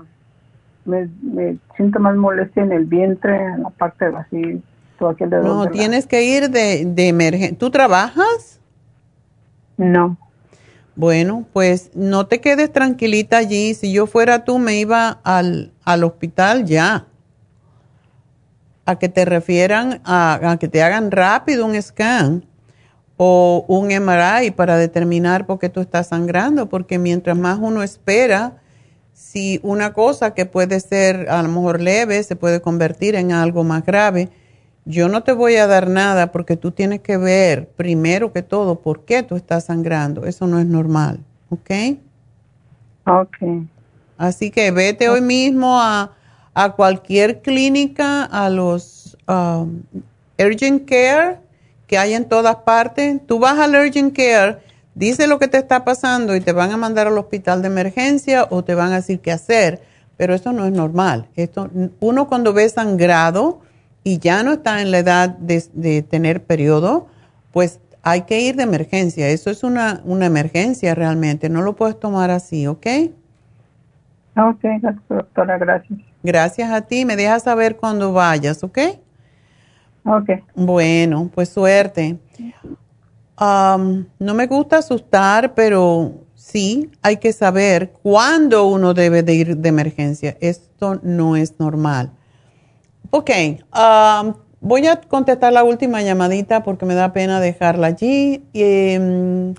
me, me siento más molestia en el vientre, en la parte de así, todo No, de la- tienes que ir de, de emergencia. ¿Tú trabajas? No. Bueno, pues no te quedes tranquilita allí. Si yo fuera tú, me iba al, al hospital ya. A que te refieran, a, a que te hagan rápido un scan o un MRI para determinar por qué tú estás sangrando, porque mientras más uno espera, si una cosa que puede ser a lo mejor leve se puede convertir en algo más grave yo no te voy a dar nada porque tú tienes que ver primero que todo por qué tú estás sangrando. Eso no es normal, ¿ok? Ok. Así que vete hoy mismo a, a cualquier clínica, a los um, Urgent Care que hay en todas partes. Tú vas al Urgent Care, dice lo que te está pasando y te van a mandar al hospital de emergencia o te van a decir qué hacer. Pero eso no es normal. Esto, uno cuando ve sangrado y ya no está en la edad de, de tener periodo, pues hay que ir de emergencia. Eso es una, una emergencia realmente. No lo puedes tomar así, ¿ok? Ok, doctora, gracias. Gracias a ti. Me dejas saber cuando vayas, ¿ok? Ok. Bueno, pues suerte. No me gusta asustar, pero sí hay que saber cuándo uno debe de ir de emergencia. Esto no es normal. Ok, voy a contestar la última llamadita porque me da pena dejarla allí. Em,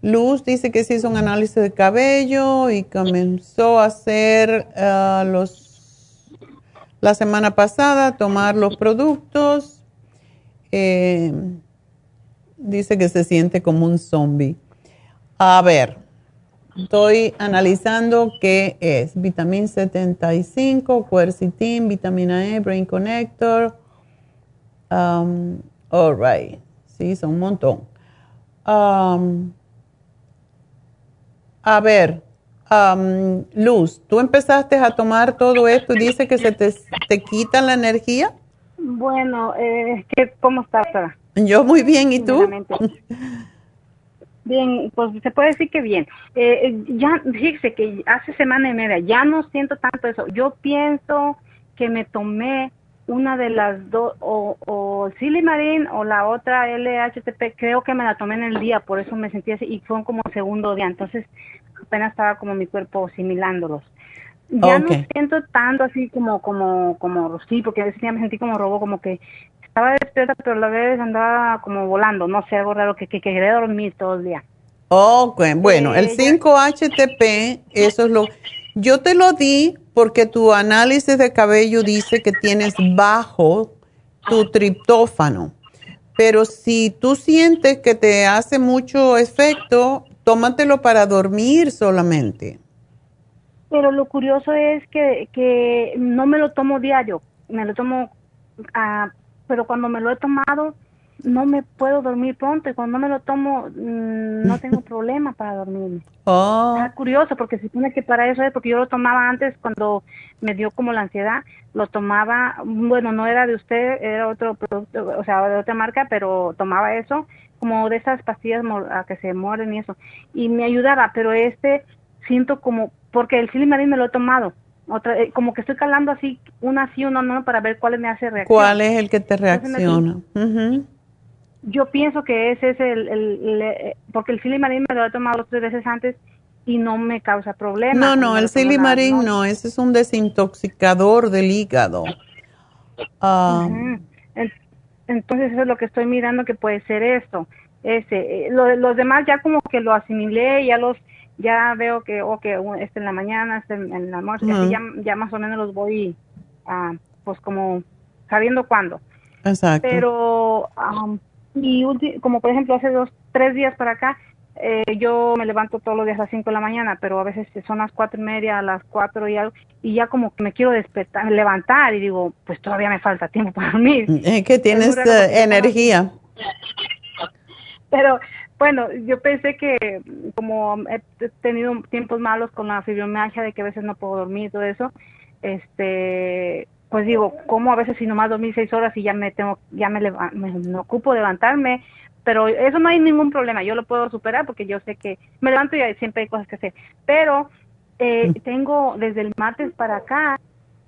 Luz dice que se hizo un análisis de cabello y comenzó a hacer ah, los la semana pasada, tomar los productos. Eh, dice que se siente como un zombie. A ver, estoy analizando qué es vitamin 75, quercetin, vitamina E, brain connector. Um, all right, sí, son un montón. Um, a ver, um, Luz, tú empezaste a tomar todo esto y dice que se te, te quita la energía. Bueno, eh, ¿qué, ¿cómo estás? Yo muy bien, ¿y tú? Bien, pues se puede decir que bien. Eh, ya, fíjese que hace semana y media ya no siento tanto eso. Yo pienso que me tomé una de las dos, o, o Silimarín o la otra LHTP, creo que me la tomé en el día, por eso me sentí así, y fue como segundo día, entonces apenas estaba como mi cuerpo asimilándolos. Ya no siento tanto así como, como, como, sí, porque a veces ya me sentí como robo, como que estaba despierta, pero a la vez andaba como volando, no sé, algo raro, que, que quería dormir todo el día. Ok, bueno, el 5-HTP, eso es lo... Yo te lo di porque tu análisis de cabello dice que tienes bajo tu triptófano. Pero si tú sientes que te hace mucho efecto, tómatelo para dormir solamente. Pero lo curioso es que, que no me lo tomo diario, me lo tomo, ah, pero cuando me lo he tomado, no me puedo dormir pronto y cuando me lo tomo mm, no tengo problema para dormir. Oh. Está curioso porque se supone que para eso es porque yo lo tomaba antes cuando me dio como la ansiedad, lo tomaba, bueno, no era de usted, era otro producto, o sea, de otra marca, pero tomaba eso como de esas pastillas que se mueren y eso y me ayudaba, pero este siento como porque el Silimarín me lo he tomado otra, eh, como que estoy calando así, una sí, una no, para ver cuál me hace reacción. ¿Cuál es el que te reacciona? Yo pienso que ese es el, el, porque el silimarín me lo he tomado tres veces antes y no me causa problema. No, no, el silimarín no, ese es un desintoxicador del hígado. Ah. Entonces eso es lo que estoy mirando que puede ser esto. Ese, eh, lo, los demás ya como que lo asimilé, ya los, ya veo que, o que este en la mañana, este en la noche, ya, ya más o menos los voy, a pues como sabiendo cuándo. Exacto. Pero y como por ejemplo hace dos, tres días para acá, eh, yo me levanto todos los días a las 5 de la mañana, pero a veces son las cuatro y media, a las cuatro y algo, y ya como que me quiero despertar, levantar y digo, pues todavía me falta tiempo para dormir. Es que tienes eh, energía. Pero bueno, yo pensé que como he tenido tiempos malos con la fibromialgia de que a veces no puedo dormir y todo eso, este pues digo, como a veces si nomás dormí seis horas y ya me tengo, ya me, me, ocupo de levantarme, pero eso no hay ningún problema, yo lo puedo superar porque yo sé que me levanto y siempre hay cosas que hacer, pero eh, tengo desde el martes para acá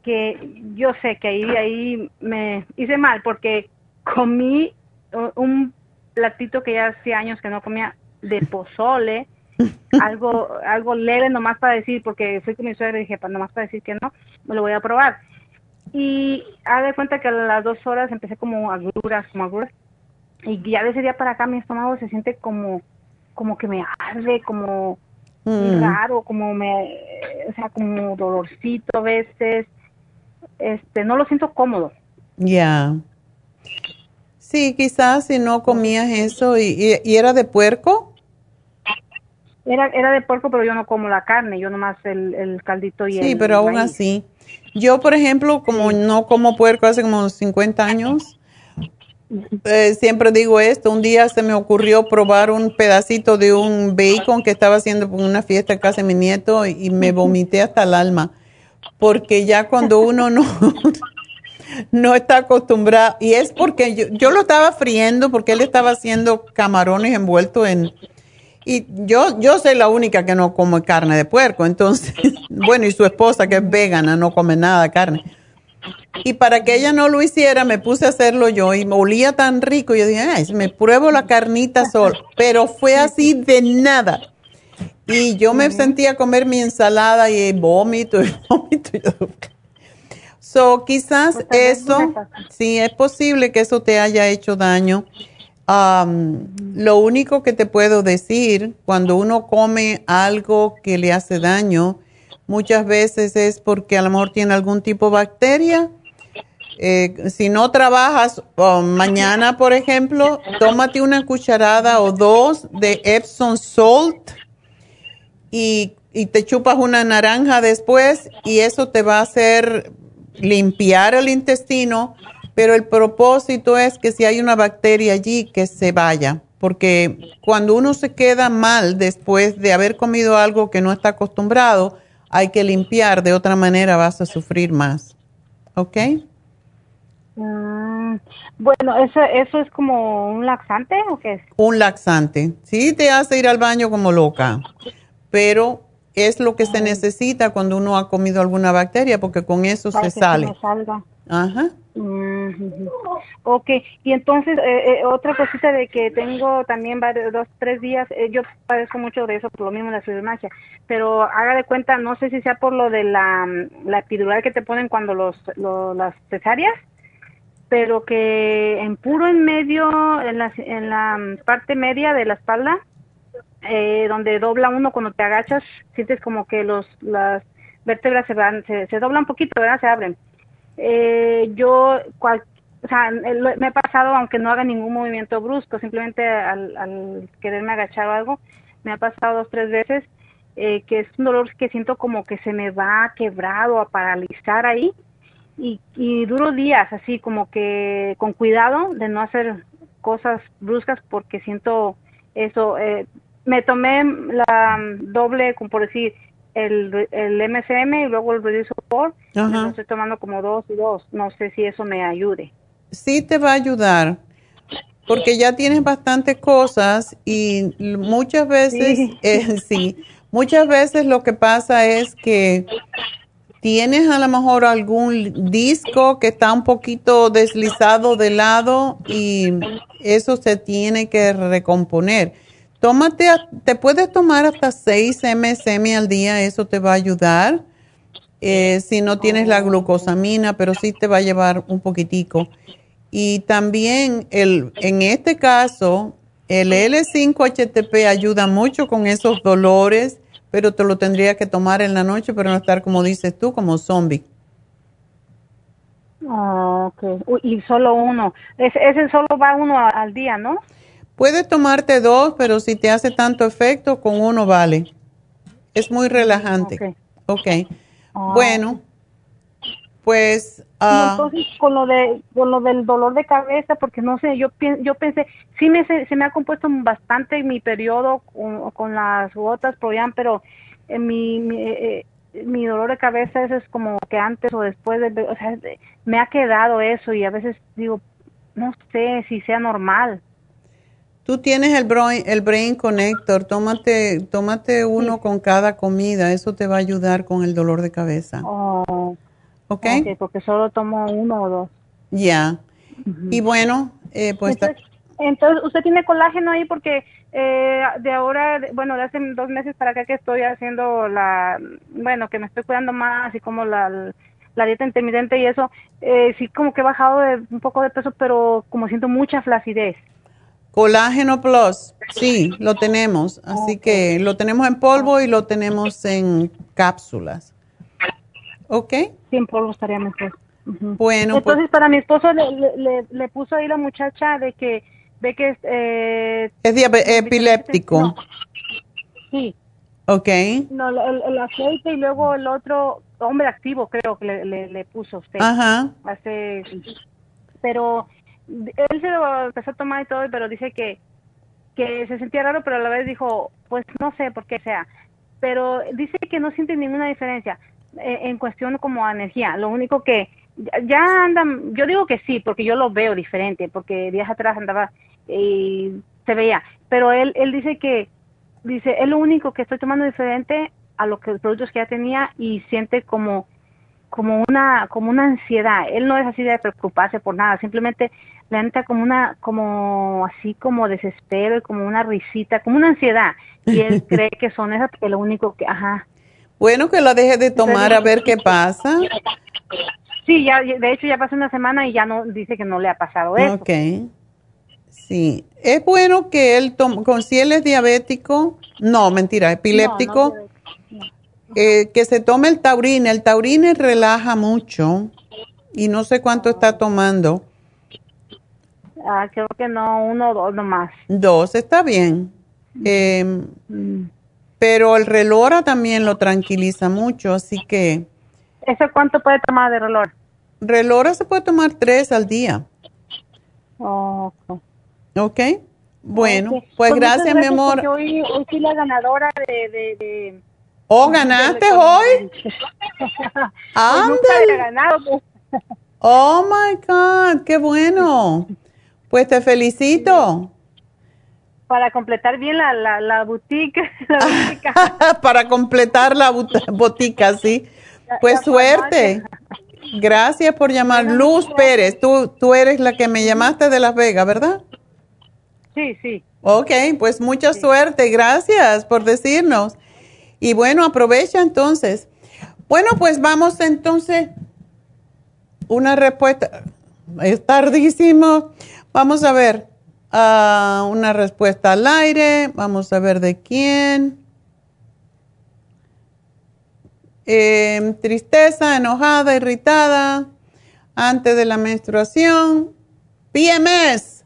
que yo sé que ahí, ahí me hice mal porque comí un platito que ya hacía años que no comía de pozole, algo algo leve nomás para decir, porque fui con mi suegra y dije, pues nomás para decir que no, me lo voy a probar y haz de cuenta que a las dos horas empecé como agruras, como agruras. Y ya de ese día para acá mi estómago se siente como, como que me arde, como mm. raro, como me, o sea, como dolorcito a veces. Este, no lo siento cómodo. Ya. Sí, quizás si no comías eso y, y, era de puerco. Era, era de puerco, pero yo no como la carne, yo nomás el, el caldito y Sí, pero aún así. Yo, por ejemplo, como no como puerco hace como 50 años, eh, siempre digo esto, un día se me ocurrió probar un pedacito de un bacon que estaba haciendo una fiesta en casa de mi nieto y me vomité hasta el alma, porque ya cuando uno no, no está acostumbrado. Y es porque yo, yo lo estaba friendo porque él estaba haciendo camarones envueltos en... Y yo, yo soy la única que no come carne de puerco. Entonces, bueno, y su esposa que es vegana, no come nada de carne. Y para que ella no lo hiciera, me puse a hacerlo yo y me olía tan rico. Y yo dije, ay, me pruebo la carnita sola. Pero fue así de nada. Y yo me sentía a comer mi ensalada y vómito y vómito. So, quizás eso, sí, es posible que eso te haya hecho daño. lo único que te puedo decir, cuando uno come algo que le hace daño, muchas veces es porque a lo mejor tiene algún tipo de bacteria. Eh, si no trabajas mañana, por ejemplo, tómate una cucharada o dos de Epsom Salt y, y te chupas una naranja después y eso te va a hacer limpiar el intestino, pero el propósito es que si hay una bacteria allí, que se vaya, porque cuando uno se queda mal después de haber comido algo que no está acostumbrado, hay que limpiar, de otra manera vas a sufrir más. ¿Ok? Mm, bueno, ¿eso, ¿eso es como un laxante o qué es? Un laxante. Sí, te hace ir al baño como loca, pero es lo que se necesita cuando uno ha comido alguna bacteria, porque con eso se sale. salga. Ajá. Ok, y entonces eh, eh, otra cosita de que tengo también varios, dos, tres días, eh, yo padezco mucho de eso por lo mismo de la fibromialgia, pero haga de cuenta, no sé si sea por lo de la, la epidural que te ponen cuando los, las cesáreas, pero que en puro en medio, en la, en la parte media de la espalda, eh, donde dobla uno cuando te agachas, sientes como que los las vértebras se van, se, se doblan un poquito, ¿verdad? Se abren. Eh, yo, cual, o sea, me he pasado, aunque no haga ningún movimiento brusco, simplemente al, al quererme agachar o algo, me ha pasado dos, tres veces, eh, que es un dolor que siento como que se me va a quebrar o a paralizar ahí, y, y duro días, así como que con cuidado de no hacer cosas bruscas porque siento eso, eh, me tomé la doble, como por decir, el, el MSM y luego el Reduce Support. estoy tomando como dos y dos. No sé si eso me ayude. Sí te va a ayudar, porque ya tienes bastantes cosas y muchas veces, sí. Eh, sí, muchas veces lo que pasa es que tienes a lo mejor algún disco que está un poquito deslizado de lado y eso se tiene que recomponer Tómate, te puedes tomar hasta 6 MSM al día, eso te va a ayudar. Eh, si no tienes la glucosamina, pero sí te va a llevar un poquitico. Y también el, en este caso, el L5-HTP ayuda mucho con esos dolores, pero te lo tendría que tomar en la noche para no estar, como dices tú, como zombie. Ah, ok. Y solo uno. Ese, ese solo va uno al día, ¿no? Puedes tomarte dos, pero si te hace tanto efecto, con uno vale. Es muy relajante. Ok. okay. Ah. Bueno, pues... Uh, entonces, con lo, de, con lo del dolor de cabeza, porque no sé, yo, yo pensé, sí me, se, me ha compuesto bastante mi periodo con, con las gotas, pero en mi, mi, eh, mi dolor de cabeza eso es como que antes o después, de, o sea, me ha quedado eso y a veces digo, no sé si sea normal. Tú tienes el brain, el brain connector, tómate, tómate uno con cada comida, eso te va a ayudar con el dolor de cabeza. Oh, ¿Ok? porque solo tomo uno o dos. Ya. Y bueno, eh, pues... Entonces, ¿usted tiene colágeno ahí? Porque eh, de ahora, bueno, de hace dos meses para acá que estoy haciendo la, bueno, que me estoy cuidando más y como la, la dieta intermitente y eso, eh, sí como que he bajado de, un poco de peso, pero como siento mucha flacidez. Colágeno Plus, sí, lo tenemos. Así que lo tenemos en polvo y lo tenemos en cápsulas. ¿Ok? Sí, en polvo estaría mejor. Bueno, pues entonces para mi esposo le, le, le, puso ahí la muchacha de que ve que eh, es epiléptico. Sí. Ok. No, el, aceite y luego el otro hombre activo creo que le, le, puso usted. Ajá. Hace, pero él se lo empezó a tomar y todo, pero dice que que se sentía raro, pero a la vez dijo, pues no sé por qué sea, pero dice que no siente ninguna diferencia eh, en cuestión como energía. Lo único que ya andan, yo digo que sí, porque yo lo veo diferente, porque días atrás andaba y se veía, pero él él dice que dice es lo único que estoy tomando diferente a los productos que ya tenía y siente como como una como una ansiedad. Él no es así de preocuparse por nada, simplemente le entra como una como así como desespero y como una risita, como una ansiedad y él cree que son esas que lo único que ajá. Bueno, que lo deje de tomar a ver qué pasa. Sí, ya de hecho ya pasó una semana y ya no dice que no le ha pasado eso. Ok. Sí, es bueno que él tome, con si él es diabético, no, mentira, epiléptico, eh, que se tome el taurine. El taurine relaja mucho y no sé cuánto está tomando. Ah, creo que no, uno o dos nomás. Dos, está bien. Em, pero el relora también lo tranquiliza mucho, así que... ¿Eso cuánto puede tomar de relora? Relora se puede tomar tres al día. Oh, ok. Bueno, pues, pues gracias, mi amor. Hoy, hoy soy la ganadora de... de, ¿Oh, ganaste hoy? ganado. Pues. oh, my God, qué bueno. Pues te felicito. Para completar bien la, la, la boutique. Para completar la botica, sí. Pues suerte. Gracias por llamar. Luz Pérez, tú, tú eres la que me llamaste de Las Vegas, ¿verdad? Sí, sí. Ok, pues mucha suerte. Gracias por decirnos. Y bueno, aprovecha entonces. Bueno, pues vamos entonces. Una respuesta. Es tardísimo. Vamos a ver uh, una respuesta al aire. Vamos a ver de quién. Eh, tristeza, enojada, irritada, antes de la menstruación. PMS.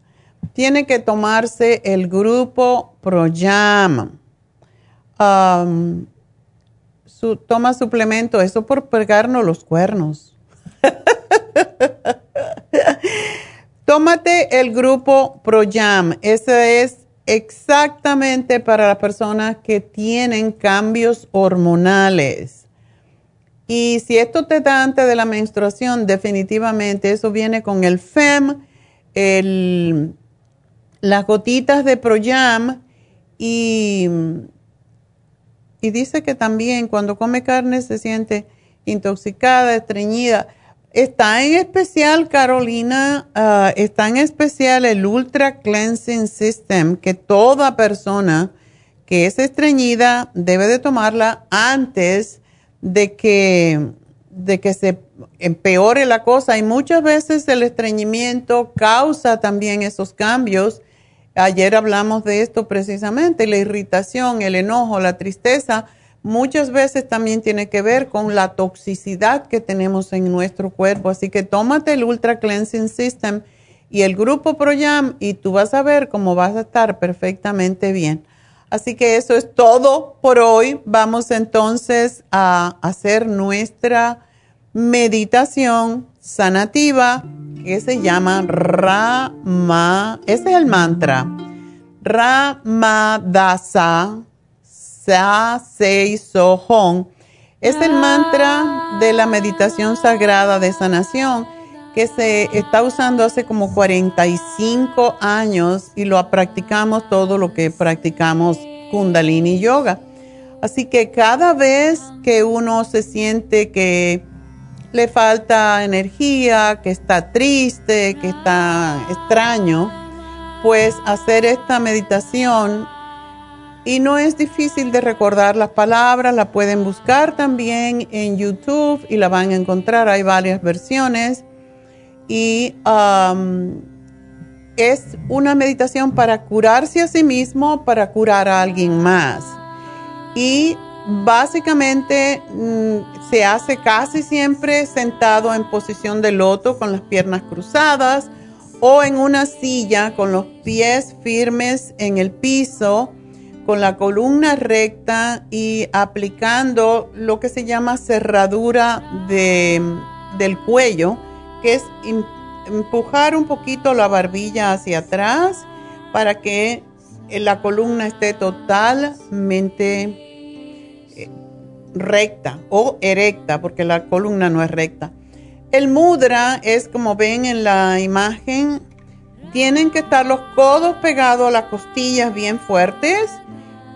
Tiene que tomarse el grupo ProYam. Su, toma suplemento, eso por pegarnos los cuernos. Tómate el grupo ProYam. Ese es exactamente para las personas que tienen cambios hormonales. Y si esto te da antes de la menstruación, definitivamente eso viene con el FEM, el, las gotitas de ProYam y, y dice que también cuando come carne se siente intoxicada, estreñida. Está en especial, Carolina, ah, está en especial el Ultra Cleansing System, que toda persona que es estreñida debe de tomarla antes de que, de que se empeore la cosa. Y muchas veces el estreñimiento causa también esos cambios. Ayer hablamos de esto precisamente, la irritación, el enojo, la tristeza muchas veces también tiene que ver con la toxicidad que tenemos en nuestro cuerpo. Así que tómate el Ultra Cleansing System y el grupo ProYam y tú vas a ver cómo vas a estar perfectamente bien. Así que eso es todo por hoy. Vamos entonces a hacer nuestra meditación sanativa que se llama Rama. Ese es el mantra. Ramadasa Sa-Sei-So-Hong. Es el mantra de la meditación sagrada de sanación que se está usando hace como 45 años y lo practicamos todo lo que practicamos Kundalini Yoga. Así que cada vez que uno se siente que le falta energía, que está triste, que está extraño, pues hacer esta meditación y no es difícil de recordar las palabras, la pueden buscar también en YouTube y la van a encontrar, hay varias versiones. Y um, es una meditación para curarse a sí mismo, para curar a alguien más. Y Básicamente mm, se hace casi siempre sentado en posición de loto con las piernas cruzadas o en una silla con los pies firmes en el piso, con la columna recta y aplicando lo que se llama cerradura del cuello, que es empujar un poquito la barbilla hacia atrás para que la columna esté totalmente recta o erecta, porque la columna no es recta. El mudra es como ven en la imagen, tienen que estar los codos pegados a las costillas bien fuertes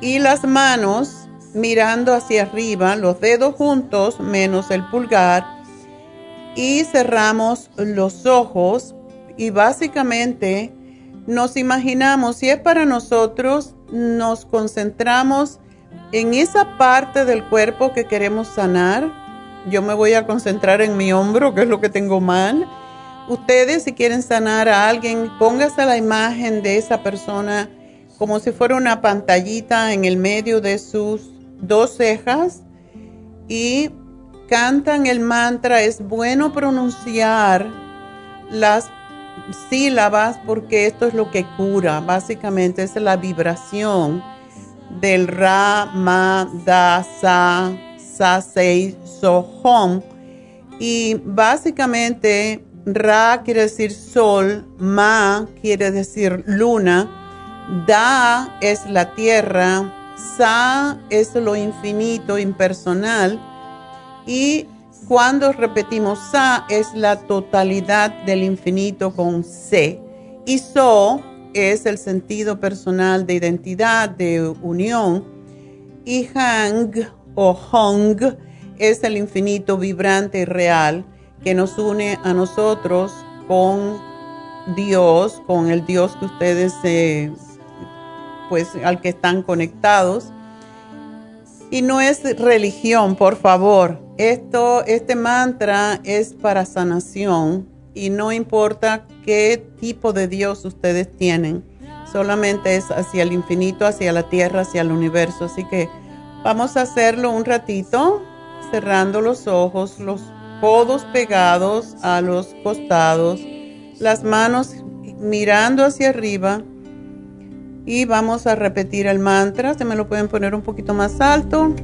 y las manos mirando hacia arriba, los dedos juntos menos el pulgar y cerramos los ojos y básicamente nos imaginamos, si es para nosotros, nos concentramos en esa parte del cuerpo que queremos sanar, yo me voy a concentrar en mi hombro, que es lo que tengo mal. Ustedes, si quieren sanar a alguien, póngase la imagen de esa persona como si fuera una pantallita en el medio de sus dos cejas y cantan el mantra. Es bueno pronunciar las sílabas porque esto es lo que cura, básicamente es la vibración del Ra, Ma, Da, Sa, Sa, Sei, So, Hom. Y básicamente Ra quiere decir sol, Ma quiere decir luna, Da es la tierra, Sa es lo infinito, impersonal. Y cuando repetimos Sa es la totalidad del infinito con C. Y So es el sentido personal de identidad, de unión, y Hang o Hong es el infinito vibrante y real que nos une a nosotros con Dios, con el Dios que ustedes, eh, pues al que están conectados. Y no es religión, por favor. Esto, este mantra es para sanación y no importa qué tipo de Dios ustedes tienen, solamente es hacia el infinito, hacia la tierra, hacia el universo. Así que vamos a hacerlo un ratito, cerrando los ojos, los codos pegados a los costados, las manos mirando hacia arriba. Y vamos a repetir el mantra. Se me lo pueden poner un poquito más alto.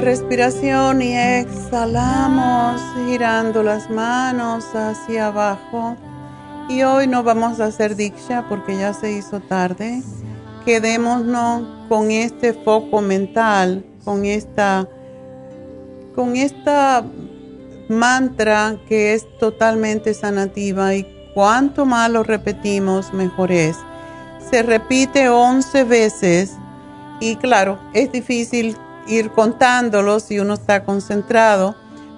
Respiración y exhalamos girando las manos hacia abajo Y hoy no vamos a hacer diksha porque ya se hizo tarde. Quedémonos con este foco mental, con esta, con esta mantra que es totalmente sanativa y cuanto más lo repetimos, mejor es. Se repite 11 veces y claro, es difícil ir contándolo si uno está concentrado,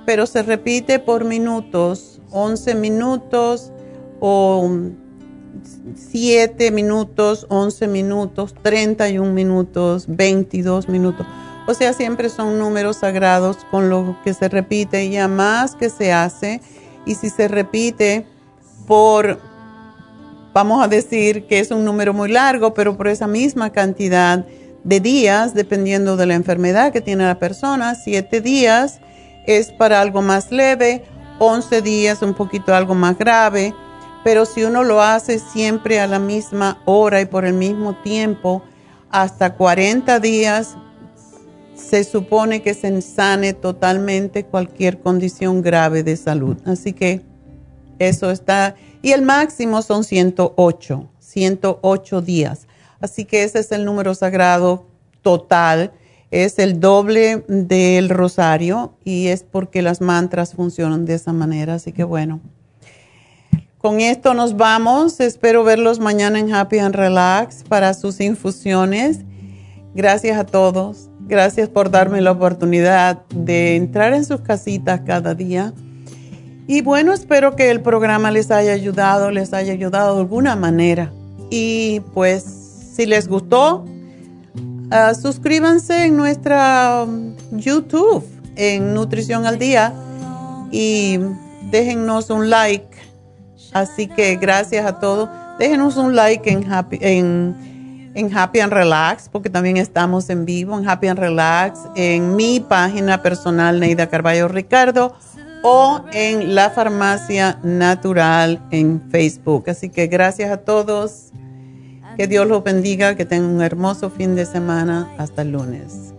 pero se repite por minutos, 11 minutos o 7 minutos, 11 minutos, 31 minutos, 22 minutos. O sea, siempre son números sagrados con lo que se repite y ya más que se hace. Y si se repite por, vamos a decir que es un número muy largo, pero por esa misma cantidad de días, dependiendo de la enfermedad que tiene la persona, 7 días es para algo más leve, 11 días un poquito algo más grave pero si uno lo hace siempre a la misma hora y por el mismo tiempo, hasta 40 días, se supone que se ensane totalmente cualquier condición grave de salud. Así que eso está, y el máximo son 108, 108 días. Así que ese es el número sagrado total, es el doble del rosario y es porque las mantras funcionan de esa manera. Así que bueno. Con esto nos vamos. Espero verlos mañana en Happy and Relax para sus infusiones. Gracias a todos. Gracias por darme la oportunidad de entrar en sus casitas cada día. Y bueno, espero que el programa les haya ayudado, les haya ayudado de alguna manera. Y pues, si les gustó, ah, suscríbanse en nuestra um, YouTube, en Nutrición al Día, y déjennos un like Así que gracias a todos. Déjenos un like en Happy, en, en Happy and Relax, porque también estamos en vivo en Happy and Relax, en mi página personal, Neida Carballo Ricardo, o en La Farmacia Natural en Facebook. Así que gracias a todos. Que Dios los bendiga, que tengan un hermoso fin de semana. Hasta el lunes.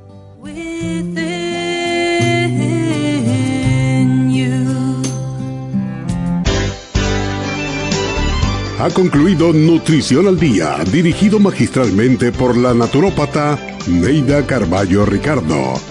Ha concluido Nutrición al Día, dirigido magistralmente por la naturópata Neida Carballo Ricardo.